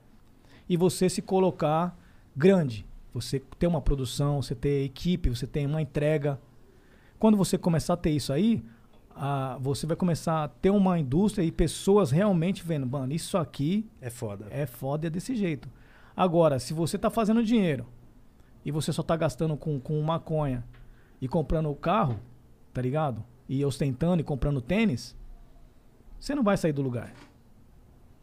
e você se colocar grande. Você ter uma produção, você ter equipe, você ter uma entrega. Quando você começar a ter isso aí, ah, você vai começar a ter uma indústria e pessoas realmente vendo, mano, isso aqui É foda. é foda é desse jeito. Agora, se você tá fazendo dinheiro e você só tá gastando com, com maconha e comprando o carro, tá ligado? E ostentando e comprando tênis, você não vai sair do lugar.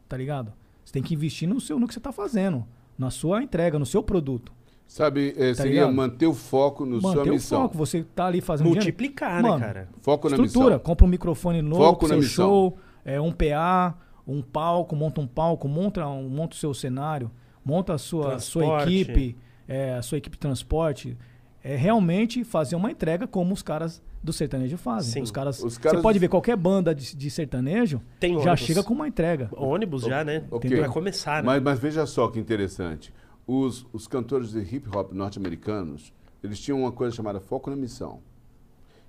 Tá ligado? Você tem que investir no, seu, no que você tá fazendo, na sua entrega, no seu produto. Sabe, eh, Tá seria ligado? manter o foco no sua Manter o missão. foco, você tá ali fazendo dinheiro. Multiplicar, Mano, né, cara? Foco na Estrutura, missão. compra um microfone novo, Foco na seu missão. show, é, um PA, um palco, monta um palco, monta, um, monta o seu cenário, monta a sua, sua Transporte. equipe, é, a sua equipe de transporte. É realmente fazer uma entrega como os caras do sertanejo fazem. Sim. Os caras, Os caras- Você pode ver qualquer banda de, de sertanejo, Tem já ônibus. chega com uma entrega. Ônibus já, né? Ok. Pra começar, né? Mas, mas veja só que interessante. Os, os cantores de hip hop norte-americanos, eles tinham uma coisa chamada foco na missão.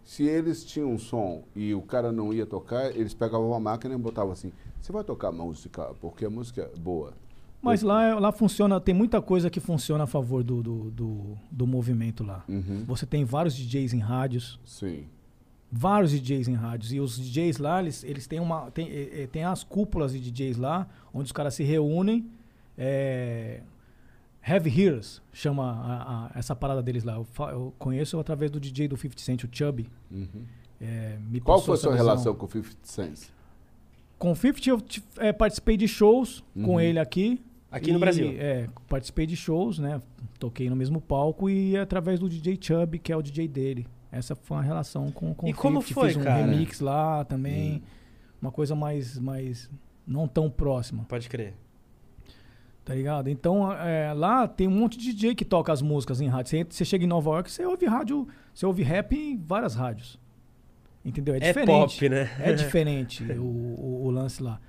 Se eles tinham um som e o cara não ia tocar, eles pegavam a máquina e botavam assim: você vai tocar música, porque a música é boa. Mas lá, lá funciona, tem muita coisa que funciona a favor do, do, do, do movimento lá. Uhum. Você tem vários DJs em rádios, Sim. vários DJs em rádios. E os DJs lá, eles, eles têm uma. Tem, eh, eh, tem as cúpulas de DJs lá, onde os caras se reúnem. É, Heavy Heroes chama a- a- essa parada deles lá. Eu, eu conheço através do DJ do 50 Cent, o Chubby. Uhum. É, Qual foi a sua visão. relação com o 50 Cent? Com o 50 eu eh, participei de shows com Uhum. ele aqui. Aqui no E, Brasil. É, participei de shows, né? Toquei no mesmo palco e através do DJ Chubby, que é o DJ dele. Essa foi uma relação com, com E o como 50. foi, Fiz um cara? remix lá também. Hum. Uma coisa mais, mais não tão próxima. Pode crer. Tá ligado? Então, é, lá tem um monte de DJ que toca as músicas em rádio. Você, você chega em Nova York, você ouve rádio, você ouve rap em várias rádios. Entendeu? É É diferente. pop, né? É diferente o, o- o lance lá.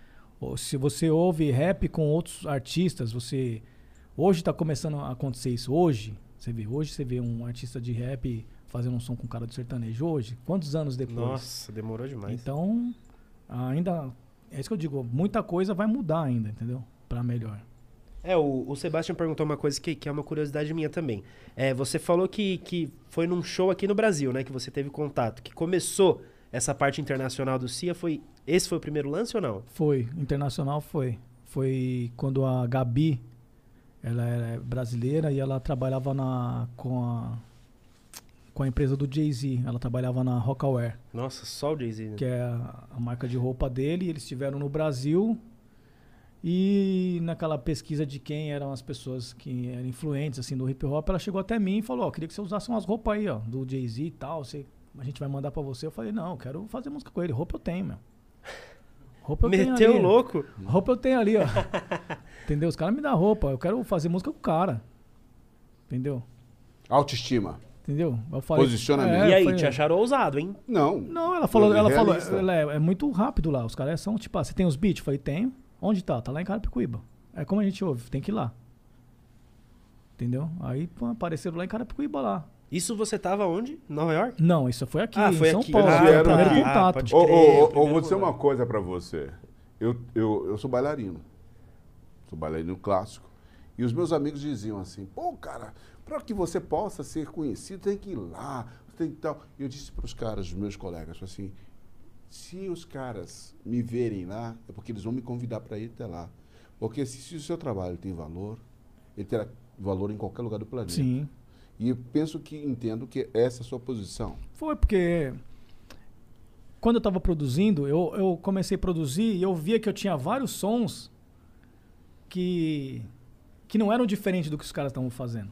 Se você ouve rap com outros artistas, você. Hoje tá começando a acontecer isso. Hoje, você vê, hoje você vê um artista de rap fazendo um som com cara do sertanejo. Hoje, quantos anos depois? Nossa, demorou demais. Então, ainda. É isso que eu digo, muita coisa vai mudar ainda, entendeu? Pra melhor. É, o, o Sebastian perguntou uma coisa que, que é uma curiosidade minha também. É, você falou que, que foi num show aqui no Brasil, né? Que você teve contato. Que começou essa parte internacional do CIA. Foi, esse foi o primeiro lance ou não? Foi, internacional foi. Foi quando a Gabi, ela é brasileira e ela trabalhava na, com, a, com a empresa do Jay-Z. Ela trabalhava na Rockaware, Nossa, só o Jay-Z. né? que é a, a marca de roupa dele. Eles estiveram no Brasil e naquela pesquisa de quem eram as pessoas que eram influentes assim do hip hop, ela chegou até mim e falou: ó, queria que você usasse umas roupas aí, ó, do Jay-Z e tal. Você, a gente vai mandar pra você. Eu falei: não, eu quero fazer música com ele. Roupa eu tenho, meu. Roupa eu tenho Meteu ali. o louco. Roupa eu tenho ali, ó. Entendeu? Os caras me dão roupa. Eu quero fazer música com o cara. Entendeu? Autoestima. Entendeu? Eu falei, Posicionamento. É, e aí, falei, te acharam ousado, hein? Não. Não, ela falou, ela falou, ela é, é muito rápido lá. Os caras são, tipo, ah, você tem os beats? Eu falei, tenho. Onde tá? Tá lá em Carapicuíba. É como a gente ouve, tem que ir lá. Entendeu? Aí pô, apareceram lá em Carapicuíba lá. Isso você tava onde? Nova York? Não, isso foi aqui, Ah, foi em São aqui. Paulo. O vieram primeiro aqui. contato. Ah, pode Ô, crer, ô, o ô, ô, primeiro vou dizer contato. uma coisa pra você. Eu, eu, eu sou bailarino. Sou bailarino clássico. E os meus amigos diziam assim, pô, cara, para que você possa ser conhecido, tem que ir lá, tem que tal. E eu disse para os caras, os meus colegas, assim, se os caras me verem lá, é porque eles vão me convidar para ir até lá. Porque se, se o seu trabalho tem valor, ele terá valor em qualquer lugar do planeta. Sim. E penso que entendo que essa é a sua posição. Foi porque quando eu tava produzindo, eu, eu comecei a produzir e eu via que eu tinha vários sons que, que não eram diferentes do que os caras estavam fazendo.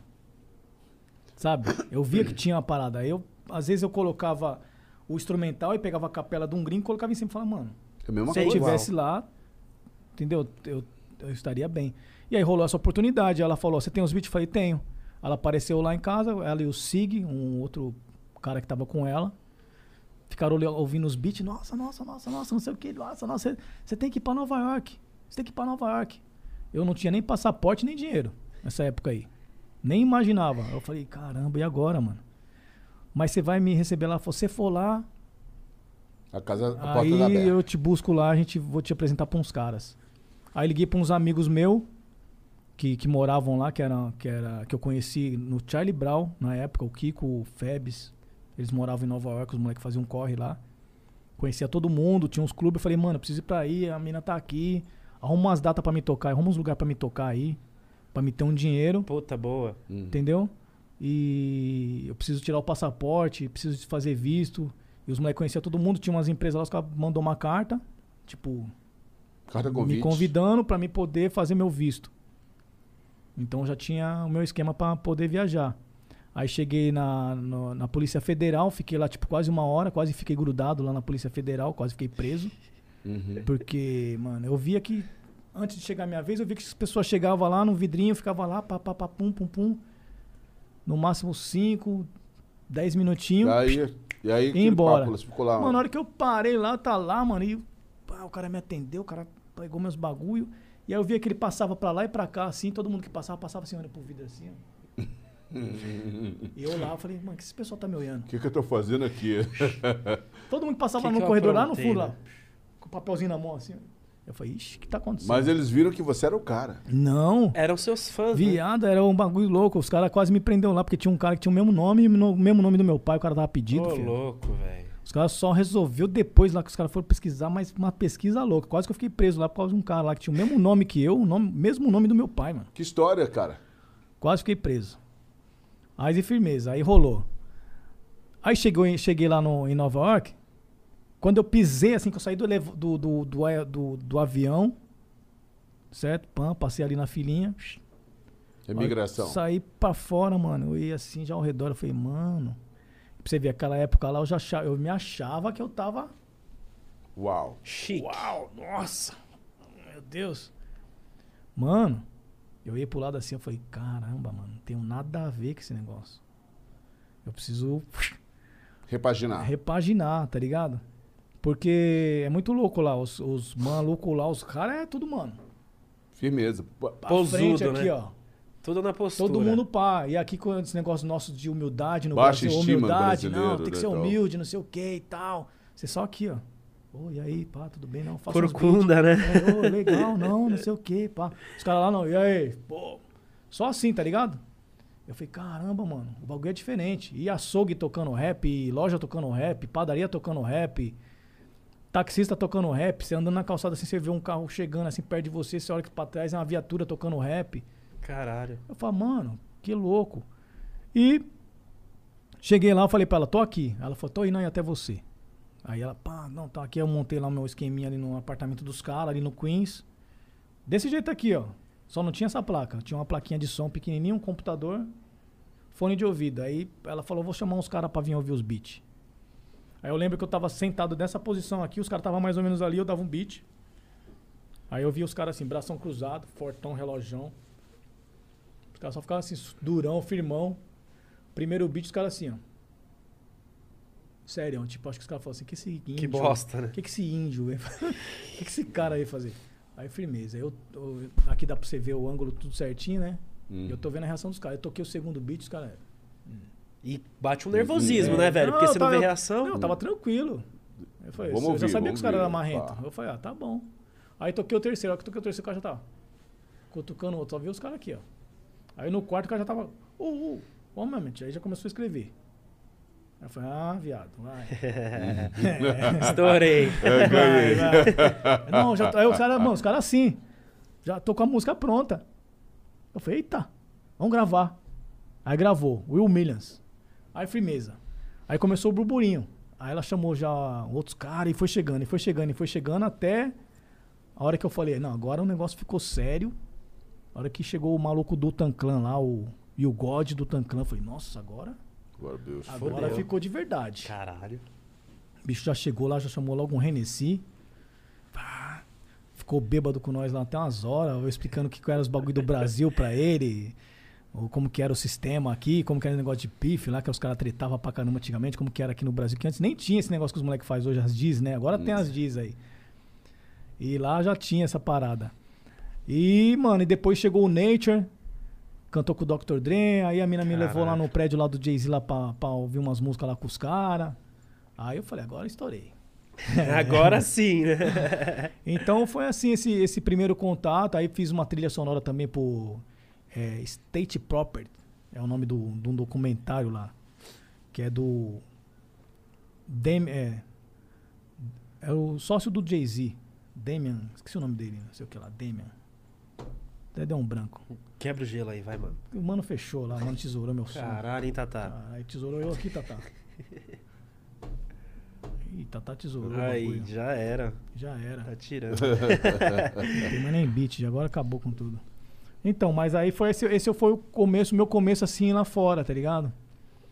Sabe? Eu via que tinha uma parada. Aí Eu, às vezes eu colocava o instrumental e pegava a capela de um gringo e colocava em cima e falava, mano, É se eu estivesse lá, entendeu? Eu, eu estaria bem. E aí rolou essa oportunidade. Ela falou: Você tem os beats? Eu falei: Tenho. Ela apareceu lá em casa, ela e o Sig, um outro cara que tava com ela. Ficaram ouvindo os beats. Nossa, nossa, nossa, nossa, não sei o que. Nossa, nossa, você- tem que ir pra Nova York. Você tem que ir pra Nova York. Eu não tinha nem passaporte nem dinheiro nessa época aí. Nem imaginava. Eu falei: Caramba, e agora, mano? Mas você vai me receber lá. Se você for lá, A casa, a porta Aí tá eu te busco lá, a gente vou te apresentar pra uns caras. Aí liguei pra uns amigos meus que, que moravam lá, que era, que era que eu conheci no Charlie Brown na época, o Kiko, o Febs. Eles moravam em Nova York, os moleques faziam um corre lá. Conhecia todo mundo, tinha uns clubes, eu falei, mano, eu preciso ir pra aí, a mina tá aqui. Arruma umas datas pra me tocar, arruma uns lugares pra me tocar aí, pra me ter um dinheiro. Puta, boa. Hum. Entendeu? E eu preciso tirar o passaporte, preciso fazer visto. E os moleques conheciam todo mundo, tinha umas empresas lá, os caras mandou uma carta, tipo, Carta convite. me convidando pra me poder fazer meu visto. Então já tinha o meu esquema pra poder viajar. Aí cheguei na, no- na Polícia Federal, fiquei lá tipo quase uma hora, quase fiquei grudado lá na Polícia Federal, quase fiquei preso. Uhum. Porque, mano, eu via que antes de chegar a minha vez, eu via que as pessoas chegavam lá no vidrinho, ficava lá, pá, pá, pá, pum, pum, pum. No máximo 5, 10 minutinhos. E aí, e aí aquele embora. papo, ficou lá. Mano, na hora que eu parei lá, tá lá, mano, e pá, o cara me atendeu, o cara pegou meus bagulho. E aí eu via que ele passava pra lá e pra cá, assim, todo mundo que passava, passava assim, olhando pro vidro assim, ó. E eu lá, eu falei, mano, que esse pessoal tá me olhando? O que, que eu tô fazendo aqui? Todo mundo passava Que no que eu corredor lá no fundo, lá, né? com o papelzinho na mão, assim. Eu falei, ixi, o que tá acontecendo? Mas eles viram que você era o cara. Não. Eram seus fãs, né? Viado, era um bagulho louco. Os caras quase me prenderam lá, porque tinha um cara que tinha o mesmo nome, no- o mesmo nome do meu pai, o cara tava pedindo, Ô, filho. louco, velho. Os caras só resolveu depois lá que os caras foram pesquisar, mas uma pesquisa louca. Quase que eu fiquei preso lá por causa de um cara lá que tinha o mesmo nome que eu, o nome, mesmo nome do meu pai, mano. Que história, cara. Quase fiquei preso. Aí de firmeza, aí rolou. Aí chegou, cheguei lá no, em Nova York. Quando eu pisei, assim, que eu saí do, do, do, do, do- do avião, certo? Pã, passei ali na filinha. Imigração. Saí pra fora, mano. Eu ia assim já ao redor. Eu falei, mano. Pra você ver, aquela época lá eu já achava, eu me achava que eu tava. Uau. Chique. Uau, nossa! Meu Deus! Mano, Eu ia pro lado assim, eu falei, caramba, mano, não tenho nada a ver com esse negócio. Eu preciso Repaginar. repaginar, tá ligado? Porque é muito louco lá, os, os malucos lá, os caras é tudo, mano. Firmeza. Pra Posudo, frente aqui, né? ó. Tudo na postura. Todo mundo pá. E aqui com esse negócio nosso de humildade no Baixa Brasil, humildade, não, tem que né, ser humilde, não sei o que e tal. Você só aqui, ó. Ô, e aí, pá, tudo bem? Não, beats. Corcunda, né? É, ô, legal, não, não sei o que, pá. Os caras lá não, e aí, pô. Só assim, tá ligado? Eu falei, caramba, mano, o bagulho é diferente. E açougue tocando rap, e loja tocando rap, padaria tocando rap, taxista tocando rap. Você andando na calçada assim, você vê um carro chegando assim perto de você, você olha pra trás é uma viatura tocando rap. Caralho. Eu falo, mano, que louco. E cheguei lá, eu falei pra ela, tô aqui. Ela falou, tô indo aí até você. Aí ela, pá, não, tá aqui. Eu montei lá o meu esqueminha ali no apartamento dos caras, ali no Queens. Desse jeito aqui, ó. Só não tinha essa placa. Tinha uma plaquinha de som pequenininho, um computador, fone de ouvido. Aí ela falou, vou chamar uns caras pra vir ouvir os beats. Aí eu lembro que eu tava sentado nessa posição aqui, os caras estavam mais ou menos ali, eu dava um beat. Aí eu via os caras assim, bração cruzado, fortão, relojão. Os caras só ficavam assim, durão, firmão. Primeiro beat, os caras assim, ó. Sério, tipo, acho que os caras falaram assim, que esse índio... Que bosta, né? O que, que esse índio? O que, que esse cara veio fazer? Aí, firmeza. Eu, eu- aqui dá pra você ver o ângulo tudo certinho, né? Hum. Eu tô vendo a reação dos caras. Eu toquei o segundo beat, os caras... E bate um nervosismo, É. né, velho? Porque Não, você não tá- vê reação. Não, eu tava tranquilo. Eu, falei, Vamos eu ouvir, já sabia que os caras eram ver, marrentos. pá. Eu falei, ah, tá bom. Aí toquei o terceiro, a hora que toquei o terceiro, o cara já tava cutucando o outro. Só vi os caras aqui, ó. Aí no quarto o cara já tava. Uh, uh, oh, moment. Aí já começou a escrever. Aí eu falei, ah, viado, vai. Estourei. Ganhei. Vai, vai. Não, já, aí os caras, mano, os caras assim. Já tô com a música pronta. Eu falei, eita, vamos gravar. Aí gravou, Will Millions. Aí firmeza. Aí começou o burburinho. Aí ela chamou já outros caras e foi chegando, e foi chegando, e foi chegando até a hora que eu falei, não, agora o negócio ficou sério. A hora que chegou o maluco do Tanclan lá, o, e o God do Tanclan, eu falei, nossa, agora, Agora, Deus. agora Fodeu. ficou de verdade. Caralho. O bicho já chegou lá, já chamou logo um Renesci. Pá, Ficou bêbado com nós lá até umas horas, eu explicando o que que era os bagulho do Brasil pra ele, ou como que era o sistema aqui, como que era o negócio de pife lá, que os caras tretavam pra caramba antigamente, como que era aqui no Brasil, que antes nem tinha esse negócio que os moleques fazem hoje, as Diz, né? Agora tem as Diz aí. E lá já tinha essa parada. E, mano, e depois chegou o Nature, cantou com o Dr. Dre, aí a mina me levou lá Caraca. no prédio lá do Jay-Z lá pra, pra ouvir umas músicas lá com os caras. Aí eu falei, agora estourei. Agora sim, né? Então foi assim esse, esse primeiro contato. Aí fiz uma trilha sonora também por é, State Property. É o nome do, de um documentário lá. Que é do. Dem, é, é o sócio do Jay-Z. Damian. Esqueci o nome dele. Não sei o que lá. Damian. Até deu um branco. Quebra o gelo aí, vai, mano. O mano fechou lá. O mano tesourou meu som. Caralho, hein, Tatá. Aí tesourou eu aqui, Tatá. Ih, Tatá tesourou. Aí, já era. Já era. Tá tirando. Tem mais nem beat, agora acabou com tudo. Então, mas aí foi esse, esse foi o começo, meu começo assim lá fora, tá ligado?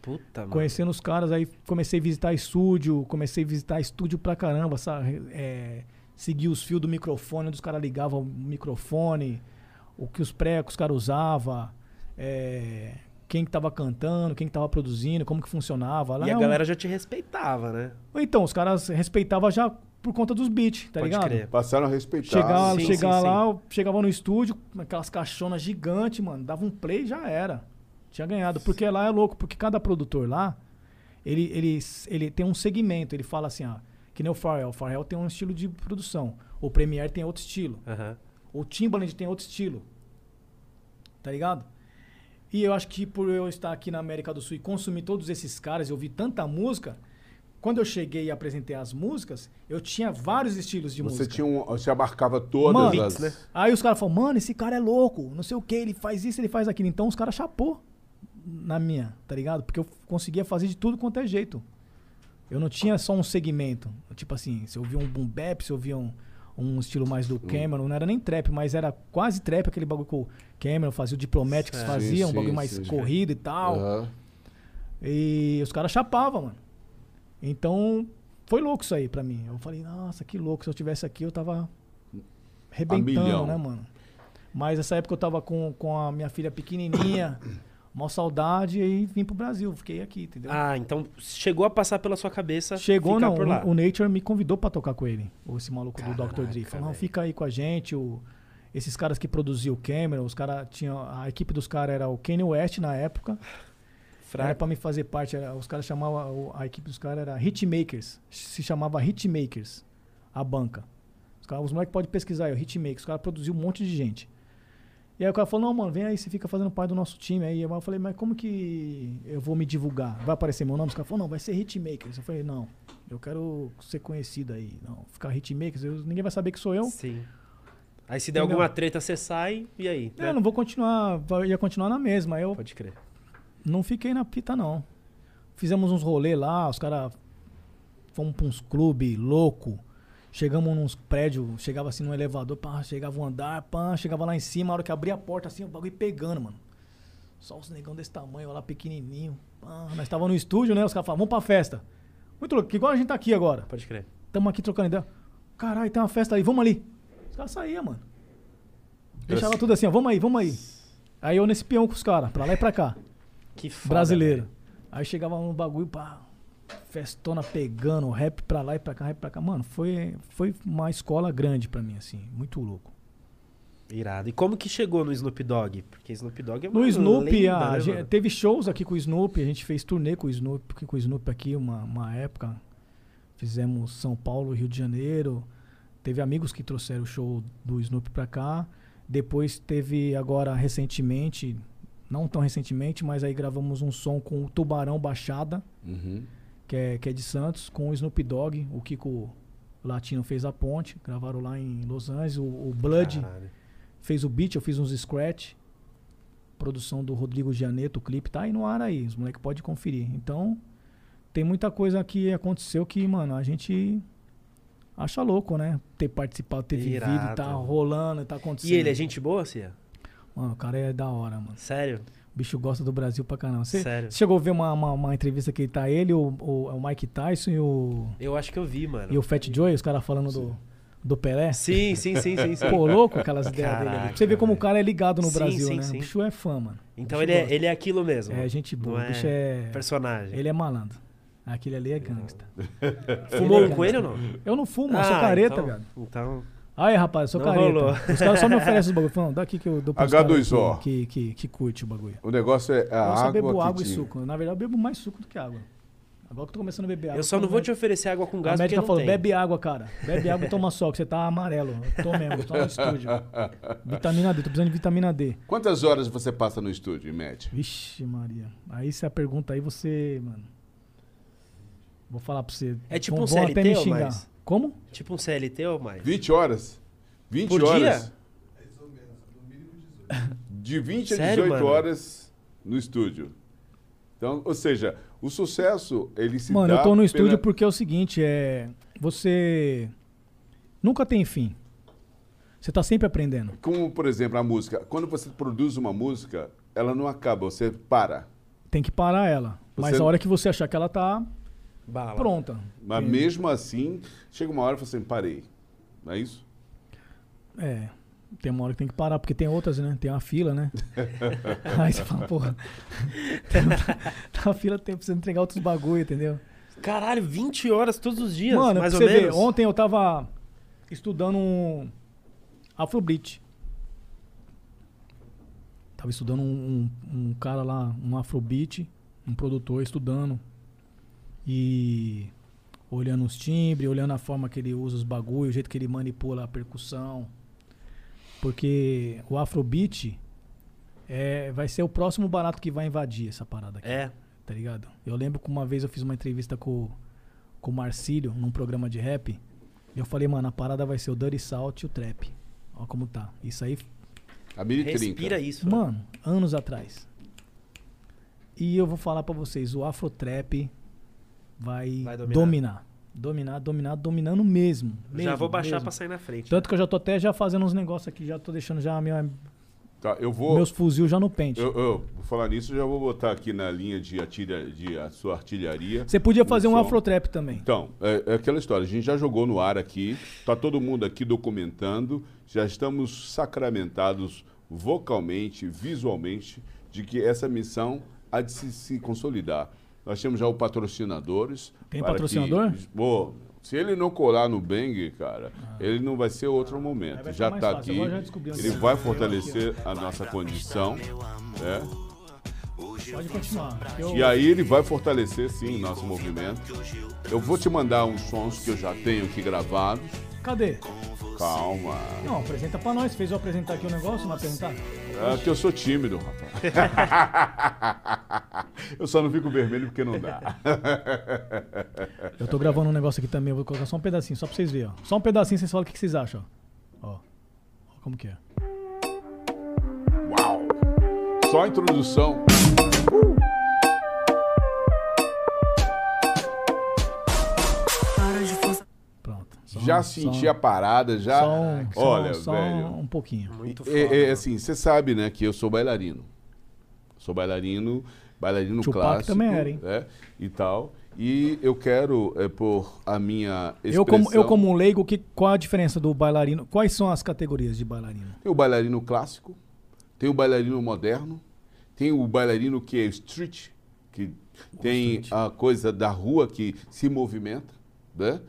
Puta, mano. Conhecendo os caras, aí comecei a visitar estúdio, comecei a visitar estúdio pra caramba, sabe? É, seguir os fios do microfone, onde os caras ligavam o microfone, o que os pré que os caras usavam, é, quem que tava cantando, quem que tava produzindo, como que funcionava. Lá E é a um- galera já te respeitava, né? Então, os caras respeitavam já por conta dos beats, tá Pode ligado? crer. Passaram a respeitar. Chegar, Sim, chegar sim, lá, eu chegava no estúdio, aquelas caixonas gigantes, mano, dava um play e já era. Tinha ganhado. Porque lá é louco, porque cada produtor lá, ele, ele, ele tem um segmento. Ele fala assim, ah, que nem o Pharrell. O Pharrell tem um estilo de produção. O Premiere tem outro estilo. Aham. O Timbaland tem outro estilo. Tá ligado? E eu acho que por eu estar aqui na América do Sul e consumir todos esses caras e ouvir tanta música, quando eu cheguei e apresentei as músicas, eu tinha vários estilos de Você música. tinha um, você abarcava todas Mano, as. Né? Aí os caras falam, mano, esse cara é louco, não sei o que, ele faz isso, ele faz aquilo. Então os caras chapou na minha, tá ligado? Porque eu conseguia fazer de tudo quanto é jeito. Eu não tinha só um segmento. Tipo assim, se eu via um boom bap, se eu via um, um estilo mais do Cameron, não era nem trap, mas era quase trap, aquele bagulho que o Cameron fazia, o Diplomatics fazia, um sim, bagulho mais sim. corrido e tal. Aham. E os caras chapavam, mano. Então, foi louco isso aí pra mim. Eu falei, nossa, que louco. Se eu tivesse aqui, eu tava arrebentando, milhão. né, mano? Mas essa época eu tava com, com a minha filha pequenininha, mó saudade, e vim pro Brasil, fiquei aqui, entendeu? Ah, então chegou a passar pela sua cabeça Chegou, não. O, o Nature me convidou pra tocar com ele. ou Esse maluco do Caraca, Dr. Dre. Falou, não, fica aí com a gente. O, esses caras que produziam o Cameron, os caras tinham. A equipe dos caras era o Kanye West na época. Era Fraco. pra me fazer parte. era- os caras chamavam. A equipe dos caras era Hitmakers. Se chamava Hitmakers. A banca. Os, caras- os moleques podem pesquisar aí, o Hitmakers. Os caras produziam um monte de gente. E aí o cara falou, não, mano, vem aí, você fica fazendo parte do nosso time aí. Eu falei, mas como que eu vou me divulgar? Vai aparecer meu nome? Os caras falaram, não, vai ser Hitmakers. Eu falei, não, eu quero ser conhecido aí. Não, ficar Hitmakers, eu, ninguém vai saber que sou eu. Sim. Aí se der Entendeu? alguma treta, você sai e aí? É, né? eu não vou continuar, ia continuar na mesma. Eu Pode crer. não fiquei na pita, não. Fizemos uns rolês lá, os caras. Fomos pra uns clubes louco. Chegamos nos prédios, chegava assim no elevador, pá, chegava um andar, pá, chegava lá em cima, a hora que abria a porta, assim, o bagulho pegando, mano. Só os negão desse tamanho, lá pequenininho. Pá, nós tava no estúdio, né? Os caras falavam, vamos pra festa. Muito louco, igual a gente tá aqui agora. Pode crer. Tamo aqui trocando ideia. Caralho, tem uma festa aí, vamos ali. Os caras saíam, mano. Deixava tudo assim, ó, vamos aí, vamos aí. Aí eu nesse peão com os caras, pra lá e pra cá Que foda, brasileiro. velho. Aí chegava no bagulho, pá, festona pegando, rap pra lá e pra cá, rap pra cá. Mano, foi, foi uma escola grande pra mim, assim, muito louco. Irado. E como que chegou no Snoop Dogg? Porque Snoop Dogg é uma No Snoopy, lenda, a né, teve shows aqui com o Snoopy, a gente fez turnê com o Snoopy, com o Snoopy aqui uma, uma época. Fizemos São Paulo, Rio de Janeiro. Teve amigos que trouxeram o show do Snoopy pra cá. Depois teve agora recentemente, não tão recentemente, mas aí gravamos um som com o Tubarão Baixada. Uhum. Que é, que é de Santos, com o Snoop Dogg. O Kiko Latino fez a ponte, gravaram lá em Los Angeles. O, o Blood Caralho. fez o beat, eu fiz uns scratch. Produção do Rodrigo Gianeto, o clipe tá aí no ar aí, os moleques podem conferir. Então, tem muita coisa que aconteceu que, mano, a gente acha louco, né? Ter participado, ter vivido, Irado. tá rolando, tá acontecendo. E ele é gente boa, Cia? Mano, o cara é da hora, mano. Sério? O bicho gosta do Brasil pra caramba. Você Sério. você chegou a ver uma, uma, uma entrevista que tá ele, o, o, o Mike Tyson e o, Eu acho que eu vi, mano. e o Fat Joy, os caras falando do, do Pelé. Sim, sim, sim, sim, sim. Pô, louco aquelas ideias dele. ali. Você ver como o cara é ligado no Sim, Brasil, sim, né? sim. O bicho é fã, mano. Então ele é, ele é aquilo mesmo. É gente boa. Não O bicho é. Personagem. Ele é malandro. Aquele ali é gangsta. Fumou é um com ele ou não? Eu não fumo, eu sou Ah, careta, então, velho. Então, Aí, rapaz, eu sou Não careta. rolou. Os caras só me oferecem os bagulho. Falam, daqui que eu dou pros H2O. caras que, que, que, que curte o bagulho. O negócio é a eu só água bebo que água e tinha. suco. Na verdade, eu bebo mais suco do que água. Agora que eu tô começando a beber água. eu só não vou te oferecer água com A gás porque médica falou, tem. bebe água, cara. Bebe água e toma sol, que você tá amarelo. Eu tô mesmo, tô no estúdio. Vitamina D, tô precisando de vitamina D. Quantas horas você passa no estúdio, em média? Vixe, Maria. Aí se a pergunta aí, você, mano. Vou falar pra você. É tipo um vão até CLT me xingar. mais? Como? Tipo um CLT ou mais? 20 horas? 20 Por horas? dia? De 20 a Sério, 18 mano? horas no estúdio. Então, ou seja, o sucesso, ele se Mano, dá eu tô no estúdio pela- porque é o seguinte, é. Você. Nunca tem fim. Você tá sempre aprendendo. Como, por exemplo, a música. Quando você produz uma música, ela não acaba, você para. Tem que parar ela. Mas Você- a hora que você achar que ela tá Bala. pronta. Mas mesmo assim, chega uma hora e fala assim, parei. Não é isso? É. Tem uma hora que tem que parar, porque tem outras, né? Tem uma fila, né? Aí você fala, porra. Tem uma fila, tem, precisa entregar outros bagulho, entendeu? Caralho, 20 horas todos os dias, Mano, mais pra ou você ver, menos. ontem eu tava estudando um Afrobeat. Tava estudando um, um, um cara lá, um Afrobeat, um produtor estudando. E olhando os timbres, olhando a forma que ele usa os bagulho, o jeito que ele manipula a percussão. Porque o Afrobeat é, vai ser o próximo barato que vai invadir essa parada aqui É. tá ligado? Eu lembro que uma vez eu fiz uma entrevista com, com o Marcílio, num programa de rap, e eu falei, mano, a parada vai ser o Dirty Salt e o Trap. Ó como tá. Isso aí, A mini Respira isso. né? mano, anos atrás. E eu vou falar pra vocês, o Afro Trap vai, Vai dominar. dominar. Dominar, dominar, dominando mesmo. Já mesmo, vou baixar mesmo. pra sair na frente. Tanto que eu já tô até já fazendo uns negócios aqui, já tô deixando já a minha Tá, eu vou. Meus fuzil já no pente. Eu, eu, vou falar nisso, eu já vou botar aqui na linha de, atilha, de a sua artilharia. Você podia fazer um som. afrotrap também. Então, é, é aquela história. A gente já jogou no ar aqui, tá todo mundo aqui documentando, já estamos sacramentados vocalmente, visualmente, de que essa missão há de se, se consolidar. Nós temos já os patrocinadores. Tem patrocinador? Que, pô, se ele não colar no Bang, cara, ele não vai ser outro momento. Já está aqui, já ele vai fortalecer a nossa condição, né? Pode continuar. Eu- E aí ele vai fortalecer sim nosso movimento. Eu vou te mandar uns sons que eu já tenho aqui gravados. Cadê? Calma. Não, apresenta pra nós. Fez eu apresentar aqui o negócio, não apresentar? É que eu sou tímido, rapaz. eu só não fico vermelho porque não dá. Eu tô gravando um negócio aqui também, eu vou colocar só um pedacinho, só pra vocês verem, ó. Só um pedacinho, vocês falam o que vocês acham, ó. Ó. Como que é. Uau! Só a introdução. Pronto. Já um- senti só, a parada, já. Só um, só- Olha, só velho. um pouquinho. Muito foda. é, assim, você sabe, né, que eu sou bailarino. Sou bailarino, bailarino Tupac clássico. também era, hein? né, e tal. E eu quero, é, por a minha expressão... Eu como, eu como um leigo, que, qual a diferença do bailarino? Quais são as categorias de bailarino? Tem o bailarino clássico, tem o bailarino moderno, tem o bailarino que é street, que tem street. a coisa da rua que se movimenta, né?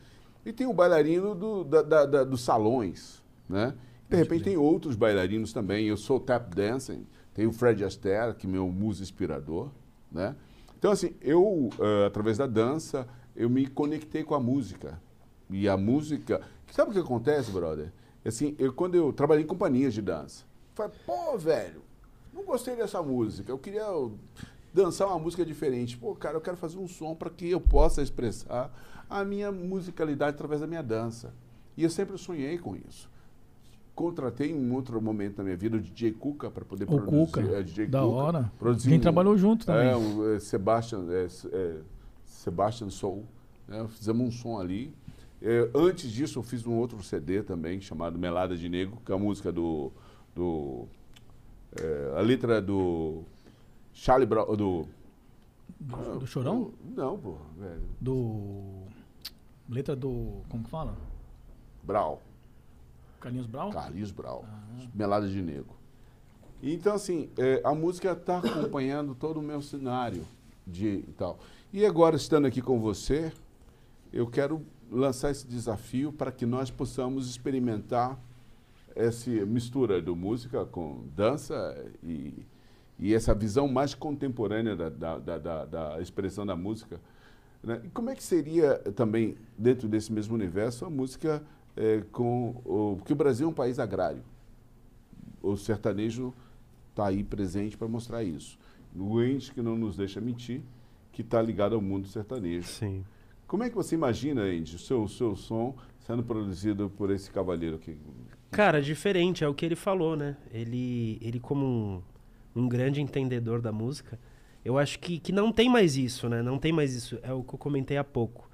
E tem o bailarino do, da, da- da- dos salões, né? De repente tem outros bailarinos também. Eu sou tap dancing, tem o Fred Astaire, que é meu muso inspirador, né? Então, assim, eu, eh, através da dança, eu me conectei com a música. E a música... Sabe o que acontece, brother? Assim, eu, quando eu trabalhei em companhias de dança, falei, pô, velho, não gostei dessa música. Eu queria dançar uma música diferente. Pô, cara, eu quero fazer um som para que eu possa expressar a minha musicalidade através da minha dança. E eu sempre sonhei com isso. Contratei em outro momento da minha vida o DJ Cuca para poder O produzir. Cuca, é, DJ da Cuca, hora. produzir Quem um- trabalhou junto também. É, o é, Sebastian, é, é, Sebastian Soul. né? Fizemos um som ali. É, antes disso, eu fiz um outro CD também, chamado Melada de Negro, que é a música do. do é, a letra do. Charlie Brown. Do, Do, do Chorão? Não, pô, velho. Do. Letra do. Como que fala? Brau. Carlinhos Brau? Carlinhos Brau. Melada de Negro. Então, assim, é, a música está acompanhando todo o meu cenário de e tal. E agora, estando aqui com você, eu quero lançar esse desafio para que nós possamos experimentar essa mistura do música com dança e, e essa visão mais contemporânea da, da, da- da expressão da música. Né? E como é que seria também, dentro desse mesmo universo, a música eh, com... O, porque o Brasil é um país agrário. O sertanejo está aí presente para mostrar isso. O ente que não nos deixa mentir, que está ligado ao mundo sertanejo. Sim. Como é que você imagina, Andy, o seu, o seu som sendo produzido por esse cavaleiro aqui? Cara, diferente, é o que ele falou, né? Ele, ele como um, um grande entendedor da música, eu acho que, que não tem mais isso, né? Não tem mais isso. É o que eu comentei há pouco.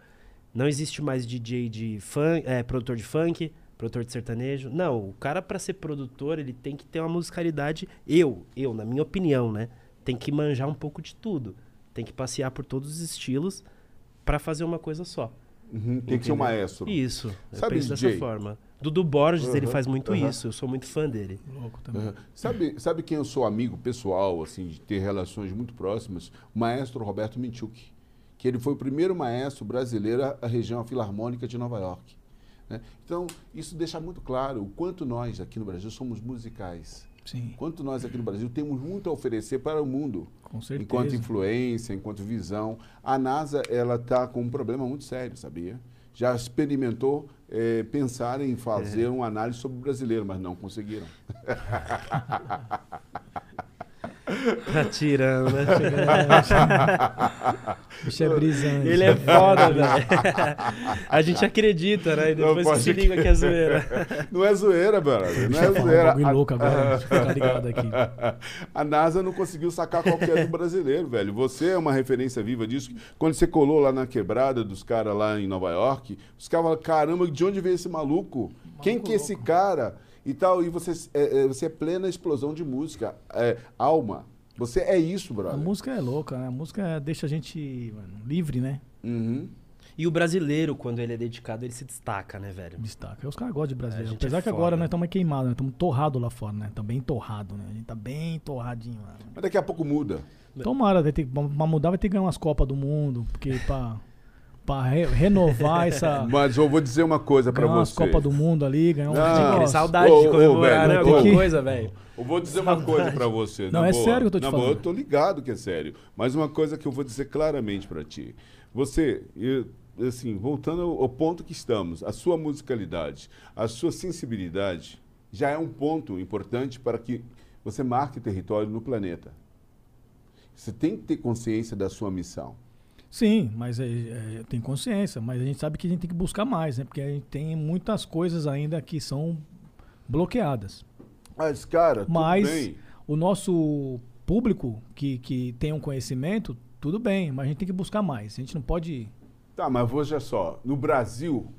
Não existe mais DJ de funk, é, produtor de funk, produtor de sertanejo. Não, o cara para ser produtor, ele tem que ter uma musicalidade. Eu, eu, na minha opinião, né? Tem que manjar um pouco de tudo. Tem que passear por todos os estilos para fazer uma coisa só. Uhum, tem que ser um maestro. Isso. Eu Sabe, penso DJ? dessa forma. Dudu Borges, ele Aham, faz muito aham. isso. Eu sou muito fã dele. Louco também. Uhum. Sabe, sabe quem eu sou amigo pessoal, assim, de ter relações muito próximas? O maestro Roberto Minchuk, que ele foi o primeiro maestro brasileiro à região filarmônica de Nova York. né? Então, isso deixa muito claro o quanto nós aqui no Brasil somos musicais. Sim, Quanto nós aqui no Brasil temos muito a oferecer para o mundo. com certeza. Enquanto influência, enquanto visão. A NASA ela está com um problema muito sério, sabia? Já experimentou eh, pensar em fazer uma análise sobre o brasileiro, mas não conseguiram. Tá tirando, né? Bicho é brisante. Ele é foda, velho. A gente acredita, né? E depois que se liga que é zoeira. Não é zoeira, brother. Não é eu falar um zoeira. bagulho louco agora, deixa eu ficar ligado aqui. A NASA não conseguiu sacar qualquer do brasileiro, velho. Você é uma referência viva disso. Quando você colou lá na quebrada dos caras lá em Nova York, os caras falaram, caramba, de onde veio esse maluco? Quem que é esse cara? E tal, e você é, é, você é plena explosão de música, é, alma. Você é isso, brother. A música é louca, né? A música deixa a gente mano, livre, né? Uhum. E o brasileiro, quando ele é dedicado, ele se destaca, né, velho? Destaca. Os caras gostam de brasileiro. É, Apesar é que foda. agora nós estamos queimados, nós estamos torrados lá fora, né? Tá bem torrado, né? A gente tá bem torradinho lá. Mas daqui a pouco muda. Tomara, vai ter, pra mudar vai ter que ganhar umas Copas do Mundo, porque pra, pra re- renovar essa. Mas eu vou dizer uma coisa umas você. Copas do Mundo ali, ganhar um Não. Negócio. saudade Ô, de ô, comemorar, velho, né? ô, Alguma que- coisa, velho. Eu vou dizer uma coisa pra você. Não, na é boa. sério que eu tô te na boa, falando. eu tô ligado que é sério. Mas uma coisa que eu vou dizer claramente pra ti. Você, eu- assim, voltando ao, ao ponto que estamos, a sua musicalidade, a sua sensibilidade já é um ponto importante para que você marque território no planeta. Você tem que ter consciência da sua missão. Sim, mas é, é, tem consciência, mas a gente sabe que a gente tem que buscar mais, né? Porque a gente tem muitas coisas ainda que são bloqueadas. Mas, cara, tudo Mas bem. o nosso público que, que tem um conhecimento, tudo bem, mas a gente tem que buscar mais. A gente não pode. Tá, mas veja só, no Brasil,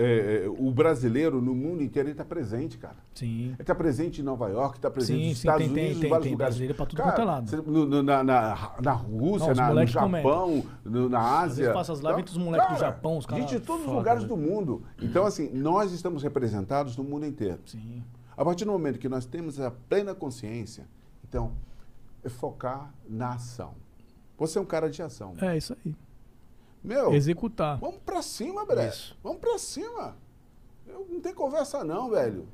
é, é, o brasileiro no mundo inteiro ele está presente, cara. Sim. Ele está presente em Nova York, está presente Sim, nos sim, Estados tem- tem- Unidos, em tem- vários tem lugares. brasileiro pra tudo Cara, quanto é lado. no- no- na, na, na Rússia, Não, na, no. Japão, no- na Ásia. vezes passa as lives Então, os moleques do cara, Japão, os caras Gente de todos os lugares né? do mundo. Então, assim, nós estamos representados no mundo inteiro. Sim. A partir do momento que nós temos a plena consciência, então, é focar na ação. Você é um cara de ação. É isso aí. Meu, Executar. vamos pra cima, Bré. Isso. Vamos pra cima. Eu, não tem conversa não, velho.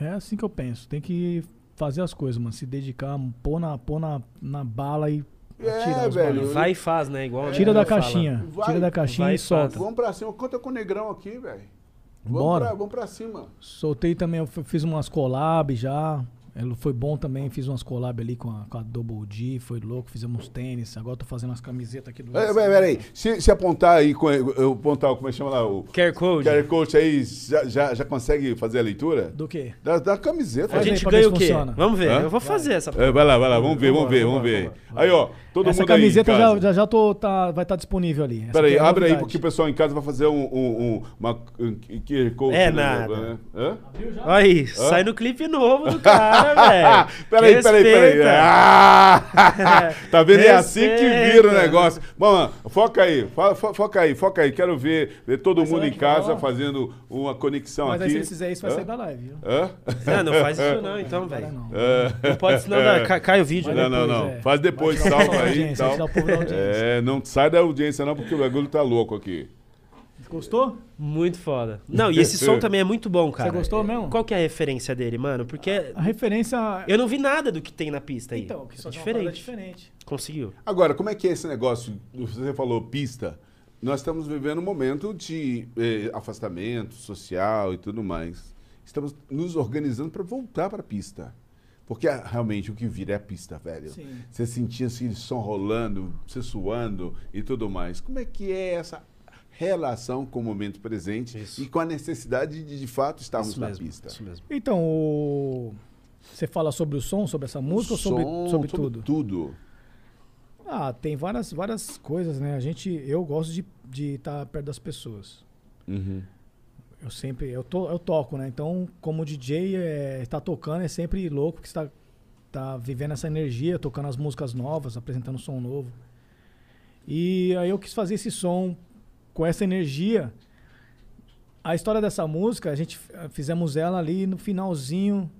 É assim que eu penso. Tem que fazer as coisas, mano. Se dedicar, pôr na, pôr na, na bala e É, velho. Vai e faz, né? Igual o Tira da caixinha. Vai, tira da caixinha vai e solta. Vamos pra cima. Conta com o negrão aqui, velho. Vamos Bora. pra, vamos pra cima. Soltei também, eu fiz umas collabs já. Ele foi bom também, fiz umas collabs ali com a, com a Double D, foi louco, fizemos uns tênis. Agora eu tô fazendo umas camisetas aqui do Peraí, peraí, peraí. Se, se apontar aí, com- eu apontar, como é que chama lá? O QR Code. QR Code aí, já, já, já consegue fazer a leitura? Do quê? Da, da camiseta. A gente ganha o quê? funciona. Vamos ver. Hã? Eu vou fazer essa. É, vai lá, vai lá, vamos ver, vamos ver, vamos ver. Aí, ó, todo Essa mundo aí camiseta já, já, já tô, tá, vai estar disponível ali. Peraí, é abre aí, porque o pessoal em casa vai fazer um, um, um- uma um QR Code. É né? nada. Hã? Aí, sai no clipe novo do cara, velho. peraí, peraí, peraí. Respeita. Ah! tá vendo? É assim que vira o Respeita. negócio. Mano, foca aí, fo- fo- foca aí, foca aí. Quero ver, ver todo Mas mundo em casa fazendo uma conexão Mas aqui. se eles fizerem isso, vai Hã? sair da live, viu? Hã? Não, não faz isso não, então, Vai, velho. não. Não pode, senão dá- ca- cai o vídeo, Vai né? Não, não, depois, não. é. Faz depois, salva aí e tal. É, não sai da audiência não, porque o bagulho tá louco aqui. Gostou? Muito foda. Não, e esse som também é muito bom, cara. gostou mesmo? Qual que é a referência dele, mano? Porque A referência. eu não vi nada do que tem na pista aí. Então, que só é que é diferente. diferente. Conseguiu. Agora, como é que é esse negócio? Você falou pista. Nós estamos vivendo um momento de eh, afastamento social e tudo mais. Estamos nos organizando para voltar para a pista. Porque ah, realmente o que vira é a pista, velho. Sim. Você sentia assim, som rolando, você suando e tudo mais. Como é que é essa relação com o momento presente Isso. e com a necessidade de, de fato, estarmos Isso na mesmo, pista? isso mesmo. Então, o... você fala sobre o som, sobre essa música ou sobre, Som, sobre tudo? tudo. Ah, tem várias, várias coisas, né? A gente, eu gosto de de estar perto das pessoas. Uhum. Eu sempre, eu, to, eu toco, né? Então, como DJ, é, tá tocando é sempre louco, porque você tá, tá vivendo essa energia, tocando as músicas novas, apresentando som novo. E aí eu quis fazer esse som com essa energia. A história dessa música, a gente eh, fizemos ela ali no finalzinho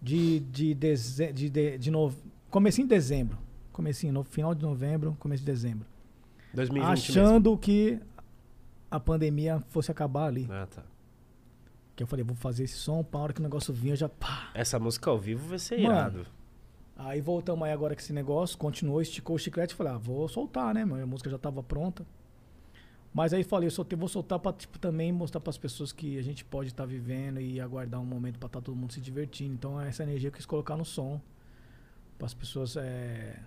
de, de, deze, de, de, de novo, comecinho de dezembro. Comecinho, no final de novembro, começo de dezembro. 2020 achando que a pandemia fosse acabar ali. mesmo. Ah, tá. Que eu falei, vou fazer esse som, pra hora que o negócio vinha, já pá. Essa música ao vivo vai ser Mano, irado. Aí voltamos aí agora com esse negócio, continuou, esticou o chiclete, falei, ah, vou soltar, né, mano? A música já tava pronta. Mas aí falei, eu soltei, vou soltar pra, tipo, também mostrar pras pessoas que a gente pode estar vivendo e aguardar um momento pra estar todo mundo se divertindo. Então essa energia eu quis colocar no som. Para as pessoas é,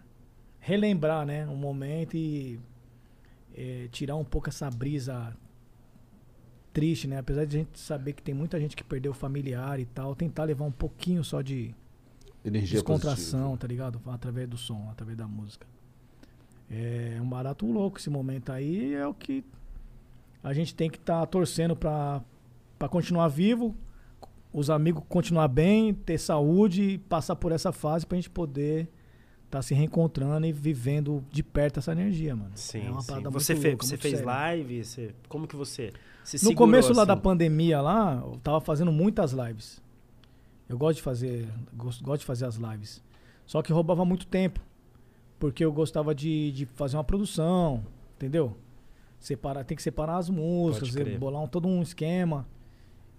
relembrar, né, um momento e é, tirar um pouco essa brisa triste, né? Apesar de a gente saber que tem muita gente que perdeu familiar e tal, tentar levar um pouquinho só de Energia descontração, tá ligado? Através do som, através da música. É um barato louco esse momento aí, é o que a gente tem que estar torcendo pra, pra continuar vivo, os amigos continuar bem, ter saúde e passar por essa fase pra gente poder tá se reencontrando e vivendo de perto essa energia, mano. Sim, é uma sim. Você, muito fe- louca, você fez live? Você, como que você se No segurou, começo lá da assim? pandemia lá, eu tava fazendo muitas lives. Eu gosto de fazer, gosto, gosto de fazer as lives. Só que roubava muito tempo. Porque eu gostava de, de fazer uma produção, entendeu? Separar, tem que separar as músicas, bolar um, todo um esquema.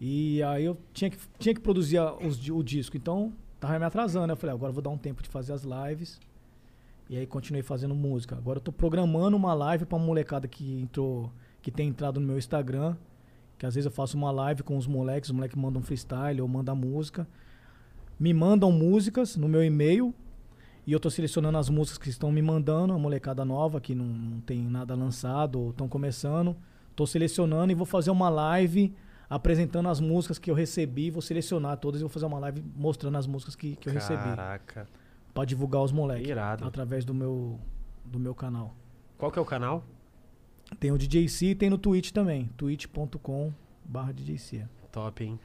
E aí eu tinha que, tinha que produzir a- os o disco. Então, tava me atrasando. Eu falei, "Ah, agora eu vou dar um tempo de fazer as lives. E aí continuei fazendo música. Agora eu tô programando uma live pra molecada que entrou, que tem entrado no meu Instagram. Que às vezes eu faço uma live com os moleques, os moleques mandam freestyle ou mandam música. Me mandam músicas no meu e-mail. E eu tô selecionando as músicas que estão me mandando, a molecada nova que não, não tem nada lançado ou estão começando. Tô selecionando e vou fazer uma live apresentando as músicas que eu recebi. Vou selecionar todas e vou fazer uma live mostrando as músicas que, que eu recebi. Caraca. Pra divulgar os moleques. Irado. Através do meu, do meu canal. Qual que é o canal? Tem o DJC e tem no Twitch também. twitch.com barra DJC. Top, hein?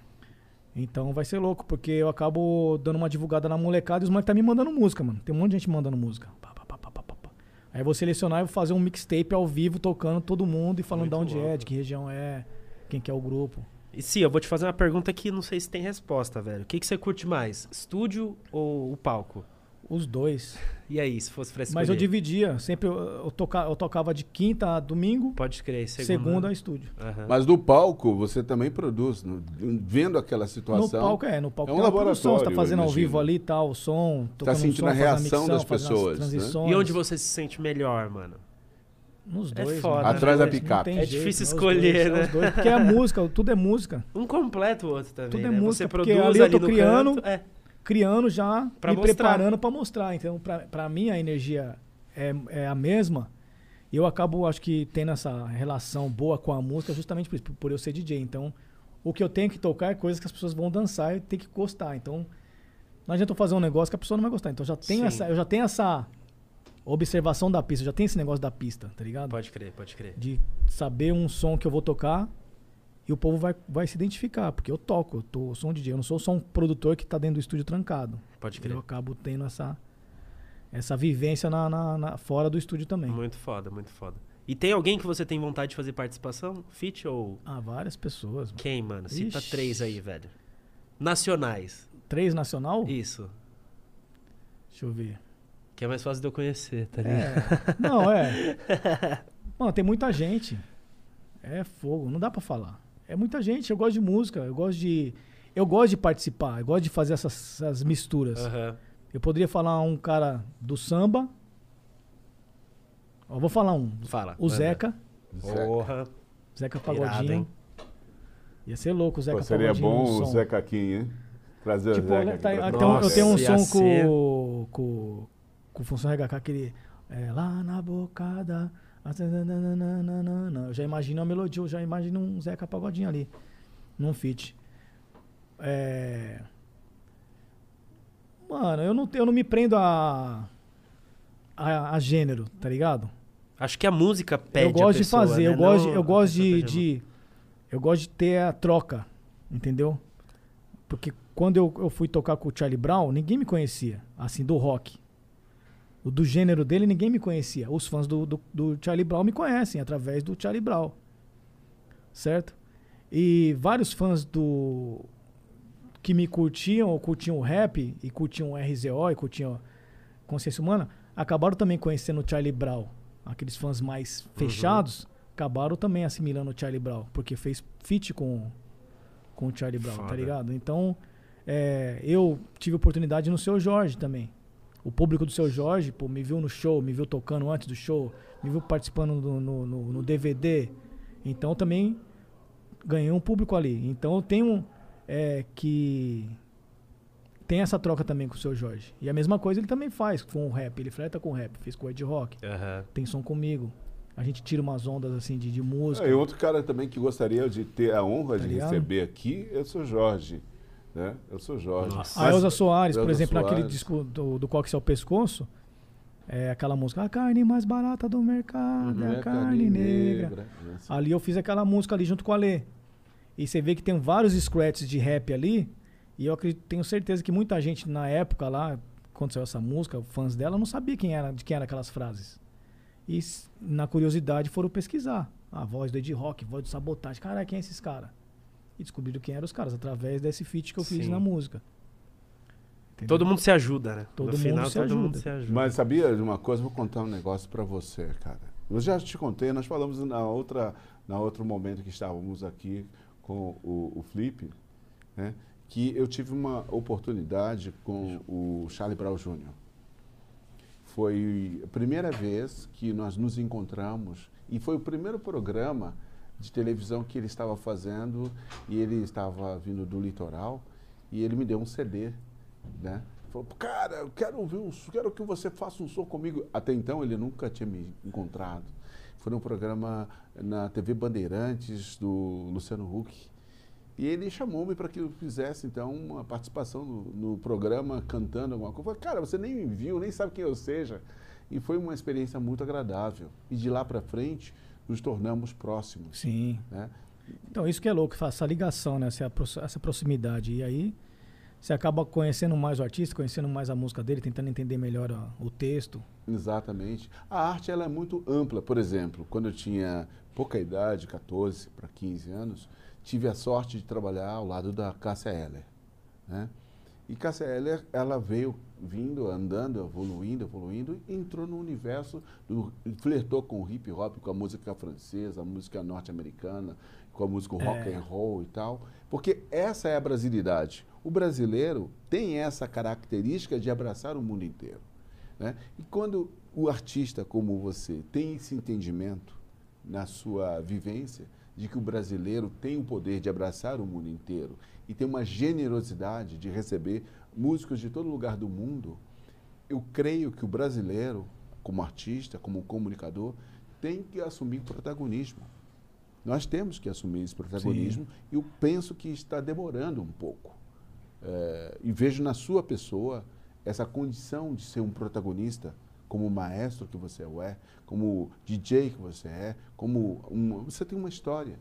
Então vai ser louco, porque eu acabo dando uma divulgada na molecada e os moleques tá me mandando música, mano. Tem um monte de gente mandando música. Pá, pá, pá, pá, pá, pá, pá. Aí eu vou selecionar e vou fazer um mixtape ao vivo, tocando todo mundo e falando Muito de onde é, louco. de que região é, quem que é o grupo. E sim, eu vou te fazer uma pergunta que não sei se tem resposta, velho. O que, que você curte mais? Estúdio ou o palco? Os dois. E aí, se fosse pra escolher? Mas eu dividia. Sempre eu, eu, toca, eu tocava de quinta a domingo, Pode crer, segunda. segunda, a estúdio. Aham. Mas do palco, você também produz, no- vendo aquela situação. No palco é, no palco É um uma produção, você tá laboratório, fazendo ao vivo ali e tal, o som, tocando sentindo um som, a reação mixão, das pessoas, né? E onde você se sente melhor, mano? Nos É dois. foda, mano. Atrás né? da picape. É jeito, difícil né? Escolher, dois, né? os dois, porque é música, tudo é música. Um completa o outro também, Tudo é né? música, Você porque produz ali eu tô no criando- canto, é. Criando já, Pra me mostrar. preparando pra mostrar. Então, pra mim, a energia é, é a mesma. Eu acabo, acho que, tendo essa relação boa com a música justamente por isso, por- eu ser DJ. Então, o que eu tenho que tocar é coisas que as pessoas vão dançar e tem que gostar. Então, não adianta eu fazer um negócio que a pessoa não vai gostar. Então, eu já tenho Sim. essa, eu já tenho essa observação da pista, eu já tenho esse negócio da pista, tá ligado? Pode crer, pode crer. de saber um som que eu vou tocar e o povo vai, vai se identificar, porque eu toco, eu, tô, eu sou um DJ, eu não sou só um produtor que tá dentro do estúdio trancado. Pode crer. Eu acabo tendo essa, essa vivência na, na- na- fora do estúdio também. Muito foda, muito foda. E tem alguém que você tem vontade de fazer participação? Fit ou Ah, várias pessoas. mano. quem, mano? Cita Ixi. três aí, velho. Nacionais. Três nacional? Isso. Deixa eu ver. Que é mais fácil de eu conhecer, tá ligado? É, não, é. Mano, tem muita gente. É fogo, não dá pra falar. É muita gente, eu gosto de música, eu gosto de. Eu gosto de participar, eu gosto de fazer essas, essas misturas. Aham. Eu poderia falar um cara do samba. Ó, vou falar um. Fala. O Zeca. Zeca. Porra. Zeca Irado, Pagodinho. hein? Ia ser louco o Zeca Pô, seria Pagodinho. bom no o. Zé Caquinho, hein? Trazer Tipo, o Zeca aqui tá- pra eu tenho- eu um som ser- com, com, com o Função RHK, aquele. É, lá na boca da. Eu já imagino a melodia, eu já imagino um Zeca Pagodinho ali. Num feat. É. Mano, eu não, eu não me prendo a, a. a gênero, tá ligado? Acho que a música pede eu gosto a de pessoa, fazer, né? eu gosto, Não eu gosto pessoa de, de- eu gosto de ter a troca, entendeu? Porque quando eu, eu fui tocar com o Charlie Brown, ninguém me conhecia, assim, do rock. Do gênero dele, ninguém me conhecia. Os fãs do, do, do Charlie Brown me conhecem através do Charlie Brown. Certo? E vários fãs do que me curtiam, ou curtiam o rap, e curtiam o RZO, e curtiam Consciência Humana, acabaram também conhecendo o Charlie Brown. Aqueles fãs mais fechados acabaram também assimilando o Charlie Brown, porque fez feat com, com o Charlie Brown, Foda. tá ligado? Então, é, eu tive oportunidade no Seu Jorge também. O público do Seu Jorge, pô, me viu no show, me viu tocando antes do show, me viu participando do- no, no, no DVD. Então, também ganhei um público ali. Então, eu tenho é, que tem essa troca também com o Seu Jorge. E a mesma coisa ele também faz com o rap. Ele fleta com o rap, fez com o Ed Rock. Aham. Tem som comigo. A gente tira umas ondas assim de, de música. Ah, e outro cara também que gostaria de ter a honra Tá de ligado? receber aqui, eu sou Jorge. Né? Eu sou Jorge. Nossa. A Elza Soares, por Elza exemplo, naquele Soares. disco do, do Cox ao Pescoço, é aquela música A carne mais barata do mercado Não é é a carne negra. Essa. Ali eu fiz aquela música ali junto com a Lê. E você vê que tem vários scratches de rap ali, E eu acredito, tenho certeza que muita gente na época lá, quando saiu essa música, fãs dela, não sabia quem era, de quem eram aquelas frases. E na curiosidade foram pesquisar. A voz do Ed Rock, voz do Sabotagem. Cara, quem é esses caras? E descobriram quem eram os caras, através desse feat que eu fiz Sim. na música. Entendeu? Todo mundo se ajuda, né? Todo no mundo final, se todo ajuda. mundo se ajuda. Mas sabia de uma coisa? Vou contar um negócio pra você, cara. Eu já te contei, nós falamos na outra, na outro momento que estávamos aqui com o, o Flip, né? Que eu tive uma oportunidade com o Charlie Brown Jr. Foi a primeira vez que nós nos encontramos e foi o primeiro programa de televisão que ele estava fazendo e ele estava vindo do litoral e ele me deu um CD, né? Falou, cara, eu quero ouvir um, quero que você faça um som comigo. Até então ele nunca tinha me encontrado. Foi num programa na TV Bandeirantes do Luciano Huck. E ele chamou-me para que eu fizesse, então, uma participação no, no programa, cantando alguma coisa. Falei, cara, você nem me viu, nem sabe quem eu seja. E foi uma experiência muito agradável. E de lá para frente, nos tornamos próximos. Sim. Né? Então, isso que é louco, essa ligação, né? Essa, proximidade. E aí, você acaba conhecendo mais o artista, conhecendo mais a música dele, tentando entender melhor o texto. Exatamente. A arte ela é muito ampla. Por exemplo, quando eu tinha pouca idade, 14 para 15 anos, tive a sorte de trabalhar ao lado da Cássia Eller. Né? E Cássia Eller, ela veio vindo, andando, evoluindo, evoluindo, entrou no universo, do, flertou com o hip hop, com a música francesa, a música norte-americana, com a música rock É. and roll e tal, porque essa é a brasilidade. O brasileiro tem essa característica de abraçar o mundo inteiro. Né? E quando o artista como você tem esse entendimento na sua vivência de que o brasileiro tem o poder de abraçar o mundo inteiro e tem uma generosidade de receber músicos de todo lugar do mundo, eu creio que o brasileiro, como artista, como comunicador, tem que assumir protagonismo. Nós temos que assumir esse protagonismo e eu penso que está demorando um pouco. É, e vejo na sua pessoa essa condição de ser um protagonista, como maestro que você é, como DJ que você é, como você tem uma história.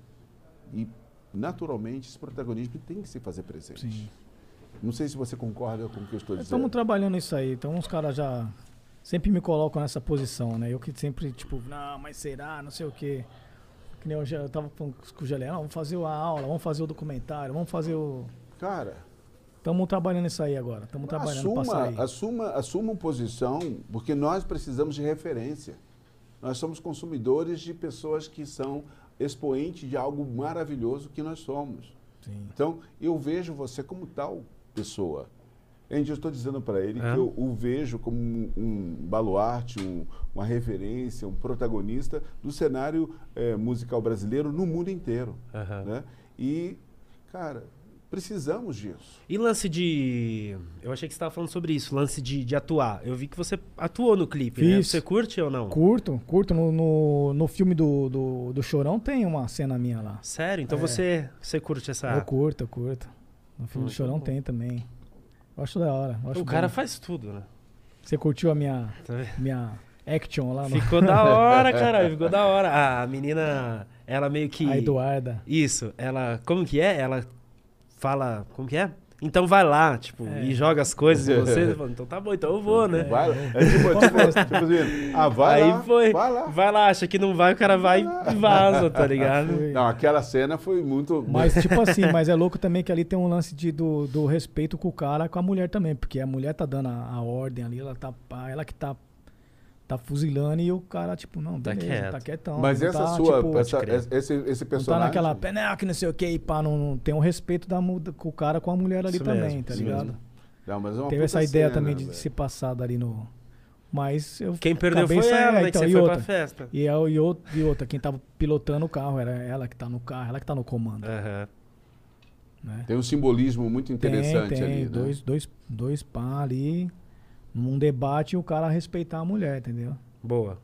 E, naturalmente, esse protagonismo tem que se fazer presente. Sim. Não sei se você concorda com o que eu estou dizendo. Estamos trabalhando isso aí. Então, os caras já sempre me colocam nessa posição, né? Eu que sempre, tipo, não, mas será, não sei o quê. Que nem eu já eu tava com o Gelé, não, vamos fazer a aula, vamos fazer o documentário, vamos fazer o. Cara, Estamos trabalhando isso aí agora. Estamos trabalhando assuma, sair. assuma, assuma uma posição, porque nós precisamos de referência. Nós somos consumidores de pessoas que são expoentes de algo maravilhoso que nós somos. Sim. Então, eu vejo você como tal pessoa. Andy, eu estou dizendo para ele É. que eu o vejo como um, um baluarte, um- uma referência, um protagonista do cenário eh, musical brasileiro no mundo inteiro. Aham. Né? E, cara, precisamos disso. E lance de. Eu achei que você estava falando sobre isso, lance de, de atuar. Eu vi que você atuou no clipe, né? Fiz. Você curte ou não? Curto, curto. No, no, no filme do, do, do Chorão tem uma cena minha lá. Sério? Então É. você, você curte essa. Eu curto, eu curto. No filme do Muito Chorão bom. tem também. Eu acho da hora. O cara bom. faz tudo, né? Você curtiu a minha, Tá minha action lá no. Ficou da hora, caralho. Ficou da hora. A menina, ela meio que. A Eduarda. Isso, ela. Como que é? Ela fala. Como que é? Então vai lá, tipo, É. e joga as coisas em você. Fala, então tá bom, então eu vou, né? Vai lá. É tipo, tipo, tipo assim, ah, vai Aí lá, foi. vai lá. Vai lá, acha que não vai, o cara vai e vaza, tá ligado? Foi. Não, aquela cena foi muito... Mas, tipo assim, mas é louco também que ali tem um lance de, do, do respeito com o cara, com a mulher também. Porque a mulher tá dando a, a ordem ali, ela tá. Ela que tá. Tá fuzilando e o cara, tipo, não, Tá beleza, quieto. tá quietão. Mas essa tá, sua, tipo, essa- esse, esse Não tá personagem... naquela peneca, que não sei o que, e pá, não, não- tem um respeito da, com o cara com a mulher ali Isso também, mesmo, tá ligado? mesmo. Não, mas é uma Teve essa ideia cena, também de velho. ser passada ali no. Mas eu. Quem perdeu foi ela, é, né? então, que e você foi outra. pra festa. E, é, o- e, outra, e outra, quem tava pilotando o carro era ela que tá no carro, ela que tá no comando. Aham. Né? Tem um simbolismo muito interessante tem, tem, ali, né? dois, dois, dois pá ali, num debate e o cara respeitar a mulher, entendeu? Boa.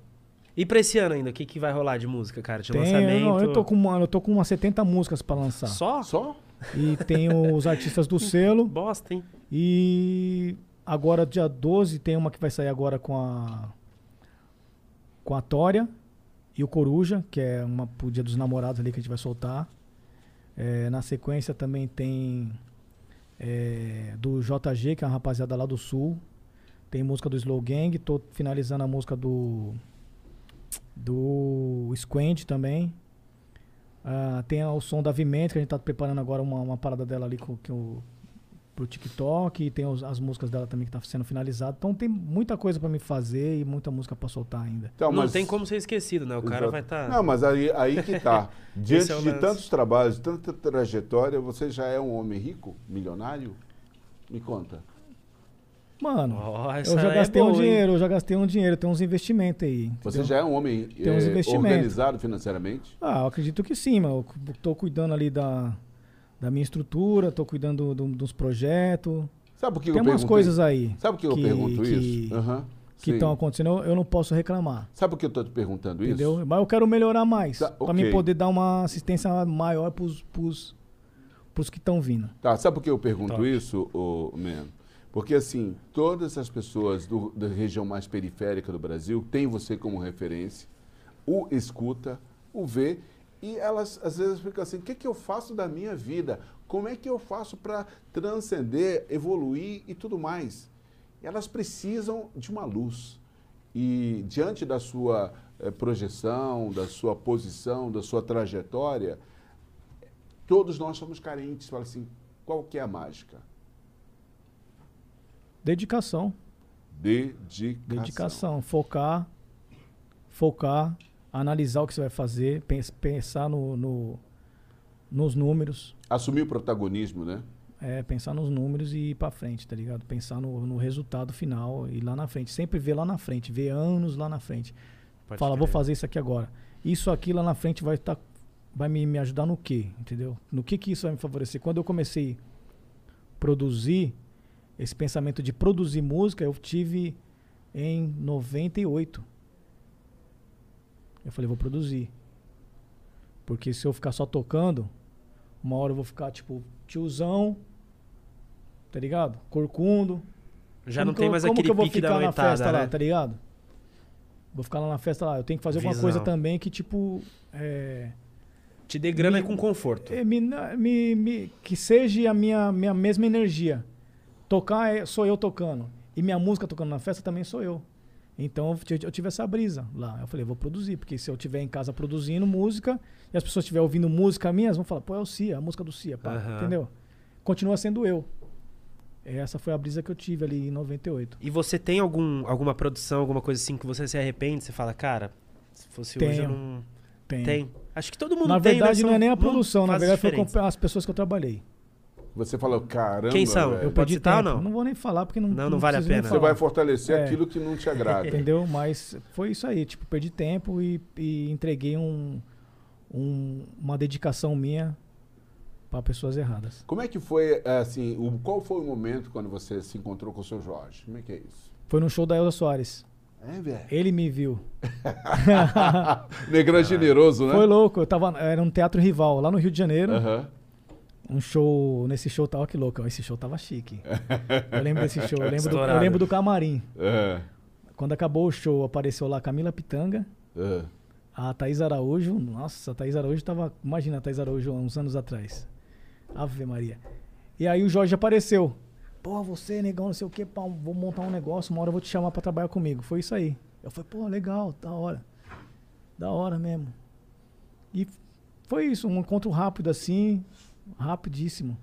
E pra esse ano ainda, o que, que vai rolar de música, cara? De Tem, lançamento? não, eu tô com uma, eu tô com umas 70 músicas pra lançar. Só? Só? E tem os artistas do selo Bosta, hein? e agora dia 12 tem uma que vai sair agora com a com a Tória e o Coruja, que é uma pro Dia dos Namorados ali que a gente vai soltar. É, na sequência também tem é, do JG, que é uma rapaziada lá do sul. Tem música do Slow Gang, tô finalizando a música do. Do Squint também. Ah, tem o som da Vimento, que a gente tá preparando agora uma, uma parada dela ali com, o, pro TikTok. E tem os- as músicas dela também que tá sendo finalizada. Então tem muita coisa pra me fazer e muita música pra soltar ainda. Então, não mas- tem como ser esquecido, né? O cara Exato. vai estar. Não, mas aí, aí que tá. Diante é de lance. tantos trabalhos, tanta trajetória, você já é um homem rico, milionário? Me conta. Mano, eu já é gastei um boa, hein? dinheiro, eu já gastei um dinheiro, tem uns investimentos aí. Você entendeu? já é um homem Tem uns investimentos. organizado financeiramente? Ah, eu acredito que sim, mas eu tô cuidando ali da, da minha estrutura, tô cuidando do- dos projetos. Sabe por que Tem eu umas perguntei? coisas aí Sabe por que eu que- pergunto que- isso? Aham, que estão acontecendo, eu, eu não posso reclamar. Sabe por que eu estou te perguntando Entendeu? isso? Mas eu quero melhorar mais. Tá, Pra ok. mim poder dar uma assistência maior pros, pros, pros que estão vindo. Tá, sabe por que eu pergunto Top. isso, ô, Man? Porque, assim, todas as pessoas do- da região mais periférica do Brasil têm você como referência, o escuta, o vê, e elas, às vezes, ficam assim, o que, que eu faço da minha vida? Como é que eu faço para transcender, evoluir e tudo mais? Elas precisam de uma luz. E, diante da sua eh, projeção, da sua posição, da sua trajetória, todos nós somos carentes. Fala assim, qual que é a mágica? Dedicação. Dedicação. Dedicação. Focar. Focar. Analisar o que você vai fazer. pens- Pensar no, no- nos números. Assumir o protagonismo, né? É, pensar nos números e ir pra frente, tá ligado? Pensar no, no resultado final e lá na frente. Sempre ver lá na frente, ver anos lá na frente. Pode Fala, vou fazer isso aqui agora. Isso aqui lá na frente vai estar. vai me, me ajudar no quê? Entendeu? No que, que isso vai me favorecer? Quando eu comecei a produzir, esse pensamento de produzir música, eu tive em 98. Eu falei, vou produzir. Porque se eu ficar só tocando, uma hora eu vou ficar tipo tiozão, tá ligado? Corcundo. Já Como não tem eu- mais como aquele que eu vou ficar na noitada, festa né? lá, tá ligado? Vou ficar lá na festa lá. Eu tenho que fazer alguma coisa também que, tipo, é, Te dê grana Me- com conforto. é, me- me- que seja a minha, minha mesma energia. Tocar é, sou eu tocando. E minha música tocando na festa também sou eu. Então eu tive, essa brisa lá. Eu falei, vou produzir, porque se eu estiver em casa produzindo música e as pessoas estiverem ouvindo música minha, vão falar, pô, é o Cia, a música do Cia, pá, Aham. entendeu? Continua sendo eu. Essa foi a brisa que eu tive ali em 98. E você tem algum, alguma produção, alguma coisa assim que você se arrepende? Você fala, cara, se fosse hoje eu Tenho. não. Tem. Tem. Acho que todo mundo Na tem. né? verdade, São não é nem a produção, na verdade foi diferentes. com as pessoas que eu trabalhei. Você falou, caramba, Quem são? velho, Eu perdi tempo. não? Não vou nem falar porque não Não, não vale a pena. Você vai fortalecer É. aquilo que não te agrada. Entendeu? Mas foi isso aí, tipo, perdi tempo e, e entreguei um, um- uma dedicação minha para pessoas erradas. Como é que foi, assim, o, qual foi o momento quando você se encontrou com o seu Jorge? Como é que é isso? Foi no show da Elza Soares. É, velho. Ele me viu. Negrão generoso, né? Foi louco, eu tava, era um teatro rival lá no Rio de Janeiro. Aham. Um show, nesse show tava que louco, esse show tava chique. Eu lembro desse show, eu lembro, do, eu lembro do camarim. É, Quando acabou o show, apareceu lá Camila Pitanga, é. A Thaís Araújo, nossa, a Thaís Araújo tava. Imagina a Thaís Araújo há uns anos atrás. Ave Maria. E aí o Jorge apareceu. Pô, você, negão, não sei o que, vou montar um negócio, uma hora eu vou te chamar pra trabalhar comigo. Foi isso aí. Eu falei, pô, legal, da hora. Da hora mesmo. E foi isso, um encontro rápido assim, rapidíssimo.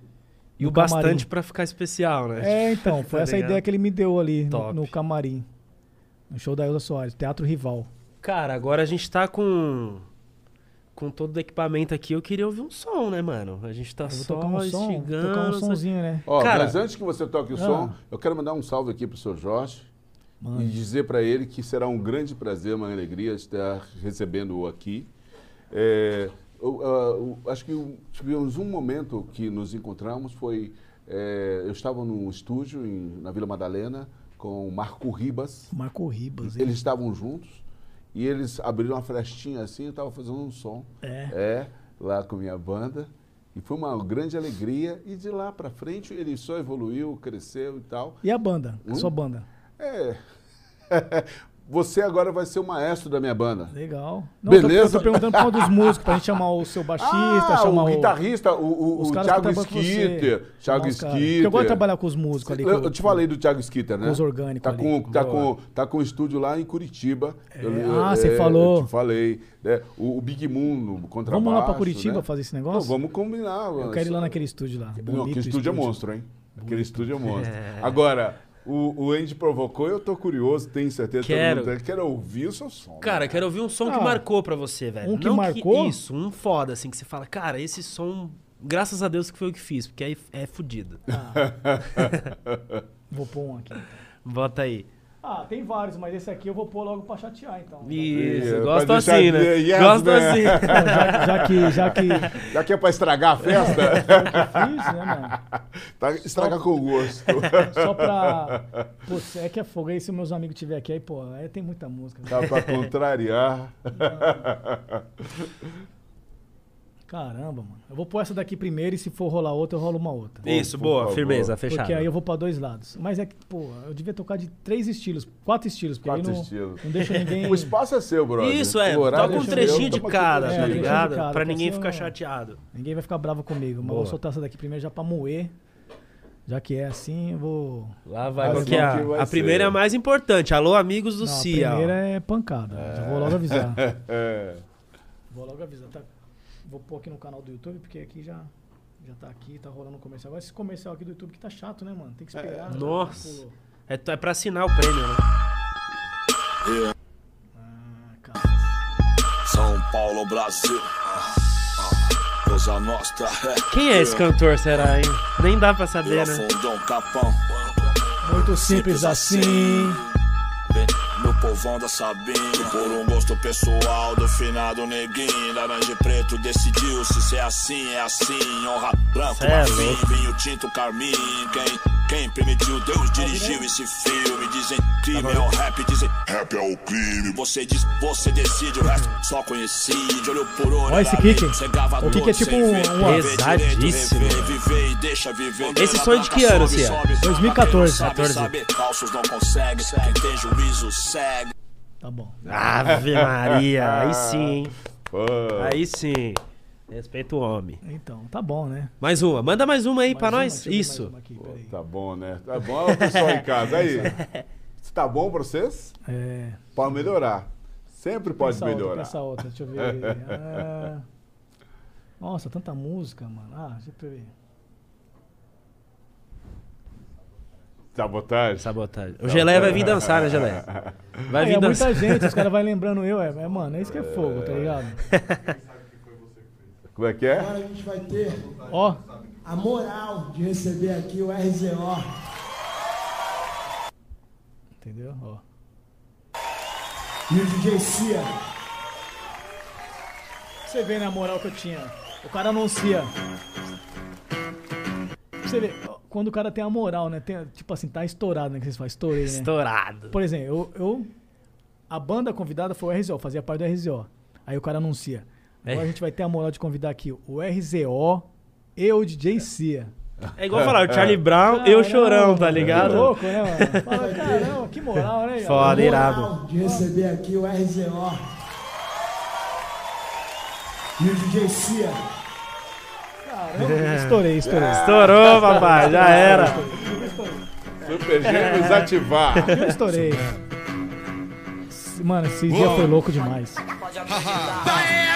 E o camarim. bastante pra ficar especial, né? É, então, foi Tá essa ligado? ideia que ele me deu ali no, no camarim. No show da Elza Soares, Teatro Rival. Cara, agora a gente tá com. Com todo o equipamento aqui, eu queria ouvir um som, né, mano? A gente tá Eu só tocar um som, instigando. tocar um sonzinho, né? Ó, Cara- mas antes que você toque o Ah. som, eu quero mandar um salve aqui pro seu Jorge Mano. e dizer para ele que será um grande prazer, uma alegria estar recebendo-o aqui. É, eu, ah, eu acho que tivemos um momento que nos encontramos, foi... é, eu estava num estúdio em- na Vila Madalena com o Marco Ribas. Marco Ribas. Eles estavam juntos e eles abriram uma frestinha assim, eu estava fazendo um som. É. É, lá com minha banda. E foi uma grande alegria. E de lá para frente ele só evoluiu, cresceu e tal. E a banda? A Hum? sua banda? É. você agora vai ser o maestro da minha banda. Legal. Não, Beleza. Eu tô, eu tô perguntando pra um dos músicos, pra gente chamar o seu baixista, Ah, chamar o o... guitarrista, o, o, o Thiago. Skitter. Thiago caras. Skitter. Porque eu gosto de trabalhar com os músicos ali. Eu, com- eu te falei do Thiago Skitter, né? com os orgânicos Tá ali. com, tá, com, tá com um estúdio lá em Curitiba. Ah, você falou. Eu te falei. né? O, o Big Moon no contrabaixo. Vamos lá pra Curitiba né? fazer esse Não, negócio? vamos combinar. Eu quero ir lá naquele estúdio lá. Não, Bonito aquele estúdio é monstro, hein? Aquele estúdio é monstro. É. Agora, o, o Andy provocou, eu tô curioso, tenho certeza que Quero. todo mundo quero ouvir o seu som. Cara, quero ouvir um som que Ah, marcou pra você, velho. um que Não marcou? isso, um foda, assim, que você fala, cara, esse som, graças a Deus que foi o que fiz, porque aí é fudido. Vou pôr um aqui. Bota aí. Ah, tem vários, mas esse aqui eu vou pôr logo pra chatear, então. Isso, gosto assim, né? yes, gosto né? assim. Já, já que, já que Já que é pra estragar a festa, fiz, né, mano? tá, estraga com gosto. Só pra. Putz, é que é fogo. Aí se meus amigos tiver aqui, aí, pô, aí tem muita música. Tá pra contrariar. Caramba, mano. Eu vou pôr essa daqui primeiro e se for rolar outra, eu rolo uma outra. Isso, por boa, firmeza, fechado. Porque aí eu vou pra dois lados. Mas é que, pô, eu devia tocar de três estilos, quatro estilos, porque Quatro aí não, estilos. não deixa ninguém. O espaço é seu, brother. Isso, é, toca um é seu, trechinho de cada, tá ligado? cada, pra ninguém assim ficar chateado. Ninguém vai ficar bravo comigo. Mas Boa. vou soltar essa daqui primeiro já pra moer. Já que é assim, eu vou. Lá vai, Mas qual que é a, vai a primeira é a mais importante. Alô, amigos do Não, a CIA. ó. primeira é pancada. Já vou logo avisar. É. Vou logo avisar. Tá? Vou pôr aqui no canal do YouTube, porque aqui já, já tá aqui, tá rolando um comercial. Agora esse comercial aqui do YouTube que tá chato, né, mano? Tem que esperar. Nossa. Pulou. É, é pra assinar o prêmio, né? Ah, cara. São Paulo, Brasil. Coisa nostra. Quem é esse cantor, será, hein? Nem dá pra saber, né? Muito simples assim. Povão da Sabina Por um gosto pessoal do finado neguinho. Laranja e preto decidiu-se se é assim, é assim. Honra branco, é marfim, vinho tinto, carmim Quem, quem permitiu, Deus dirigiu esse filme Dizem crime é o rap, dizem rap é o crime Você diz, você decide, o resto só conheci Olho por olho, Ó esse kick. O kick é tipo um- Pesadíssimo, Esse é de que ano, Cia? sobe, sobe. 2014. Quem não sabe, 14. sabe, falsos não consegue Quem tem juízo segue Tá bom. Ave Maria, aí sim, hein? Pô. Aí sim. Respeita o homem. Então, tá bom, né? Mais uma. Manda mais uma aí Mais pra uma, nós. Isso. aqui. Tá bom, né? Tá bom, pessoal em casa. Aí. Se tá bom pra vocês? É. Pode melhorar. Sempre pode Pensa outra, melhorar. pensa outra, deixa eu ver. Ah, nossa, tanta música, mano. Ah, deixa eu ver. Sabotagem? Sabotagem. O Geleia vai vir dançar, né, Geleia? Vai Ah, vir é dançar. muita gente, os caras vão lembrando eu. É, é, mano, é isso que é fogo, tá ligado? Como é que é? Agora a gente vai ter Ó, a moral de receber aqui o RZO. entendeu? Ó. E o DJ Cia. Você vê, né, a moral que eu tinha. O cara anuncia. Você vê, quando o cara tem a moral, né? Tem, tipo assim, tá estourado, né? Que vocês falam, estourei, né? Estourado. Por exemplo, eu, eu- A banda convidada foi o RZO, fazia parte do RZO. Aí o cara anuncia. Agora É. a gente vai ter a moral de convidar aqui o RZO e o DJ Cia. É igual falar, o Charlie Brown e o Chorão, tá ligado? Que louco, né, mano? Fala, caramba, que moral, né? Foda, irado. De receber aqui o RZO. E o DJ Cia. Caramba, estourei, estourei. Estourou, papai, já era. Super Gêmeos ativar. Eu estourei. Mano, esse dia foi louco demais. Aê,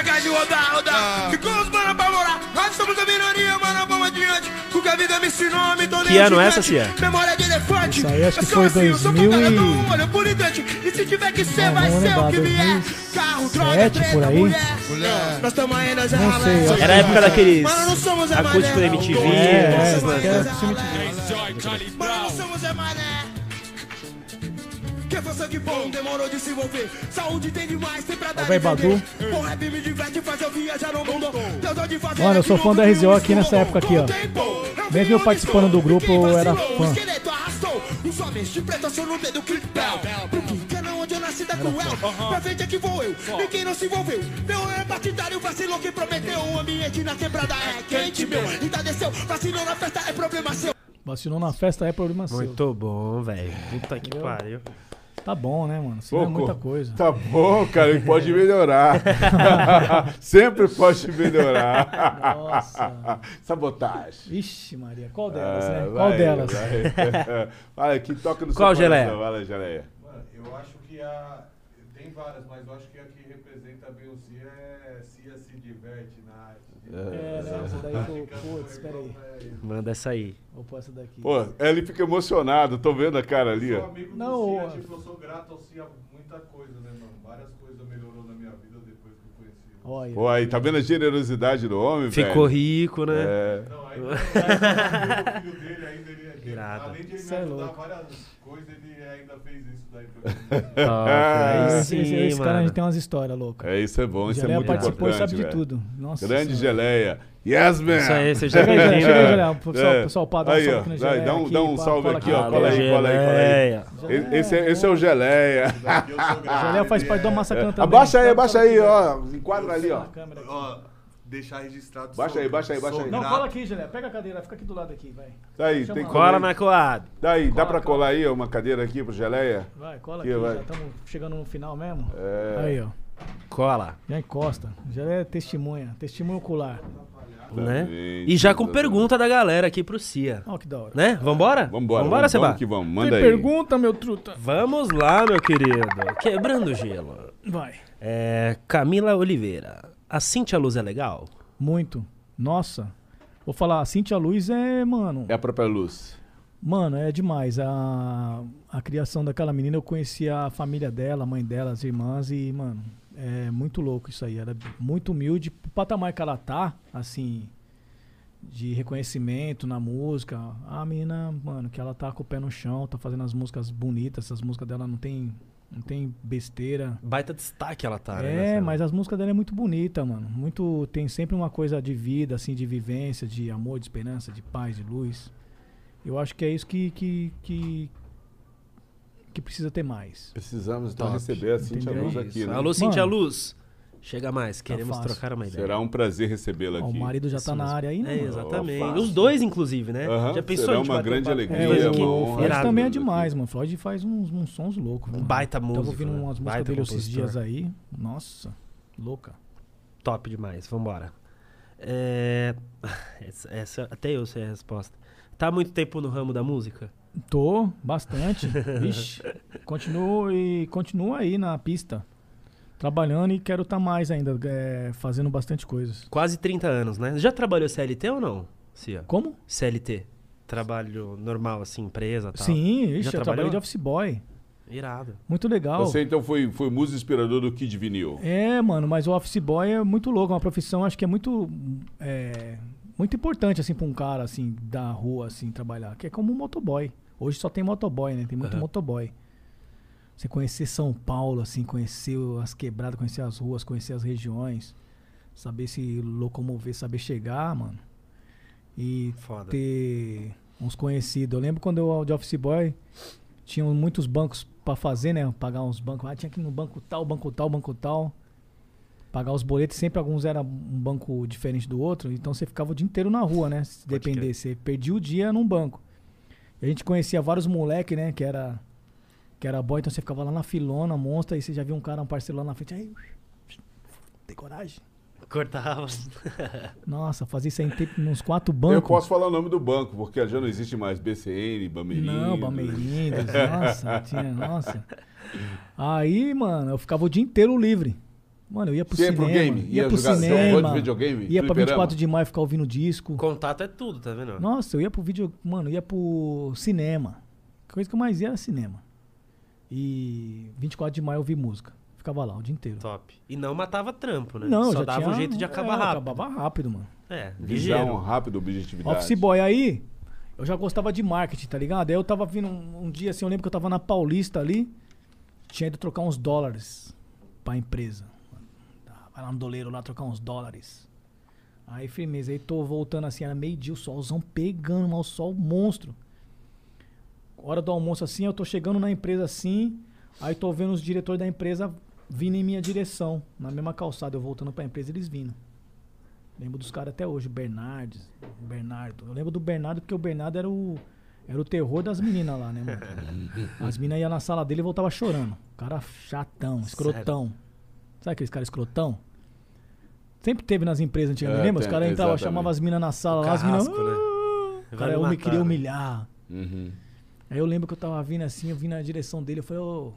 é cara de rodar, rodar. Ficou os mano pra morar. Nós somos a minoria, mano, vamos adiante. O que a vida me ensinou, me tornei Que é ano um essa. Cia? Memória de elefante. Isso aí acho que Eu sou foi eu sou 2000 focado e- olho bonitante. E se tiver que ser, Não, vai vamos ser o que vier. 2007 Carro, droga, treta, por aí. mulher. Nós estamos aí, nós é ralé. Era a época daqueles Mano, não somos a acústico da. MTV, É, é, é, é, filme de- Mano, não somos é Quem foi sangue bom, demorou de se envolver. Saúde tem demais, tem pra dar vai, e vender. Badu. O rap me diverte, faz eu viajar no mundo. De fazer Mano, eu sou fã da RZO aqui nessa época aqui, ó. Com Mesmo eu participando do grupo, Quem eu era vacilou, fã. O esqueleto arrastou. Os homens de preto só no dedo click bell. Porque cana onde eu nasci da cruel. Pra frente é que vou eu. Ninguém não se envolveu. Meu é partidário, vacilou que prometeu. O ambiente na quebrada é quente, meu. Ainda desceu, vacilou na festa, é problema seu. Vacilou na festa é problema seu. Muito bom, velho. Puta que pariu. Tá bom, né, mano? Isso é Pouco. muita coisa. Tá bom, cara, e pode melhorar. Sempre pode melhorar. Nossa. Sabotagem. Ixi, Maria. Qual delas, Ah, né? vai, Qual delas? vai. Vai, que toca no Qual seu geleia? Vai lá, geleia. Mano, eu acho que a. Tem várias, mas eu acho que a que representa bem o Cia é Cia se diverte na arte. É, não, essa daí foi. Putz, espera aí. Manda essa aí. Vou pôr essa daqui. Pô, ele fica emocionado, tô vendo a cara ali, Sou ó. amigo Não, do Cia, tipo, eu sou grato ao Cia muita coisa, né, mano? Várias coisas melhorou na minha vida depois que eu conheci ele. Olha. Pô, aí, tá vendo a generosidade do homem, Ficou velho? rico, né? É. Não, ainda o filho dele ainda ele Irado. além de ele me Cê é ajudar louco. várias coisas, ele ainda fez isso daí pra mim. Ah, aí Esse, esse, sim, esse cara a gente tem umas histórias loucas. É, isso é bom, isso é Geleia muito participou e importante, sabe de velho. tudo. Nossa Grande Senhora. geleia. Yes, man! Isso aí, aí, Geleia, chega aí, bem-vindo. Geleia. O pessoal, É. o pessoal pá, dá um Aí, salve ó, aqui no Geleia. dá um- aqui, dá um pá, salve cola aqui, ó, cola aí, cola aí, cola aí. geleia. Esse, é- esse é o geleia. Grato. Geleia faz parte do Massacran também. Abaixa aí, um abaixa salve aí, ó. Enquadra ali, ó. Deixar registrado. Baixa sou- aí, baixa aí, baixa aí. Não, cola aqui, Geleia. Pega a cadeira, fica aqui do lado aqui, vai. Daí, Chama tem que Cola na coada. Daí, dá Cola, pra cola. colar aí uma cadeira aqui pro geleia? Vai, cola Aqui, aqui, vai. já estamos chegando no final mesmo. É. Aí, ó. Cola. Já encosta. Já é testemunha, testemunho ocular. Né? Também, E já com pergunta da galera aqui pro Cia. Ó, que da hora. Né? Vambora? Vambora, Vambora, vamos, Seba? vamos que vamos. Manda Tem aí. pergunta, meu truta? Vamos lá, meu querido. Quebrando gelo. Vai. É, Camila Oliveira. A Cintia Luz é legal? Muito. Nossa. Vou falar, a Cintia Luz é, mano. É a própria luz. Mano, é demais. A, a criação daquela menina, eu conhecia a família dela, a mãe dela, as irmãs, e, mano, é muito louco isso aí. Ela é muito humilde. O patamar que ela tá, assim, de reconhecimento na música. A menina, mano, que ela tá com o pé no chão, tá fazendo as músicas bonitas. Essas músicas dela não tem, não tem besteira. Baita destaque ela tá, né? É, mas as músicas dela é muito bonita, mano. Muito tem sempre uma coisa de vida, assim, de vivência, de amor, de esperança, de paz, de luz. Eu acho que é isso que que que, que precisa ter mais. Precisamos então Top. receber a Cintia? Luz aqui, né? Alô, Cintia. Luz. Chega mais, queremos fácil. trocar uma ideia. Será um prazer recebê-la aqui. o marido já Isso tá na área aí, né? É, exatamente. Ó. Os dois, inclusive, né? Já pensou será uma grande alegria, É, uma honra. Floyd também é demais, mano. O Floyd faz uns, uns sons loucos. mano. Baita Tava músico, ouvindo né? umas músicas dele esses dias aí. Nossa, louca. Top demais, vambora. É... Essa, essa- até eu sei a resposta. Tá há muito tempo no ramo da música? Tô, bastante. Vixe. Continuo e continuo aí na pista. Trabalhando e quero estar mais ainda, é, fazendo bastante coisas. Quase 30 anos, né? Já trabalhou CLT ou não, Cia? Como? CLT. Trabalho normal, assim, empresa e tal. Sim, ixi, Já eu trabalhei de office boy. Irado. Muito legal. Você então foi, foi músico inspirador do Kid Vinil. É, mano, mas o office boy é muito louco, é uma profissão, acho que é muito é, muito importante assim para um cara assim da rua assim trabalhar, que é como um motoboy. Hoje só tem motoboy, né? Tem muito Aham. motoboy. Você conhecer São Paulo assim, conhecer as quebradas, conhecer as ruas, conhecer as regiões, saber se locomover, saber chegar, mano. E Foda. ter uns conhecidos. Eu lembro quando eu de office boy tinham muitos bancos pra fazer, né? Pagar uns bancos. Ah, tinha que ir no banco tal, banco tal, banco tal. Pagar os boletos, sempre alguns era um banco diferente do outro, então você ficava o dia inteiro na rua, né? Se depender, você perdia o dia num banco. E a gente conhecia vários moleque, né? Que era, que era boy, então você ficava lá na filona, monstra, e você já viu um cara, um parceiro lá na frente. Aí, tem coragem? Cortava. Nossa, fazia isso aí em tempo, nos quatro bancos. Eu posso falar o nome do banco, porque já não existe mais BCN, Bameirinho. Não, Bameirindos, nossa, tinha, nossa. Aí, mano, eu ficava o dia inteiro livre. Mano, eu ia pro ia cinema. pro game? Ia, Ia pro jogar- cinema. videogame? Ia pra Fliperama? 24 de maio ficar ouvindo disco. Contato é tudo, tá vendo? Nossa, eu ia pro vídeo. Mano, eu ia pro cinema. A coisa que eu mais ia era cinema. E 24 de maio eu ouvi música. Ficava lá o dia inteiro. Top. E não matava trampo, né? Não, Só já dava tinha, um jeito de acabar é, rápido. Acabava rápido, mano. É, ligeiro. uma rápida objetividade. Office Boy aí, eu já gostava de marketing, tá ligado? Aí eu tava vindo um, um dia assim, eu lembro que eu tava na Paulista ali, tinha ido trocar uns dólares pra empresa. Vai lá no doleiro lá trocar uns dólares. Aí, firmeza, aí tô voltando assim, era meio-dia, o solzão pegando, mas o sol monstro. Hora do almoço assim, eu tô chegando na empresa assim, aí tô vendo os diretores da empresa vindo em minha direção, na mesma calçada, eu voltando pra empresa, eles vindo. Lembro dos caras até hoje, o Bernardes, Bernardo. Eu lembro do Bernardo porque o Bernardo era o Era o terror das meninas lá, né, mano? As meninas iam na sala dele e voltava chorando. Cara chatão, escrotão. Sabe aqueles caras escrotão? Sempre teve nas empresas antigamente, É, lembra? Os caras entravam, chamavam as minas na sala O lá, as carrasco, né? "Ah!" O cara me queria né? humilhar. Uhum. Aí eu lembro que eu tava vindo assim, eu vim na direção dele, eu falei, ô.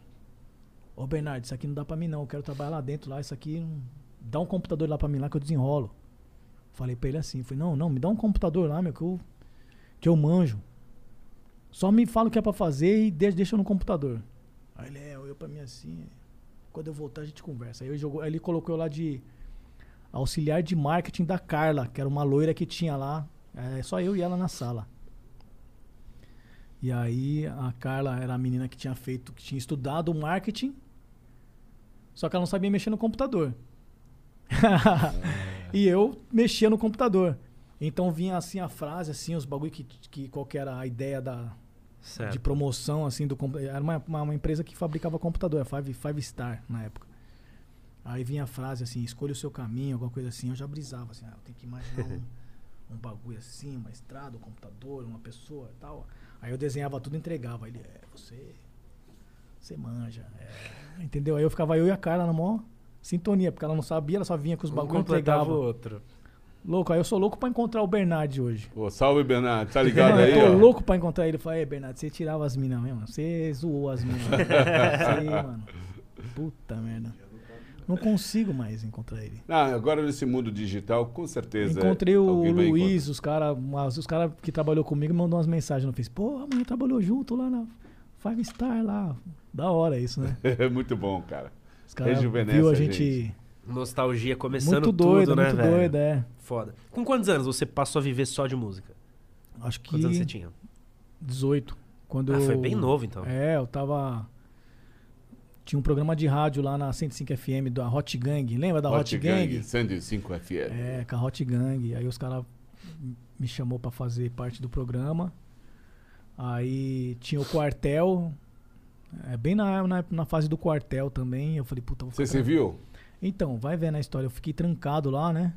Ô Bernardo, isso aqui não dá pra mim não. Eu quero trabalhar lá dentro, lá, isso aqui. Não... Dá um computador lá pra mim lá que eu desenrolo. Falei pra ele assim, falei, não, não, me dá um computador lá, meu, que eu, que eu manjo. Só me fala o que é pra fazer e deixa, deixa no computador. Aí ele é, olhou pra mim assim. Quando eu voltar a gente conversa. Aí, eu jogou, aí ele colocou eu lá de auxiliar de marketing da Carla, que era uma loira que tinha lá. É, só eu e ela na sala. E aí a Carla era a menina que tinha feito, que tinha estudado marketing, só que ela não sabia mexer no computador. e eu mexia no computador. Então vinha assim a frase, assim, os bagulho que, que qual que era a ideia da, Certo. de promoção assim do era uma, uma, uma empresa que fabricava computador, a Five, Five Star na época. Aí vinha a frase assim, escolha o seu caminho, alguma coisa assim, eu já brisava assim, ah, eu tenho que imaginar um, um bagulho assim, uma estrada, um computador, uma pessoa e tal. Aí eu desenhava tudo e entregava. Ele, é, você. Você manja. é." Entendeu? Aí eu ficava eu e a Carla na maior sintonia, porque ela não sabia, ela só vinha com os bagulhos e entregava. o outro. Louco, aí eu sou louco pra encontrar o Bernard hoje. Pô, salve, Bernardo. Tá ligado aí, eu tô ó? louco pra encontrar ele. Eu falei, "Ei, Bernardo, você tirava as minas mesmo? Você zoou as minas. Você, mano. Puta merda. Não consigo mais encontrar ele. Ah, agora nesse mundo digital, com certeza. Encontrei o Luiz, os caras os cara que trabalhou comigo me mandou umas mensagens no Facebook. Porra, mano, trabalhou junto lá na Five Star lá. Da hora isso, né? É muito bom, cara. Os caras Rejuvenesce viu a a gente. Nostalgia começando Muito doido, tudo, né, muito velho? doido, é. Foda. Com quantos anos você passou a viver só de música? Acho que Quantos anos você tinha? 18. Quando Ah, foi bem novo, então. É, eu tava. Tinha um programa de rádio lá na 105 FM da Hot Gang. Lembra da Hot, Gang? 105 FM. É, com a Hot Gang. Aí os caras me chamou pra fazer parte do programa. Aí tinha o quartel. É, bem na, na, na fase do quartel também. Eu falei, puta, vou ficar Você se viu? Então, vai ver na história. Eu fiquei trancado lá, né?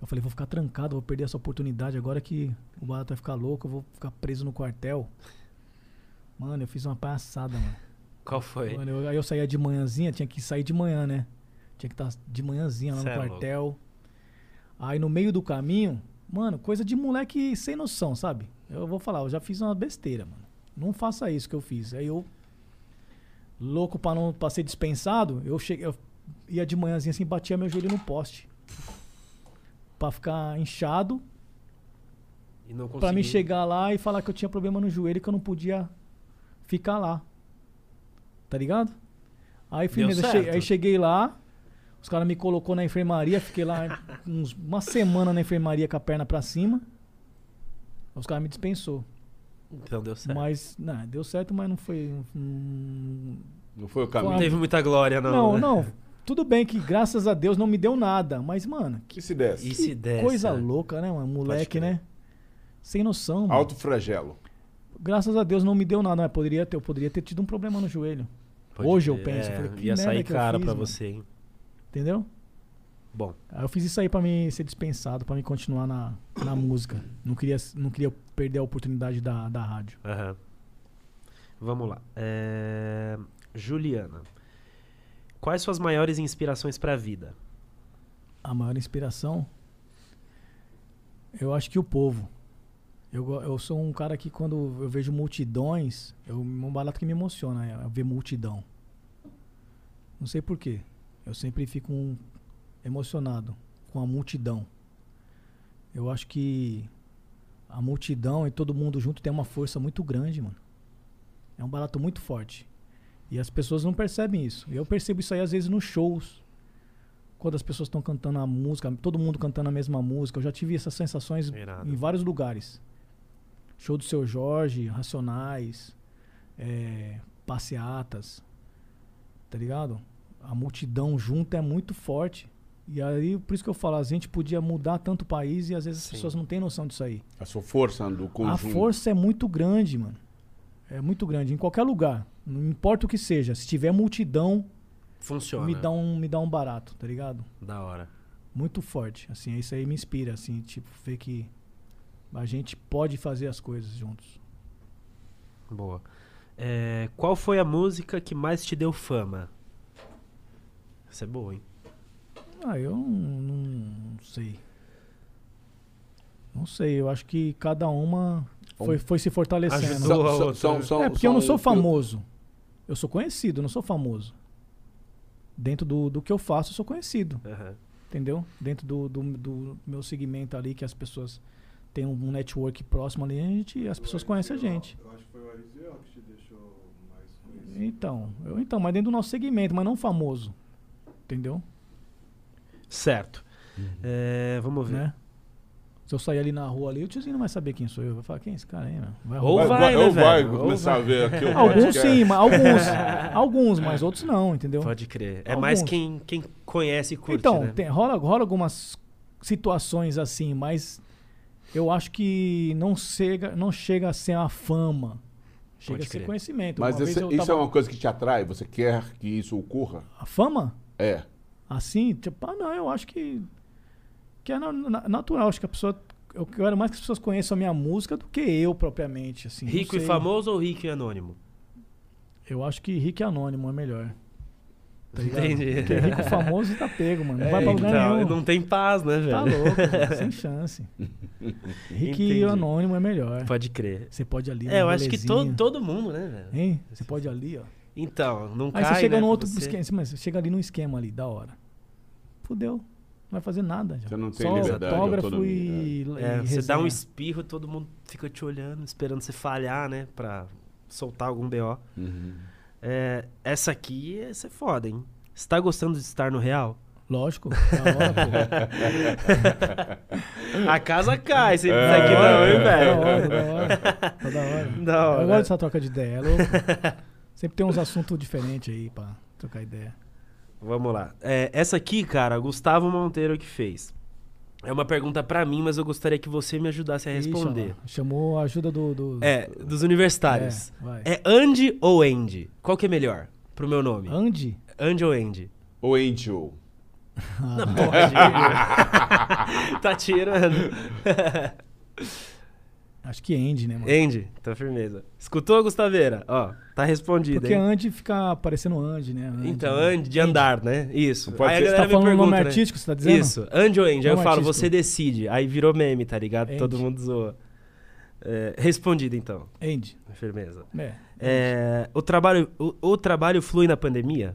Eu falei, vou ficar trancado, vou perder essa oportunidade agora que o barato vai ficar louco, eu vou ficar preso no quartel. Mano, eu fiz uma palhaçada, mano. Qual foi? Mano, eu- aí eu saía de manhãzinha, tinha que sair de manhã, né? Tinha que estar de manhãzinha lá Cê no é quartel. Aí no meio do caminho, mano, coisa de moleque sem noção, sabe? Eu vou falar, eu já fiz uma besteira, mano. Não faça isso que eu fiz. Aí eu, louco pra, não, pra ser dispensado, eu, cheguei, eu ia de manhãzinha assim, batia meu joelho no poste. Pra ficar inchado, E não Pra consegui. chegar lá e falar que eu tinha problema no joelho e que eu não podia ficar lá. Tá ligado? Aí, firmeza, che- aí cheguei lá, os caras me colocou na enfermaria, fiquei lá uns- uma semana na enfermaria com a perna pra cima. Os caras me dispensou. Então deu certo. Mas, não, deu certo, mas não foi. hum, Não foi o Não caminho? teve muita glória, não. Não, né? não. Tudo bem que, graças a Deus, não me deu nada. Mas, mano, que E se desse? E se desse? coisa né? louca, né, mano? Moleque, né? Sem noção. mano. Alto flagelo. Graças a Deus não me deu nada, mas poderia ter, eu poderia ter tido um problema no joelho. Pode Hoje eu penso, É, falei, que ia sair eu cara mano. você, hein? Entendeu? Bom, Aí eu fiz isso aí pra me ser dispensado, pra me continuar na, na música. Não queria, não queria perder a oportunidade da, da rádio. aham. Vamos lá. É, Juliana. Quais suas maiores inspirações pra vida? A maior inspiração, eu acho que o povo. Eu, eu sou um cara que quando eu vejo multidões, eu, um barato que me emociona é ver multidão. Não sei porquê. Eu sempre fico um- emocionado com a multidão. Eu acho que a multidão e todo mundo junto tem uma força muito grande, mano. É um barato muito forte. E as pessoas não percebem isso. Eu percebo isso aí às vezes nos shows. Quando as pessoas estão cantando a música, todo mundo cantando a mesma música. Eu já tive essas sensações Irado. em vários lugares. Show do Seu Jorge, Racionais, é, Passeatas, tá ligado? A multidão junto é muito forte. E aí, por isso que eu falo, a gente podia mudar tanto o país e às vezes as Sim. pessoas não têm noção disso aí. A sua força do conjunto. A força é muito grande, mano. É muito grande. Em qualquer lugar. Não importa o que seja. Se tiver multidão, Funciona. me dá, um, me dá um barato, tá ligado? Da hora. Muito forte. Assim, isso aí me inspira, assim, tipo, ver que a gente pode fazer as coisas juntos. Boa. É, qual foi a música que mais te deu fama? Essa é boa, hein? Ah, eu não, não sei. Não sei, eu acho que cada uma foi, foi se fortalecendo. São- são- são- é, porque eu não sou famoso. Eu sou conhecido, não sou famoso. Dentro do, do que eu faço, eu sou conhecido. Aham. Entendeu? Dentro do, do, do meu segmento ali, que as pessoas têm um network próximo ali, a gente, as pessoas conhecem a gente. Eu acho que foi o Arizio que te deixou mais conhecido. Então, eu, então, mas dentro do nosso segmento, mas não famoso. Entendeu? Certo. É, vamos ver. Né? Se eu sair ali na rua ali, o tiozinho não vai saber quem sou eu. Vai falar, quem é esse cara aí, meu? Vai Ou vai, né, ou vai velho? Ou começar vai. a ver aqui o Alguns podcast. sim, mas alguns. alguns, mas outros não, entendeu? Pode crer. É mais Alguns. quem, quem conhece e curte, então, né? tem- rola, rola algumas situações assim, mas eu acho que não chega, não chega a ser a fama. Chega Pode a ser crer. conhecimento. Mas esse- isso tava- é uma coisa que te atrai? Você quer que isso ocorra? A fama? É. Assim, tipo, ah, não, eu acho que, que é na- na- natural. Acho que a pessoa. Eu quero mais que as pessoas conheçam a minha música do que eu propriamente. Assim, não Rico e sei. famoso ou rico e anônimo? Eu acho que rico e anônimo é melhor. Tá ligado? Entendi. Porque rico e famoso tá pego, mano. Não É, vai pra lugar então, nenhum. não tem paz, né, velho? Tá louco, mano, sem chance. Rico Entendi. e anônimo é melhor. Pode crer. Você pode ali. É, eu acho que todo, todo mundo, né, velho? Hein? Você pode ali, ó. Então, não Aí cai, você chega né, outro você. esquema. Mas você chega ali num esquema ali, da hora. Fudeu. Não vai fazer nada. Já. Você não tem Só liberdade, autógrafo autonomia, e, É, e você dá um espirro, todo mundo fica te olhando, esperando você falhar, né? Pra soltar algum BO. Uhum. É, essa aqui ia ser foda, hein? Você tá gostando de estar no real? Lógico. Da hora. A casa cai, você É. tá aqui não, hein, Da velho? da hora. Tá da hora. Da hora. Eu gosto dessa troca de ideia. é louco. Sempre tem uns assuntos diferentes aí pra trocar ideia. Vamos lá. É, essa aqui, cara, Gustavo Monteiro que fez. É uma pergunta pra mim, mas eu gostaria que você me ajudasse a Ixi, responder. ó, chamou a ajuda do. do É, dos universitários. É. É Andy ou Andy? Qual que é melhor pro meu nome? Andy? Andy ou Andy? O Angel. Não pode. tá tirando. Acho que Andy, né, mano? Andy, tá firmeza. Escutou, Gustaveira? Ó, tá respondido, Porque hein? Andy fica parecendo Andy, né? Andy, Então, né? Andy, de andar, né? Isso. Pode Aí a ser- Você galera tá me falando o pergunta, nome né? artístico, você tá dizendo? Isso. Andy ou Andy? Aí eu falo, artístico. você decide. Aí virou meme, tá ligado? Andy. Todo mundo zoa. É, respondido, então. Andy. Firmeza. É. É, o, trabalho, o, o trabalho flui na pandemia?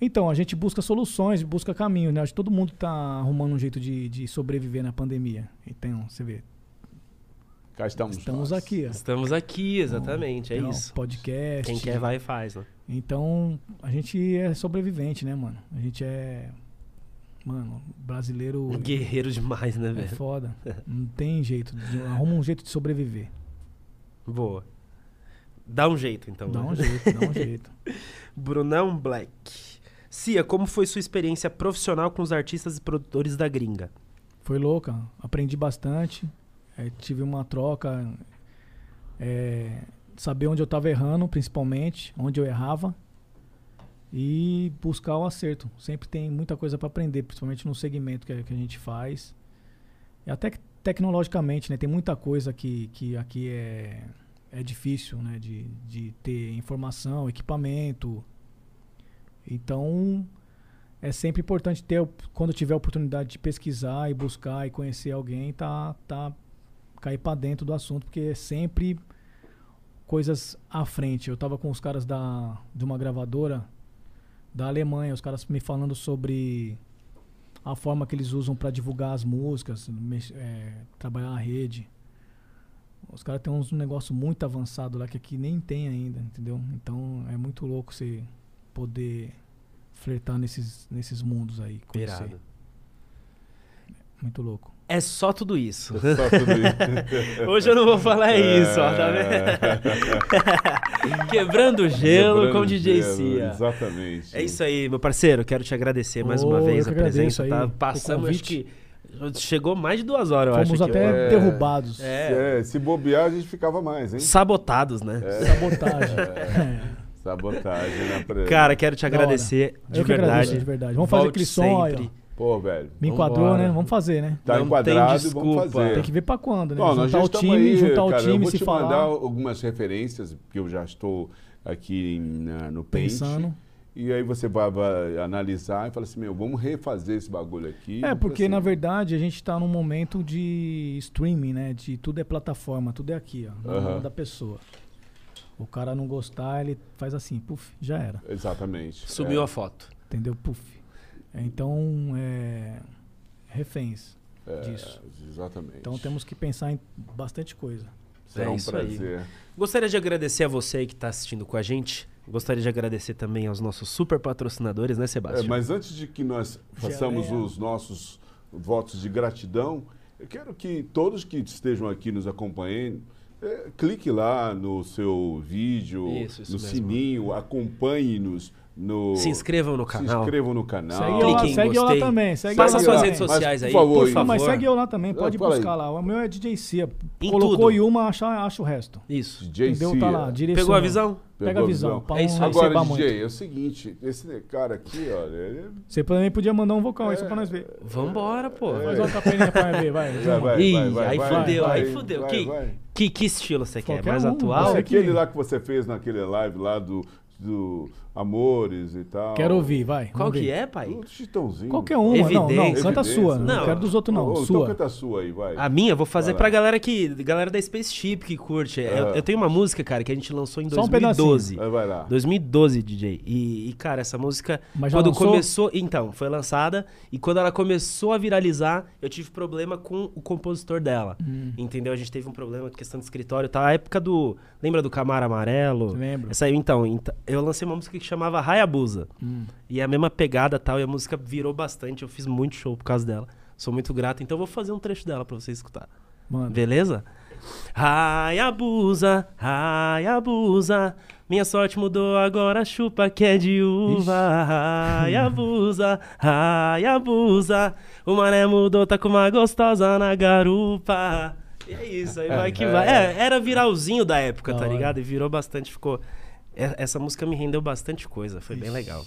Então, a gente busca soluções, busca caminhos, né? Acho que todo mundo tá arrumando um jeito de, de sobreviver na pandemia. Então, você vê, Cá estamos, estamos nós. aqui, ó. Estamos aqui, exatamente. É Então, isso. Podcast. Quem quer vai e faz, né? Então, a gente é sobrevivente, né, mano? A gente é. Mano, brasileiro. Guerreiro demais, né, É velho? foda. Não tem jeito. de- Arruma um jeito de sobreviver. Boa. Dá um jeito, então. Dá né? um jeito, dá um jeito. Brunão Black. Cia, como foi sua experiência profissional com os artistas e produtores da gringa? Foi louca. Aprendi bastante. É, tive uma troca. é, saber onde eu tava errando, principalmente. Onde eu errava. E buscar o acerto. Sempre tem muita coisa para aprender, principalmente no segmento que, que a gente faz. E até que tecnologicamente, né? Tem muita coisa que, que aqui é, é difícil, né? De, de ter informação, equipamento. Então, é sempre importante ter, quando tiver a oportunidade de pesquisar e buscar e conhecer alguém, tá, tá cair para dentro do assunto, porque é sempre coisas à frente. Eu tava com os caras da, de uma gravadora da Alemanha, os caras me falando sobre a forma que eles usam para divulgar as músicas, é, trabalhar a rede. Os caras têm uns negócio muito avançado lá que aqui nem tem ainda, entendeu? Então é muito louco você poder flertar nesses, nesses mundos aí. Conhecer. Irado. Muito louco. É só tudo isso. Só tudo isso. Hoje eu não vou falar isso, ó, tá É. vendo? Quebrando o gelo Quebrando com DJ gelo, Cia. Exatamente. É isso aí, meu parceiro. Quero te agradecer mais Ô, uma eu vez que a presença. aí Tá? o Passamos, acho que. Chegou mais de duas horas, eu Fomos acho. até que eu- derrubados. É. É, se bobear, a gente ficava mais, hein? Sabotados, né? Sabotagem. É. Sabotagem, né? Pra... Cara, quero te agradecer de Eu que verdade. agradeço, de verdade. Vamos fazer Volte aquele som aí, sempre. ó. Pô, velho. Me enquadrou, Vambora. né? Vamos fazer, né? Tá Não enquadrado, tem vamos desculpa. fazer. Tem que ver pra quando, né? Bom, juntar já o time, aí, juntar cara, o time, eu vou se te falar. mandar algumas referências, porque eu já estou aqui na- no Paint. Pensando. E aí você vai, vai analisar e fala assim, meu, vamos refazer esse bagulho aqui. É, porque na verdade a gente tá num momento de streaming, né? De tudo é plataforma, tudo é aqui, ó, na mão da pessoa. O cara não gostar, ele faz assim, puf, já era. Exatamente. Sumiu é, a foto. Entendeu? Puf. É, Então, é. reféns é, disso. Exatamente. Então temos que pensar em bastante coisa. Será É um isso aí. prazer. Gostaria de agradecer a você que está assistindo com a gente. Gostaria de agradecer também aos nossos super patrocinadores, né, É, Sebastião? mas antes de que nós façamos Geleia. os nossos votos de gratidão, eu quero que todos que estejam aqui nos acompanhando, é, clique lá no seu vídeo, Isso, isso no mesmo. sininho, acompanhe-nos no. Se inscrevam no Se canal. inscrevam no canal. Segue eu lá, segue eu lá também. Segue Passa eu lá suas redes Mas, sociais por aí, favor, por favor. Mas segue eu lá também, pode aí. buscar lá. O meu é DJ Cia. Em Colocou tudo. em uma, acha, acha o resto. Isso. DJ Entendeu? Cia. Tá lá, direciona. Pegou a visão? Pega a visão. pra É isso aí. Agora, DJ, muito. é o seguinte, esse cara aqui, olha, ele Você também podia mandar um vocal aí só pra nós ver. Vambora, pô. Faz uma capelinha pra nós ver, vai. vai, vai, Ih, vai, aí fudeu, aí fudeu. que. Que, que estilo você quer? Mais atual? Aquele que- lá que você fez naquele live lá do, do Amores e tal. Quero ouvir, vai. Qual vamos que ver. é, pai? Do Chitãozinho. Qualquer uma. Não, não, Evidência. canta a sua. Não. Não quero dos outros, não. Então sua. canta a sua aí, vai. A minha eu vou fazer Vai pra galera que. Galera da Spaceship que curte. Eu, Ah. eu tenho uma música, cara, que a gente lançou em Só um 2012. Vai, vai lá. 2012, DJ. E, e, cara, essa música, Mas já quando lançou? começou. Então, foi lançada. E quando ela começou a viralizar, eu tive problema com o compositor dela. Hum. Entendeu? A gente teve um problema, questão de escritório. Tá? A época do. Lembra do Camaro Amarelo? Lembro. Essa aí, então, ent- eu lancei uma música que chamava Hayabusa. Hum. E é a mesma pegada tal. E a música virou bastante. Eu fiz muito show por causa dela. Sou muito grato. Então eu vou fazer um trecho dela pra você escutar. Mano, Beleza? Hayabusa, Hayabusa, minha sorte mudou agora, chupa que é de uva. Hayabusa, Hayabusa, o mané mudou, tá com uma gostosa na garupa. E é isso, aí vai que vai. É, era viralzinho da época, tá ligado? E virou bastante, ficou... é- Essa música me rendeu bastante coisa, foi bem legal.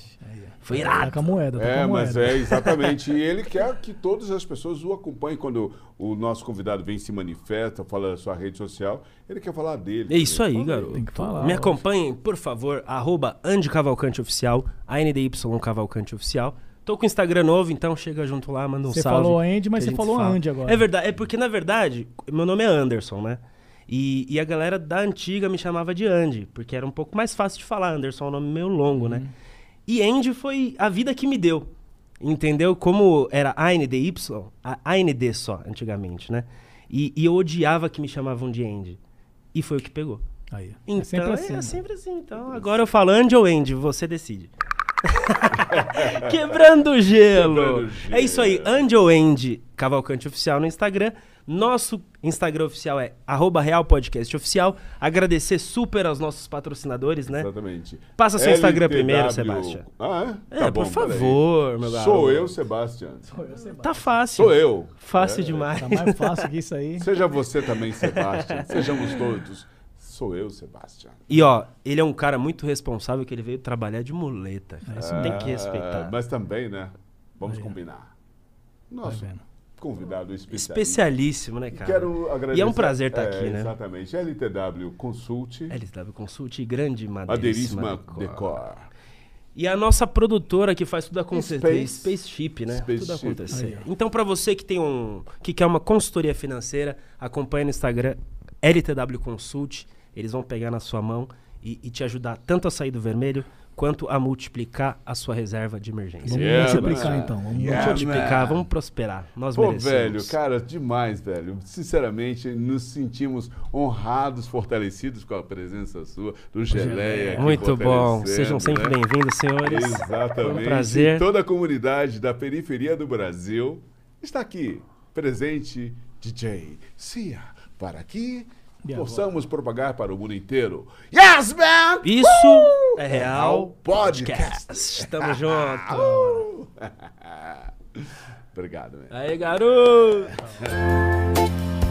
Foi tá irado. com a moeda, tá É, com a mas moeda. é exatamente. E ele quer que todas as pessoas o acompanhem quando o nosso convidado vem se manifesta, fala da sua rede social. Ele quer falar dele. É isso aí, garoto. Tem que falar. Me acompanhem, por favor, arroba Andy Cavalcante Oficial, ANDY Cavalcante Oficial. Tô com o Instagram novo, então chega junto lá, manda um Você salve. falou Andy, mas a você falou fala. Andy agora. É verdade, é porque na verdade, meu nome é Anderson, né? E, e a galera da antiga me chamava de Andy, porque era um pouco mais fácil de falar. Anderson é um nome meio longo, Uhum. né? E Andy foi a vida que me deu. Entendeu? Como era ANDY, a AND só, antigamente, né? E, e eu odiava que me chamavam de Andy. E foi o que pegou. Aí. Então, é sempre assim. é né? sempre assim. Então, agora eu falo Andy ou Andy, você decide. Quebrando o gelo. Quebrando o É isso aí, gelo. Andy ou Andy Cavalcante Oficial no Instagram. Nosso Instagram oficial é arroba Real Podcast Oficial. Agradecer super aos nossos patrocinadores, né? Exatamente. Passa seu Instagram LTW primeiro, Sebastião. Ah, é? É, Tá por bom, peraí. favor, meu garoto. Sou eu, Sebastião. Tá fácil. Sou eu. Fácil É. demais. Tá mais fácil que isso aí. Seja você também, Sebastião. Sejamos todos. Sou eu, Sebastião. E ó, ele é um cara muito responsável que ele veio trabalhar de muleta. cara. isso Tem que respeitar. Ah, Mas também, né? Vamos ó. combinar. Vai Nosso vendo. Convidado especialista. Especialíssimo, né, cara? Quero agradecer. E é um prazer estar É, aqui, né? Exatamente. LTW Consult, LTW Consult e grande Madeiríssima madeiríssima Decor. E a nossa produtora que faz tudo acontecer, Space- Spaceship, né? Spaceship. Tudo acontecer. Aí, então, pra você que tem um que quer uma consultoria financeira, acompanha no Instagram LTW Consult. Eles vão pegar na sua mão e, e te ajudar tanto a sair do vermelho quanto a multiplicar a sua reserva de emergência. Vamos Yeah, multiplicar man. então. Vamos Yeah, multiplicar, man. vamos prosperar. Nós Pô, merecemos. velho, cara, demais, velho. Sinceramente, nos sentimos honrados, fortalecidos com a presença sua, do Geleia. aqui Muito bom. Sejam sempre né? bem-vindos, senhores. Exatamente. Foi um prazer. E toda a comunidade da periferia do Brasil está aqui, presente, DJ Cia, para agora? Possamos propagar para o mundo inteiro. Yes, man! Isso Uh! é real Podcast. podcast. Tamo junto. Obrigado, man. Aí, garoto.